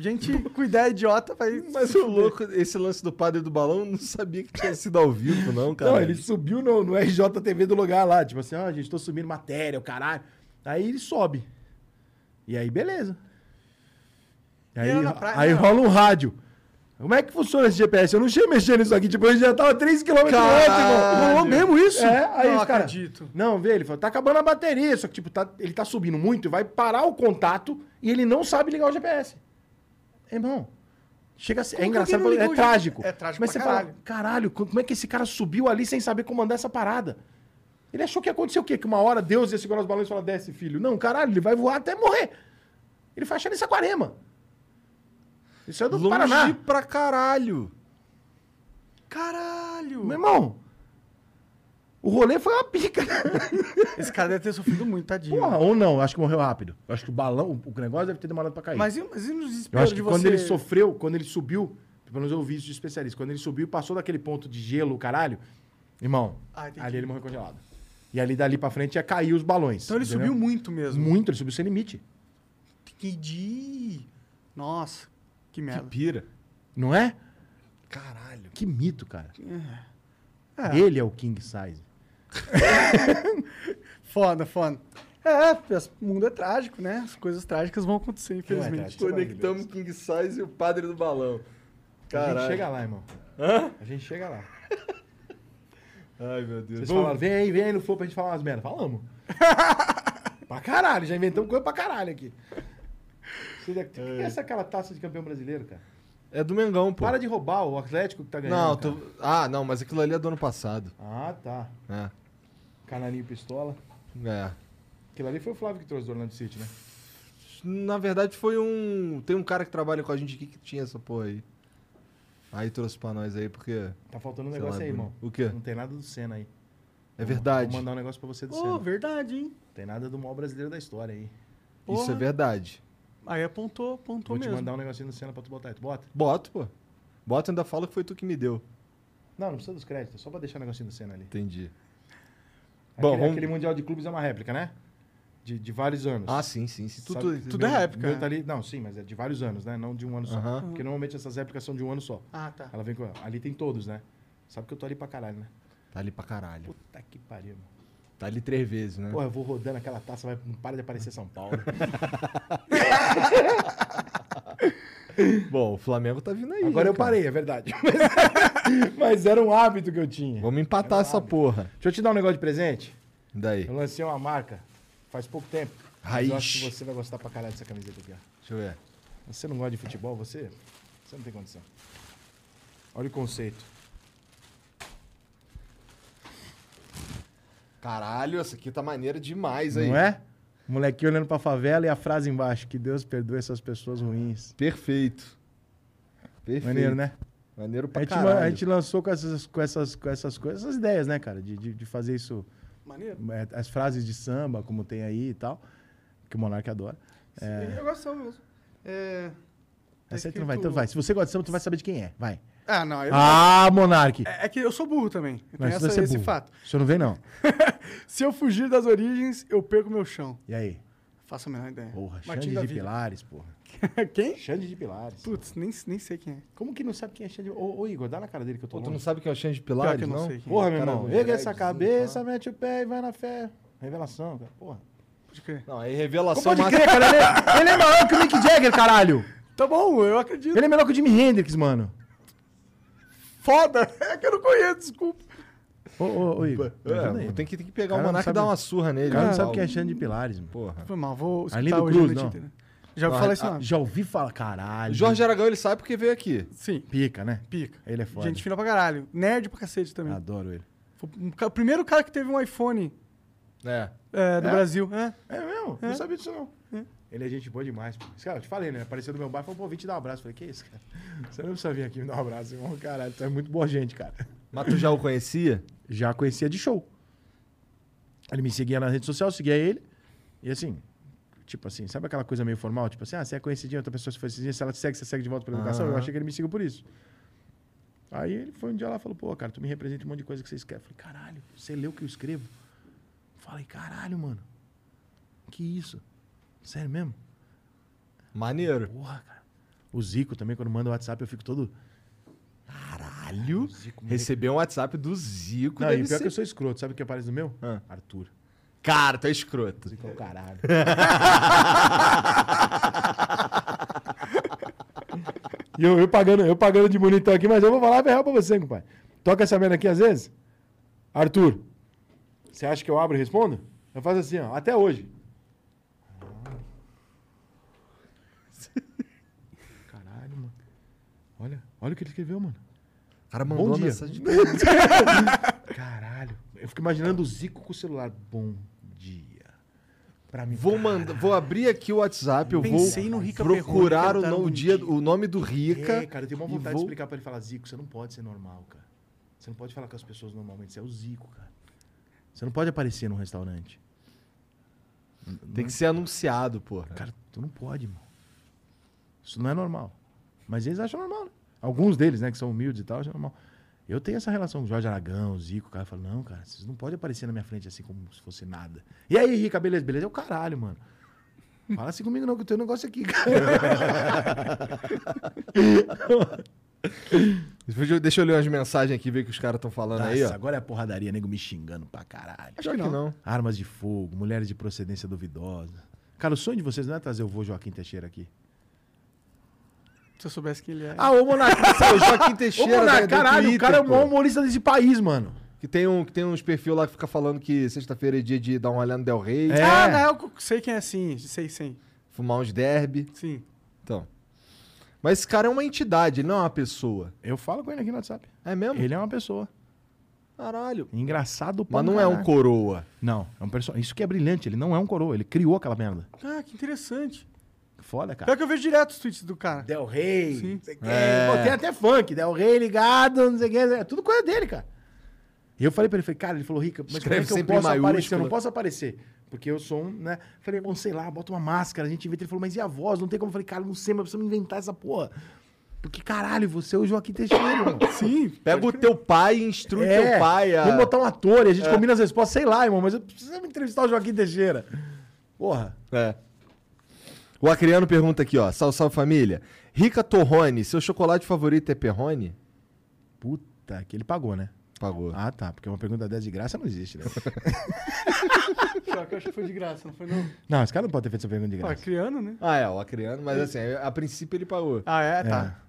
Gente com ideia idiota vai. Mas o louco, esse lance do padre do balão, eu não sabia que tinha sido ao vivo, não, cara. Não, ele subiu no, no RJTV do lugar lá, tipo assim, ó, gente, tô subindo matéria, o caralho. Aí ele sobe. E aí, beleza. Aí, praia, aí né? rola um rádio. Como é que funciona esse GPS? Eu não tinha mexendo nisso aqui, tipo, a gente já tava 3km do outro, irmão. Rolou mesmo isso? É, aí não os cara, acredito. Não, vê, ele falou, tá acabando a bateria, só que, tipo, tá, ele tá subindo muito e vai parar o contato e ele não sabe ligar o GPS. Irmão, chega a ser, é engraçado, é trágico. É trágico Mas você fala, caralho. caralho, como é que esse cara subiu ali sem saber comandar essa parada? Ele achou que ia acontecer o quê? Que uma hora Deus ia segurar os balões e falar, desce, filho. Não, caralho, ele vai voar até morrer. Ele foi achando em Saquarema. Isso é do Longe Paraná. pra caralho. Caralho. Meu irmão, o rolê foi uma pica. Esse cara deve ter sofrido muito, tadinho. Porra, ou não, acho que morreu rápido. Eu Acho que o balão, o negócio deve ter demorado pra cair. Mas, e- mas e no eu desespero acho que de quando você... ele sofreu, quando ele subiu, pelo menos eu ouvi isso de especialista, quando ele subiu e passou daquele ponto de gelo, caralho, irmão, Ah, ali ele morreu congelado. E ali dali pra frente ia cair os balões. Então ele entendeu? subiu muito mesmo. Muito, ele subiu sem limite. Entendi. Nossa, que Que merda. pira. Não é? Caralho. Que mito, cara. É. Ele é o king size. Foda, foda. É, o mundo é trágico, né? As coisas trágicas vão acontecer, infelizmente. trágico? Conectamos King Size e o padre do balão. A gente Caralho. chega lá, irmão. Hã? A gente chega lá. Ai, meu Deus. Vocês Vamos- falaram, vem aí, vem aí no flow pra gente falar umas merda. Falamos. pra caralho, já inventamos coisa pra caralho aqui. O que é essa aquela taça de campeão brasileiro, cara? É do Mengão, pô. Para de roubar o Atlético que tá ganhando. Não. Ah, não, mas aquilo ali é do ano passado. Ah, tá. É. Canalinho pistola. É. Aquilo ali foi o Flávio que trouxe do Orlando City, né? Na verdade, foi um. Tem um cara que trabalha com a gente aqui que tinha essa porra aí. Aí trouxe pra nós aí, porque. Tá faltando um negócio lá, aí, irmão. O quê? Não tem nada do Senna aí. É verdade. Vou mandar um negócio pra você do Ô, Senna. verdade, hein? Não tem nada do maior brasileiro da história aí. Isso é Porra. verdade. Aí apontou, apontou Vou te mesmo. mandar um negocinho do Senna pra tu botar aí. Tu bota? Boto, pô. Bota ainda fala que foi tu que me deu. Não, não precisa dos créditos. Só pra deixar o negocinho do Senna ali. Entendi. Aquele, Bom, vamos- aquele Mundial de Clubes é uma réplica, né? De, de vários anos. Ah, sim, sim. sim. Tu, Sabe- tu- tudo é réplica, meu né? tá ali, não, sim, mas é de vários anos, né? Não de um ano só. Aham. Porque normalmente essas réplicas são de um ano só. Ah, tá. Ela vem com. Ali tem todos, né? Sabe que eu tô ali pra caralho, né? Tá ali pra caralho. Puta que pariu, mano. Tá ali três vezes, né? Porra, eu vou rodando aquela taça, vai, não para de aparecer São Paulo. Bom, o Flamengo tá vindo aí. Agora né, eu cara? parei, é verdade. Mas, mas era um hábito que eu tinha. Vamos empatar essa porra. Deixa eu te dar um negócio de presente. Daí. Eu lancei uma marca faz pouco tempo. Raiz. Eu acho que você vai gostar pra caralho dessa camiseta aqui, ó. Deixa eu ver. Você não gosta de futebol, você? Você não tem condição. Olha o conceito. Caralho, essa aqui tá maneira demais aí. Não é? O molequinho olhando pra favela e a frase embaixo: Que Deus perdoe essas pessoas ruins. Perfeito. Perfeito. Maneiro, né? Maneiro A pra gente, caralho. a gente lançou com essas, com essas, com essas coisas, essas ideias, né, cara? De, de, de fazer isso. Maneiro. é, As frases de samba, como tem aí e tal. Que o Monark adora. É, Eu gosto mesmo. É... essa aí tu não vai. escrito- Então vai. Se você gosta de samba, tu vai saber de quem é. Vai. Ah, não. Eu... Ah, Monark! É é que eu sou burro também. Eu tenho Mas essa, é esse burro. fato. O senhor não vem, não. Se eu fugir das origens, eu perco meu chão. E aí? Faço a menor ideia. Porra, Martim Xande de. Pilares, porra. Quem? Xande de Pilares. Putz, nem, nem sei quem é. Como que não sabe quem é Xande? Ô, ô Igor, dá na cara dele que eu tô Pô, tu não sabe quem é o Xande de Pior Pilares, que eu não não? sei quem Porra, é. meu irmão. Erga essa cabeça, mete o pé e vai na fé. Revelação, cara. Porra. Pode crer. Não, aí Como revelação pode massa- crer, cara? Ele é, ele é maior que o Mick Jagger, caralho. Tá bom, eu acredito. Ele é melhor que o Jimi Hendrix, mano. Foda! É que eu não conheço, desculpa. Ô, ô, ô Igor. É, tem que, tem que pegar Cara, o Monark e dar uma surra nele. O cara não né, sabe Paulo? quem é Xande de Pilares, mano. Porra. Foi mal, vou escutar Arlindo hoje Cruz, não. inteira. Já ouvi falar a- esse nome. Já ouvi falar, caralho. Jorge Aragão, ele sabe porque veio aqui. Sim, Pica, né? pica. Ele é foda. Gente fina pra caralho. Nerd pra cacete também. Adoro ele. Foi o primeiro cara que teve um iPhone É. é, do É? Brasil. É. É mesmo? Não sabia disso, não. Ele é gente boa demais, pô. Esse cara, eu te falei, né? Apareceu do meu bar e falou, pô, vim te dar um abraço. Eu falei, que isso, cara? Você não precisa vir aqui me dar um abraço, irmão. Caralho, tu é muito boa gente, cara. Mas tu já o conhecia? Já conhecia de show. Ele me seguia na rede social, eu seguia ele. E assim, tipo assim, sabe aquela coisa meio formal? Tipo assim, ah, você é conhecidinho, outra pessoa se conhecidinha, se ela te segue, você segue de volta pela educação. Eu Aham. achei que ele me seguiu por isso. Aí ele foi um dia lá e falou, pô, cara, tu me representa um monte de coisa que você escreve. Eu falei, caralho, você leu o que eu escrevo? Falei, caralho, mano. Que isso? Sério mesmo? Maneiro. Porra, cara. O Zico também, quando manda o WhatsApp, eu fico todo. Caralho. Zico me Recebeu um WhatsApp do Zico. Não, e pior ser- que eu sou escroto. Sabe o que aparece no meu? Ah. Arthur. Cara, tu é escroto. Zico é o caralho. e eu, eu, pagando, eu pagando de bonitão aqui, mas eu vou falar a real pra você, compadre. Toca essa merda aqui às vezes. Arthur, você acha que eu abro e respondo? Eu faço assim, ó, até hoje. Caralho, mano. Olha, o que ele escreveu, mano. O cara Bom mandou uma dia. mensagem de Caralho. Eu fico imaginando o Zico com o celular. Bom dia. Pra mim. Vou, mandar, vou abrir aqui o WhatsApp, eu Pensei vou no Rica procurar Perrone, o, no- um o dia, dia. o nome do Rica. É, cara, eu tenho uma e vontade de vou- explicar pra ele falar, Zico, você não pode ser normal, cara. Você não pode falar com as pessoas normalmente, você é o Zico, cara. Você não pode aparecer num restaurante. Tem que ser anunciado, porra. Cara, tu não pode, irmão. Isso não é normal. Mas eles acham normal, né? Alguns deles, né, que são humildes e tal, acham normal. Eu tenho essa relação com o Jorge Aragão, o Zico, o cara fala, não, cara, vocês não podem aparecer na minha frente assim como se fosse nada. E aí, Rica, beleza, beleza? É o caralho, mano. Fala assim comigo não, que eu tenho um negócio aqui, cara. Deixa eu- ler umas mensagens aqui, ver o que os caras estão falando aí, ó. Nossa, agora é a porradaria, nego me xingando pra caralho. Acho que não. Armas de fogo, mulheres de procedência duvidosa. Cara, o sonho de vocês não é trazer o vô Joaquim Teixeira aqui. Se eu soubesse que ele é. Ah, ô Monark, O Joaquim Ô, Teixeira, Monark, da- do caralho, o Twitter, cara é o maior humorista desse país, mano. Que tem, um, que tem uns perfil lá que fica falando que sexta-feira é dia de dar uma olhada no Del Rey, É. Ah, não, eu sei quem é sim, sei sim. fumar uns derby. Sim. Então. Mas esse cara é uma entidade, ele não é uma pessoa. Eu falo com ele aqui no WhatsApp. É mesmo? Ele é uma pessoa. Caralho. Engraçado pra Mas não é um caralho. coroa. Não, é um personagem. Isso que é brilhante, ele não é um coroa, ele criou aquela merda. Ah, que interessante. Foda, cara. Pior que eu vejo direto os tweets do cara. Del Rey, Sim. não sei o quê. É. Pô, tem até funk, Del Rey ligado, não sei o que. É tudo coisa dele, cara. E eu falei pra ele, falei, cara, ele falou, Rica, mas como Escreve é que eu posso aparecer? Eu maiúsculo. não posso aparecer. Porque eu sou um, né? Falei, bom, sei lá, bota uma máscara, a gente inventa. Ele falou, mas e a voz? Não tem como. Eu falei, cara, não sei, mas precisamos inventar essa porra. Porque, caralho, você é o Joaquim Teixeira, irmão. Sim. Pega o teu pai e instrui teu pai a... Vamos botar um ator e a gente combina as respostas, sei lá, irmão, mas eu preciso entrevistar o Joaquim Teixeira. Porra. É. O Acriano pergunta aqui, ó. Salve, salve família. Rica Torrone, seu chocolate favorito é perrone? Puta, que ele pagou, né? Pagou. Ah, tá. Porque uma pergunta 10 de graça não existe, né? Pior que eu acho que foi de graça, não foi não. não, esse cara não pode ter feito essa pergunta de Ó, graça. criando, né? Ah, é, o Acriano, mas assim, a princípio ele pagou. Ah, é? Tá.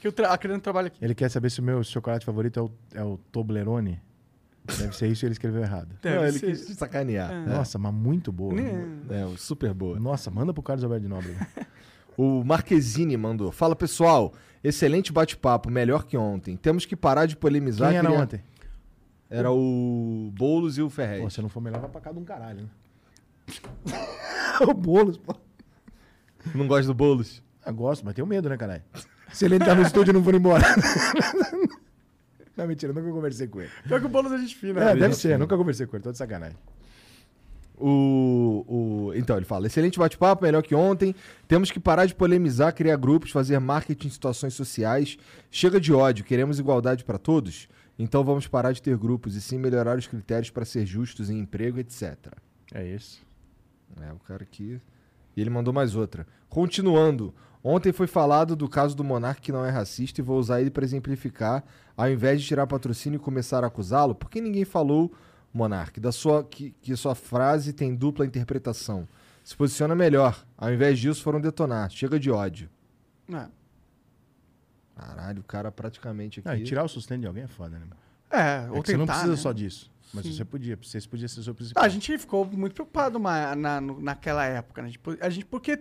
Que o tra... a criando trabalha aqui. Ele quer saber se o meu chocolate favorito é o, é o Toblerone. Deve ser isso e ele escreveu errado. Deve não, ele ser. quis te sacanear. É. Nossa, mas muito boa. É, o super boa. Nossa, manda pro Carlos Alberto de Nobre. O Marquezine mandou. Fala pessoal, excelente bate-papo, melhor que ontem. Temos que parar de polemizar. Quem era queria- ontem? Era o Boulos e o Ferrez. Pô, se não for melhor, vai pra cá de um caralho, né? o Boulos, pô. Não gosta do Boulos? Eu gosto, mas tenho medo, né, caralho? Se ele entrar no estúdio e não for embora. não, mentira, nunca conversei com ele. Pior que o bônus a gente fina. É, né? deve ser, nunca conversei com ele, tô de sacanagem. O, o, então, ele fala: excelente bate-papo, melhor que ontem. Temos que parar de polemizar, criar grupos, fazer marketing em situações sociais. Chega de ódio, queremos igualdade para todos? Então vamos parar de ter grupos e sim melhorar os critérios para ser justos em emprego, etc. É isso. É, o cara aqui. E ele mandou mais outra. Continuando. Ontem foi falado do caso do Monark que não é racista e vou usar ele para exemplificar. Ao invés de tirar patrocínio e começar a acusá-lo, por que ninguém falou, Monark, da sua, que, que sua frase tem dupla interpretação? Se posiciona melhor. Ao invés disso, foram detonar. Chega de ódio. É. Caralho, o cara praticamente aqui. Ah, e tirar o sustento de alguém é foda, né? mano? É, É ou que você não tentar, precisa né? só disso. Mas Sim. você podia, vocês podiam ser seu principal. Ah, a gente ficou muito preocupado ma- na, naquela época, né? Tipo, A gente, porque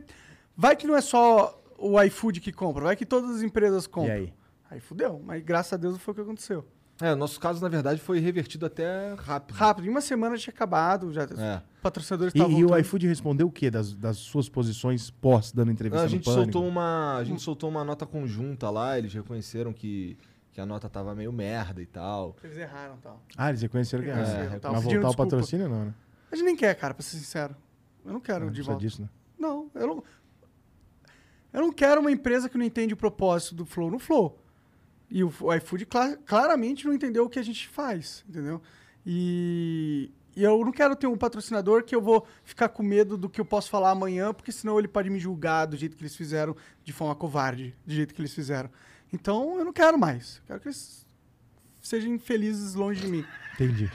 vai que não é só o iFood que compra, vai que todas as empresas compram. E aí? Aí fudeu, mas graças a Deus não foi o que aconteceu. É, o nosso caso, na verdade, foi revertido até rápido. Rápido, em uma semana tinha acabado, já É. patrocinadores E, estavam... e o voltando. iFood respondeu o quê das, das suas posições pós dando entrevista Não, a gente Pânico? soltou uma, a gente soltou uma nota conjunta lá, eles reconheceram que, que a nota tava meio merda e tal. Eles erraram e tal. Ah, eles reconheceram que É, erraram. reconheceram, Mas tá, voltar o patrocínio não, né? A gente nem quer, cara, pra ser sincero. Eu não quero Não de precisa volta. disso, né? Não, eu não. Eu não quero uma empresa que não entende o propósito do Flow no Flow. E o, iFood cla- claramente não entendeu o que a gente faz, entendeu? E, e eu não quero ter um patrocinador que eu vou ficar com medo do que eu posso falar amanhã, porque senão ele pode me julgar do jeito que eles fizeram, de forma covarde, do jeito que eles fizeram. Então eu não quero mais. Eu quero que eles sejam felizes longe de mim. Entendi.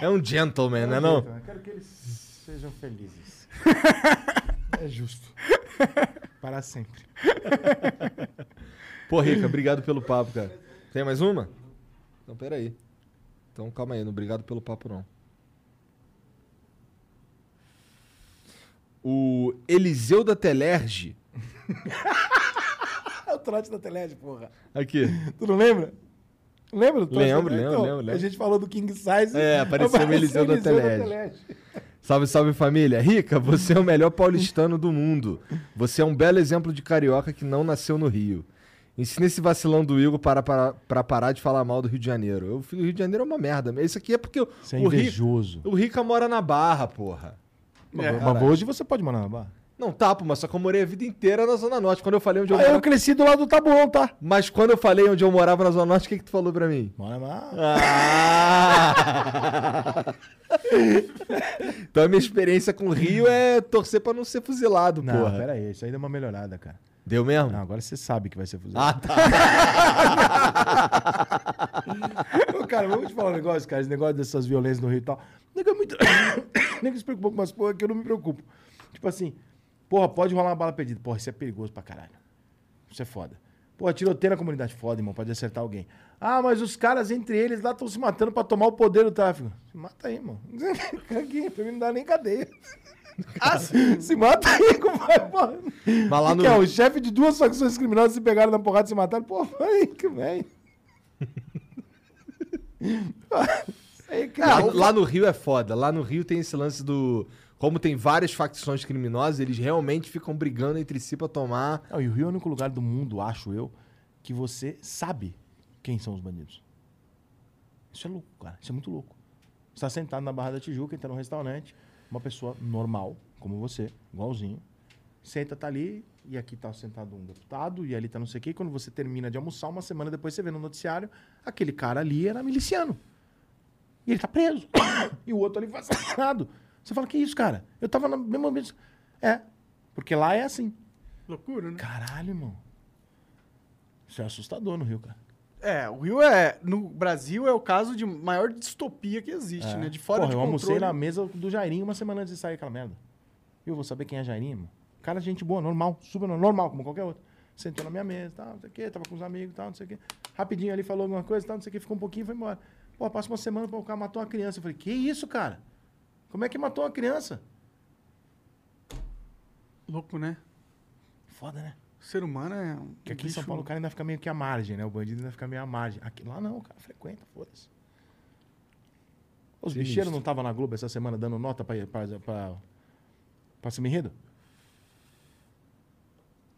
É um gentleman, né não? Eu quero que eles sejam felizes. é justo. Para sempre. Pô, Rica, obrigado pelo papo, cara. Tem mais uma? Então, peraí. Então, calma aí, não obrigado pelo papo, não. O Eliseu da Telerge. É o trote da Teled, porra. Aqui. Tu não lembra? Lembra do trote Lembro, da lembro, lembro, lembro. A gente falou do King Size. É, apareceu o Eliseu da Teled. Salve, salve família. Rica, você é o melhor paulistano do mundo. Você é um belo exemplo de carioca que não nasceu no Rio. Ensina esse vacilão do Igor para, para, para parar de falar mal do Rio de Janeiro. Eu, o Rio de Janeiro é uma merda. Isso aqui é porque o, Você é o, Ri- invejoso. o Rica mora na Barra, porra. Mas, É, mas hoje você pode morar na barra. Não tá, pô, mas só que eu morei a vida inteira na Zona Norte. Quando eu falei onde eu Ah, eu morava... cresci do lado do Tabuão, tá? Mas quando eu falei onde eu morava na Zona Norte, o que que tu falou pra mim? Bora lá. Ah! então a minha experiência com o Rio é torcer pra não ser fuzilado, Não, porra. pera aí, isso aí deu uma melhorada, cara. Deu mesmo? Não, agora você sabe que vai ser Ah, fuzilado. tá. Ô, cara, vamos te falar um negócio, cara. Esse negócio dessas violências no Rio e tal. Nego é muito. Nego se preocupa com umas porra que eu não me preocupo. Tipo assim, porra, pode rolar uma bala perdida. Porra, isso é perigoso pra caralho. Isso é foda. Porra, tiroteio na comunidade, foda, irmão, pode acertar alguém. Ah, mas os caras entre eles lá estão se matando pra tomar o poder do tráfico. Se mata aí, irmão. Aqui, pra mim não dá nem cadeia. Ah, se mata aí, compadre, porra. Mas lá no... Que é, o chefe de duas facções criminosas se pegaram na porrada e se mataram. Pô, vai que vem. Aí, que Lá, lá no Rio é foda. Lá no Rio tem esse lance do... Como tem várias facções criminosas, eles realmente ficam brigando entre si pra tomar... Não, e o Rio é o único lugar do mundo, acho eu, que você sabe quem são os bandidos. Isso é louco, cara. Isso é muito louco. Você tá sentado na Barra da Tijuca, entra num restaurante, uma pessoa normal, como você, igualzinho, senta, tá ali, e aqui tá sentado um deputado, e ali tá não sei o quê, e quando você termina de almoçar, uma semana depois você vê no noticiário, aquele cara ali era miliciano. E ele tá preso. e o outro ali foi assassinado. Você fala, que isso, cara? Eu tava no mesmo ambiente. É, porque lá é assim. Loucura, né? Caralho, irmão. Isso é assustador no Rio, cara. É, o Rio é. No Brasil é o caso de maior distopia que existe, É. né? De fora Porra, de eu almocei controle. na mesa do Jairinho uma semana antes de sair aquela merda. Eu vou saber quem é Jairinho, irmão. Cara, gente boa, normal, super normal, como qualquer outro. Sentou na minha mesa, tal, não sei o quê, tava com os amigos, tal, não sei o quê. Rapidinho ali falou alguma coisa, tal, não sei o quê, ficou um pouquinho e foi embora. Pô, passa uma semana, pô, o cara matou uma criança. Eu falei, que isso, cara? Como é que matou uma criança? Louco, né? Foda, né? O ser humano é um. Porque aqui em São bicho- Paulo o cara ainda fica meio que à margem, né? O bandido ainda fica meio à margem. Aqui, lá não, o cara frequenta, foda-se. Os bicheiros não estavam na Globo essa semana dando nota pra, pra, pra, pra enredo?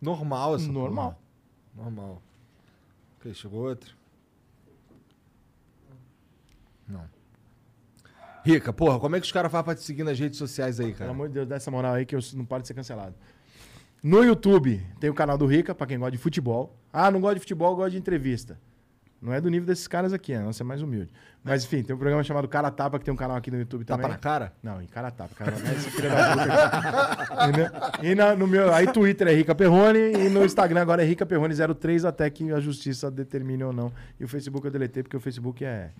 Normal essa Normal. porra. Normal. Ok, chegou outro. Não. Rica, porra, como é que os caras fazem pra te seguir nas redes sociais aí, Pelo cara? amor de Deus, dá essa moral aí que eu não paro de ser cancelado. No YouTube tem o canal do Rica, pra quem gosta de futebol. Ah, não gosta de futebol, gosta de entrevista. Não é do nível desses caras aqui, né? Nossa, é mais humilde. Mas enfim, tem um programa chamado Cara Tapa, que tem um canal aqui no YouTube Tapa também. na cara? Não, em cara tapa. Cara, é esse filho da puta. E na- no meu, aí Twitter é Rica Perrone e no Instagram agora é Rica Perrone03 até que a justiça determine ou não. E o Facebook eu deletei porque o Facebook é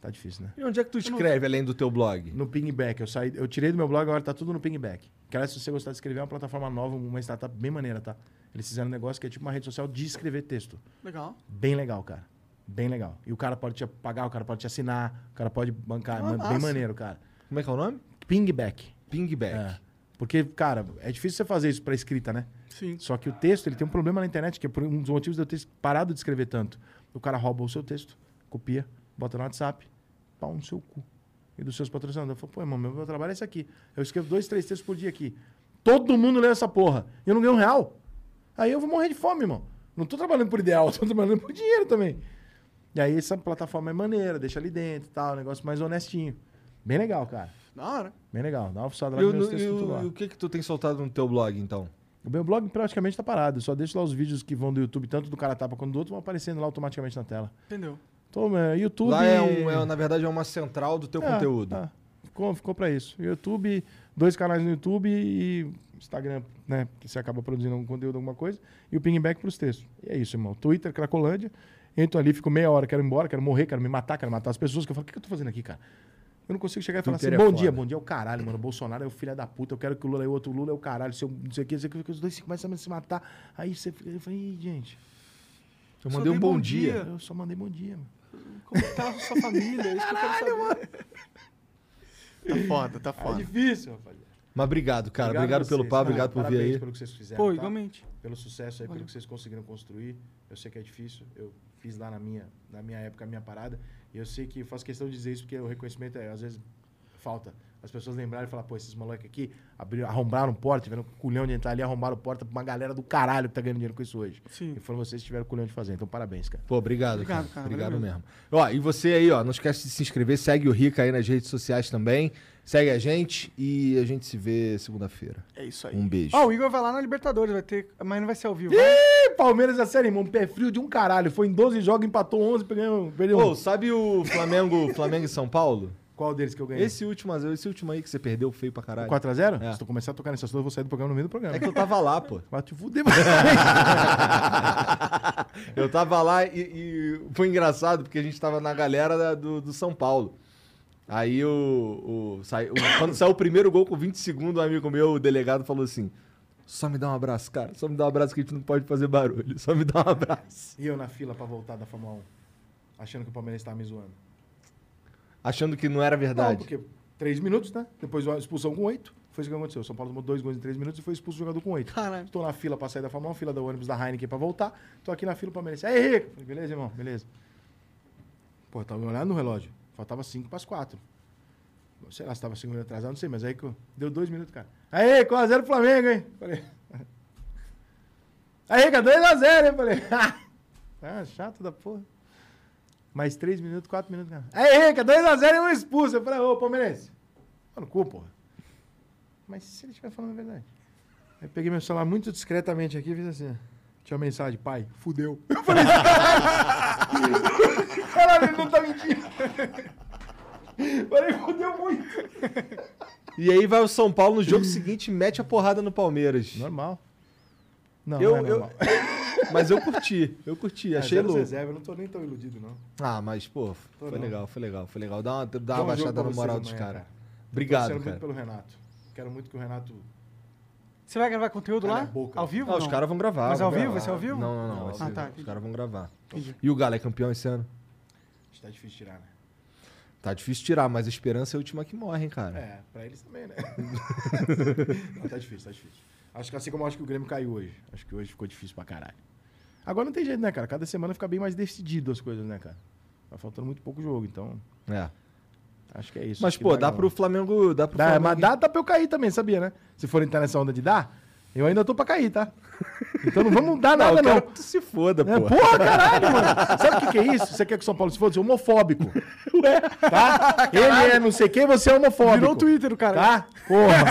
tá difícil, né? E onde é que tu escreve além do teu blog? No Pingback, eu saí, eu tirei do meu blog, agora tá tudo no Pingback. Que aliás, se você gostar de escrever, é uma plataforma nova, uma startup bem maneira, tá? Eles fizeram um negócio que é tipo uma rede social de escrever texto. Legal. Bem legal, cara. Bem legal. E o cara pode te pagar, o cara pode te assinar, o cara pode bancar. Ah, massa. bem maneiro, cara. Como é que é o nome? Pingback. Pingback. É. Porque, cara, é difícil você fazer isso pra escrita, né? Sim. Só que o texto, ele tem um problema na internet, que é por um dos motivos de eu ter parado de escrever tanto. O cara rouba o seu texto, copia, bota no WhatsApp, pau no seu cu. E dos seus patrocinadores. Eu falo, pô, irmão, meu, meu trabalho é esse aqui. Eu escrevo dois, três textos por dia aqui. Todo mundo lê essa porra. E eu não ganho um real. Aí eu vou morrer de fome, irmão. Não tô trabalhando por ideal, tô trabalhando por dinheiro também. E aí essa plataforma é maneira, deixa ali dentro e tal, um negócio mais honestinho. Bem legal, cara. Da hora. Bem legal. Dá uma fuçada lá E, nos o- meus e textos tudo o, lá. e o que que tu tem soltado no teu blog, então? O meu blog praticamente tá parado. Eu só deixo lá os vídeos que vão do YouTube, tanto do cara tapa quanto do outro, vão aparecendo lá automaticamente na tela. Entendeu? Então, é, YouTube. Lá é, um, é, na verdade, é uma central do teu É, conteúdo. é. Ficou, ficou pra isso. YouTube, dois canais no YouTube e Instagram, né? Que você acaba produzindo algum conteúdo, alguma coisa. E o pingback pros textos. E é isso, irmão. Twitter, Cracolândia. Entro ali, fico meia hora, quero ir embora, quero morrer, quero me matar, quero matar as pessoas. Que eu falo, o que que eu tô fazendo aqui, cara? Eu não consigo chegar e falar assim, Twitter é bom dia, bom dia é o caralho, mano. Bolsonaro é o filho da puta, eu quero que o Lula é o outro Lula é o caralho, seu, não sei o que, não sei o que, os dois começam a se matar. Aí você fica, eu falei, "Ih, gente, Eu mandei um bom, bom dia. dia. eu só mandei bom dia, mano. Como que tá a sua família? É isso que eu quero saber. Tá foda, tá É foda. difícil, rapaziada. Mas obrigado, cara. Obrigado, a pelo papo, obrigado por vir aí. pelo que vocês fizeram. Pô, tá? igualmente. Pelo sucesso aí, Valeu. pelo que vocês conseguiram construir. Eu sei que é difícil. Eu fiz lá na minha, na minha época a minha parada. E eu sei que eu faço questão de dizer isso porque o reconhecimento é, às vezes falta. As pessoas lembrarem e falar, pô, esses moleques aqui abriram, arrombaram porta, tiveram o culhão de entrar ali, arrombaram porta pra uma galera do caralho que tá ganhando dinheiro com isso hoje. Sim. E foram vocês que tiveram o culhão de fazer. Então, parabéns, cara. Pô, obrigado, Obrigado, cara. cara, Obrigado valeu mesmo. Ó, e você aí, ó, não esquece de se inscrever, segue o Rica aí nas redes sociais também. Segue a gente e a gente se vê segunda-feira. É isso aí. Um beijo. Ó, o Igor vai lá na Libertadores, vai ter. Mas não vai ser ao vivo. né? Ih, Palmeiras é sério, irmão. Pé frio de um caralho. Foi em 12 jogos, empatou 11, perdeu, perdeu Pô, um. sabe o Flamengo, Flamengo e São Paulo? Qual deles que eu ganhei? Esse último, esse último aí que você perdeu feio pra caralho. 4x0? É. Se tu começar a tocar nessas coisas, eu vou sair do programa no meio do programa. É que eu tava lá, pô. Vai te fuder, Eu tava lá e, e foi engraçado porque a gente tava na galera da- do, do São Paulo. Aí o, o, sai- o- quando saiu o primeiro gol com 20 segundos, um amigo meu, o delegado, falou assim: só me dá um abraço, cara. Só me dá um abraço que a gente não pode fazer barulho. Só me dá um abraço. E eu na fila pra voltar da Fórmula 1, achando que o Palmeiras tava me zoando. Achando que não era Não, verdade. porque 3 minutos, né? Depois a expulsão com 8. Foi isso que aconteceu. São Paulo tomou dois gols em 3 minutos e foi expulso o jogador com 8. Caralho. Estou na fila pra sair da Fórmula 1, fila do ônibus da Heineken pra voltar. Tô aqui na fila pra Palmeiras. Aí, Rico! Falei, beleza, irmão? Beleza. Pô, eu tava olhando no relógio. Faltava 5 pras 4. Sei lá se tava 5 minutos atrasado, não sei, mas aí que eu- deu 2 minutos, cara. Aí, 4x0 Flamengo, hein? Falei. Aí, Rica, 2x0, hein? Falei. ah, chato da porra. Mais 3 minutos, 4 minutos. Aí, Rica, 2x0 e um expulso. Eu falei, ô, Palmeirense. Mano, cu, porra. Mas se ele estiver falando a verdade. Aí eu peguei meu celular muito discretamente aqui e fiz assim. ó. Tinha uma mensagem, pai, fudeu. Eu falei, caralho, ele não tá mentindo. Falei, fudeu muito. E aí vai o São Paulo no jogo seguinte e mete a porrada no Palmeiras. Normal. Não, Eu- não é eu- normal. Mas eu curti, eu curti, É, achei louco. reserva, eu não tô nem tão iludido, não. Ah, mas, pô, foi não. legal, foi legal, foi legal. Dá uma, dá uma baixada no moral dos caras. cara. Tô Obrigado, cara. muito pelo Renato. Quero muito que o Renato... Você vai gravar conteúdo Cala lá? boca. Ao vivo? Ah, os caras vão gravar. Mas vão ao vivo? gravar. Vai ser ao vivo? Não, não, não. Não, ah, tá, os caras vão gravar. Entendi. E o Galo é campeão esse ano? Acho que tá difícil tirar, né? Tá difícil tirar, mas a esperança é a última que morre, hein, cara. É, pra eles também, né? não, tá difícil, tá difícil. Acho que assim como eu acho que o Grêmio caiu hoje. Acho que hoje ficou difícil pra caralho. Agora não tem jeito, né, cara? Cada semana fica bem mais decidido as coisas, né, cara? Vai faltando muito pouco jogo, então É. acho que é isso. Mas, pô, dá não. pro Flamengo. Dá pro Dá, Flamengo. mas dá, dá pra eu cair também, sabia, né? Se for entrar nessa onda de dar, eu ainda tô pra cair, tá? Então não vamos dar Não, nada, não. quero que tu se foda, É, porra, caralho, mano. Sabe o que, que é isso? Você quer que o São Paulo se foda? Você é homofóbico. Tá? Ele é não sei quem, você é homofóbico. Virou o Twitter, cara. Tá? Porra.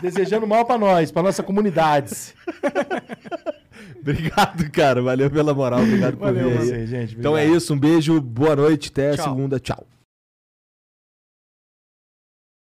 Desejando mal pra nós, pra nossa comunidade. Obrigado, cara. Valeu pela moral. Obrigado por Valeu vir aí. você, gente. Então é Obrigado. isso. Um beijo, boa noite. Até Tchau. segunda. Tchau.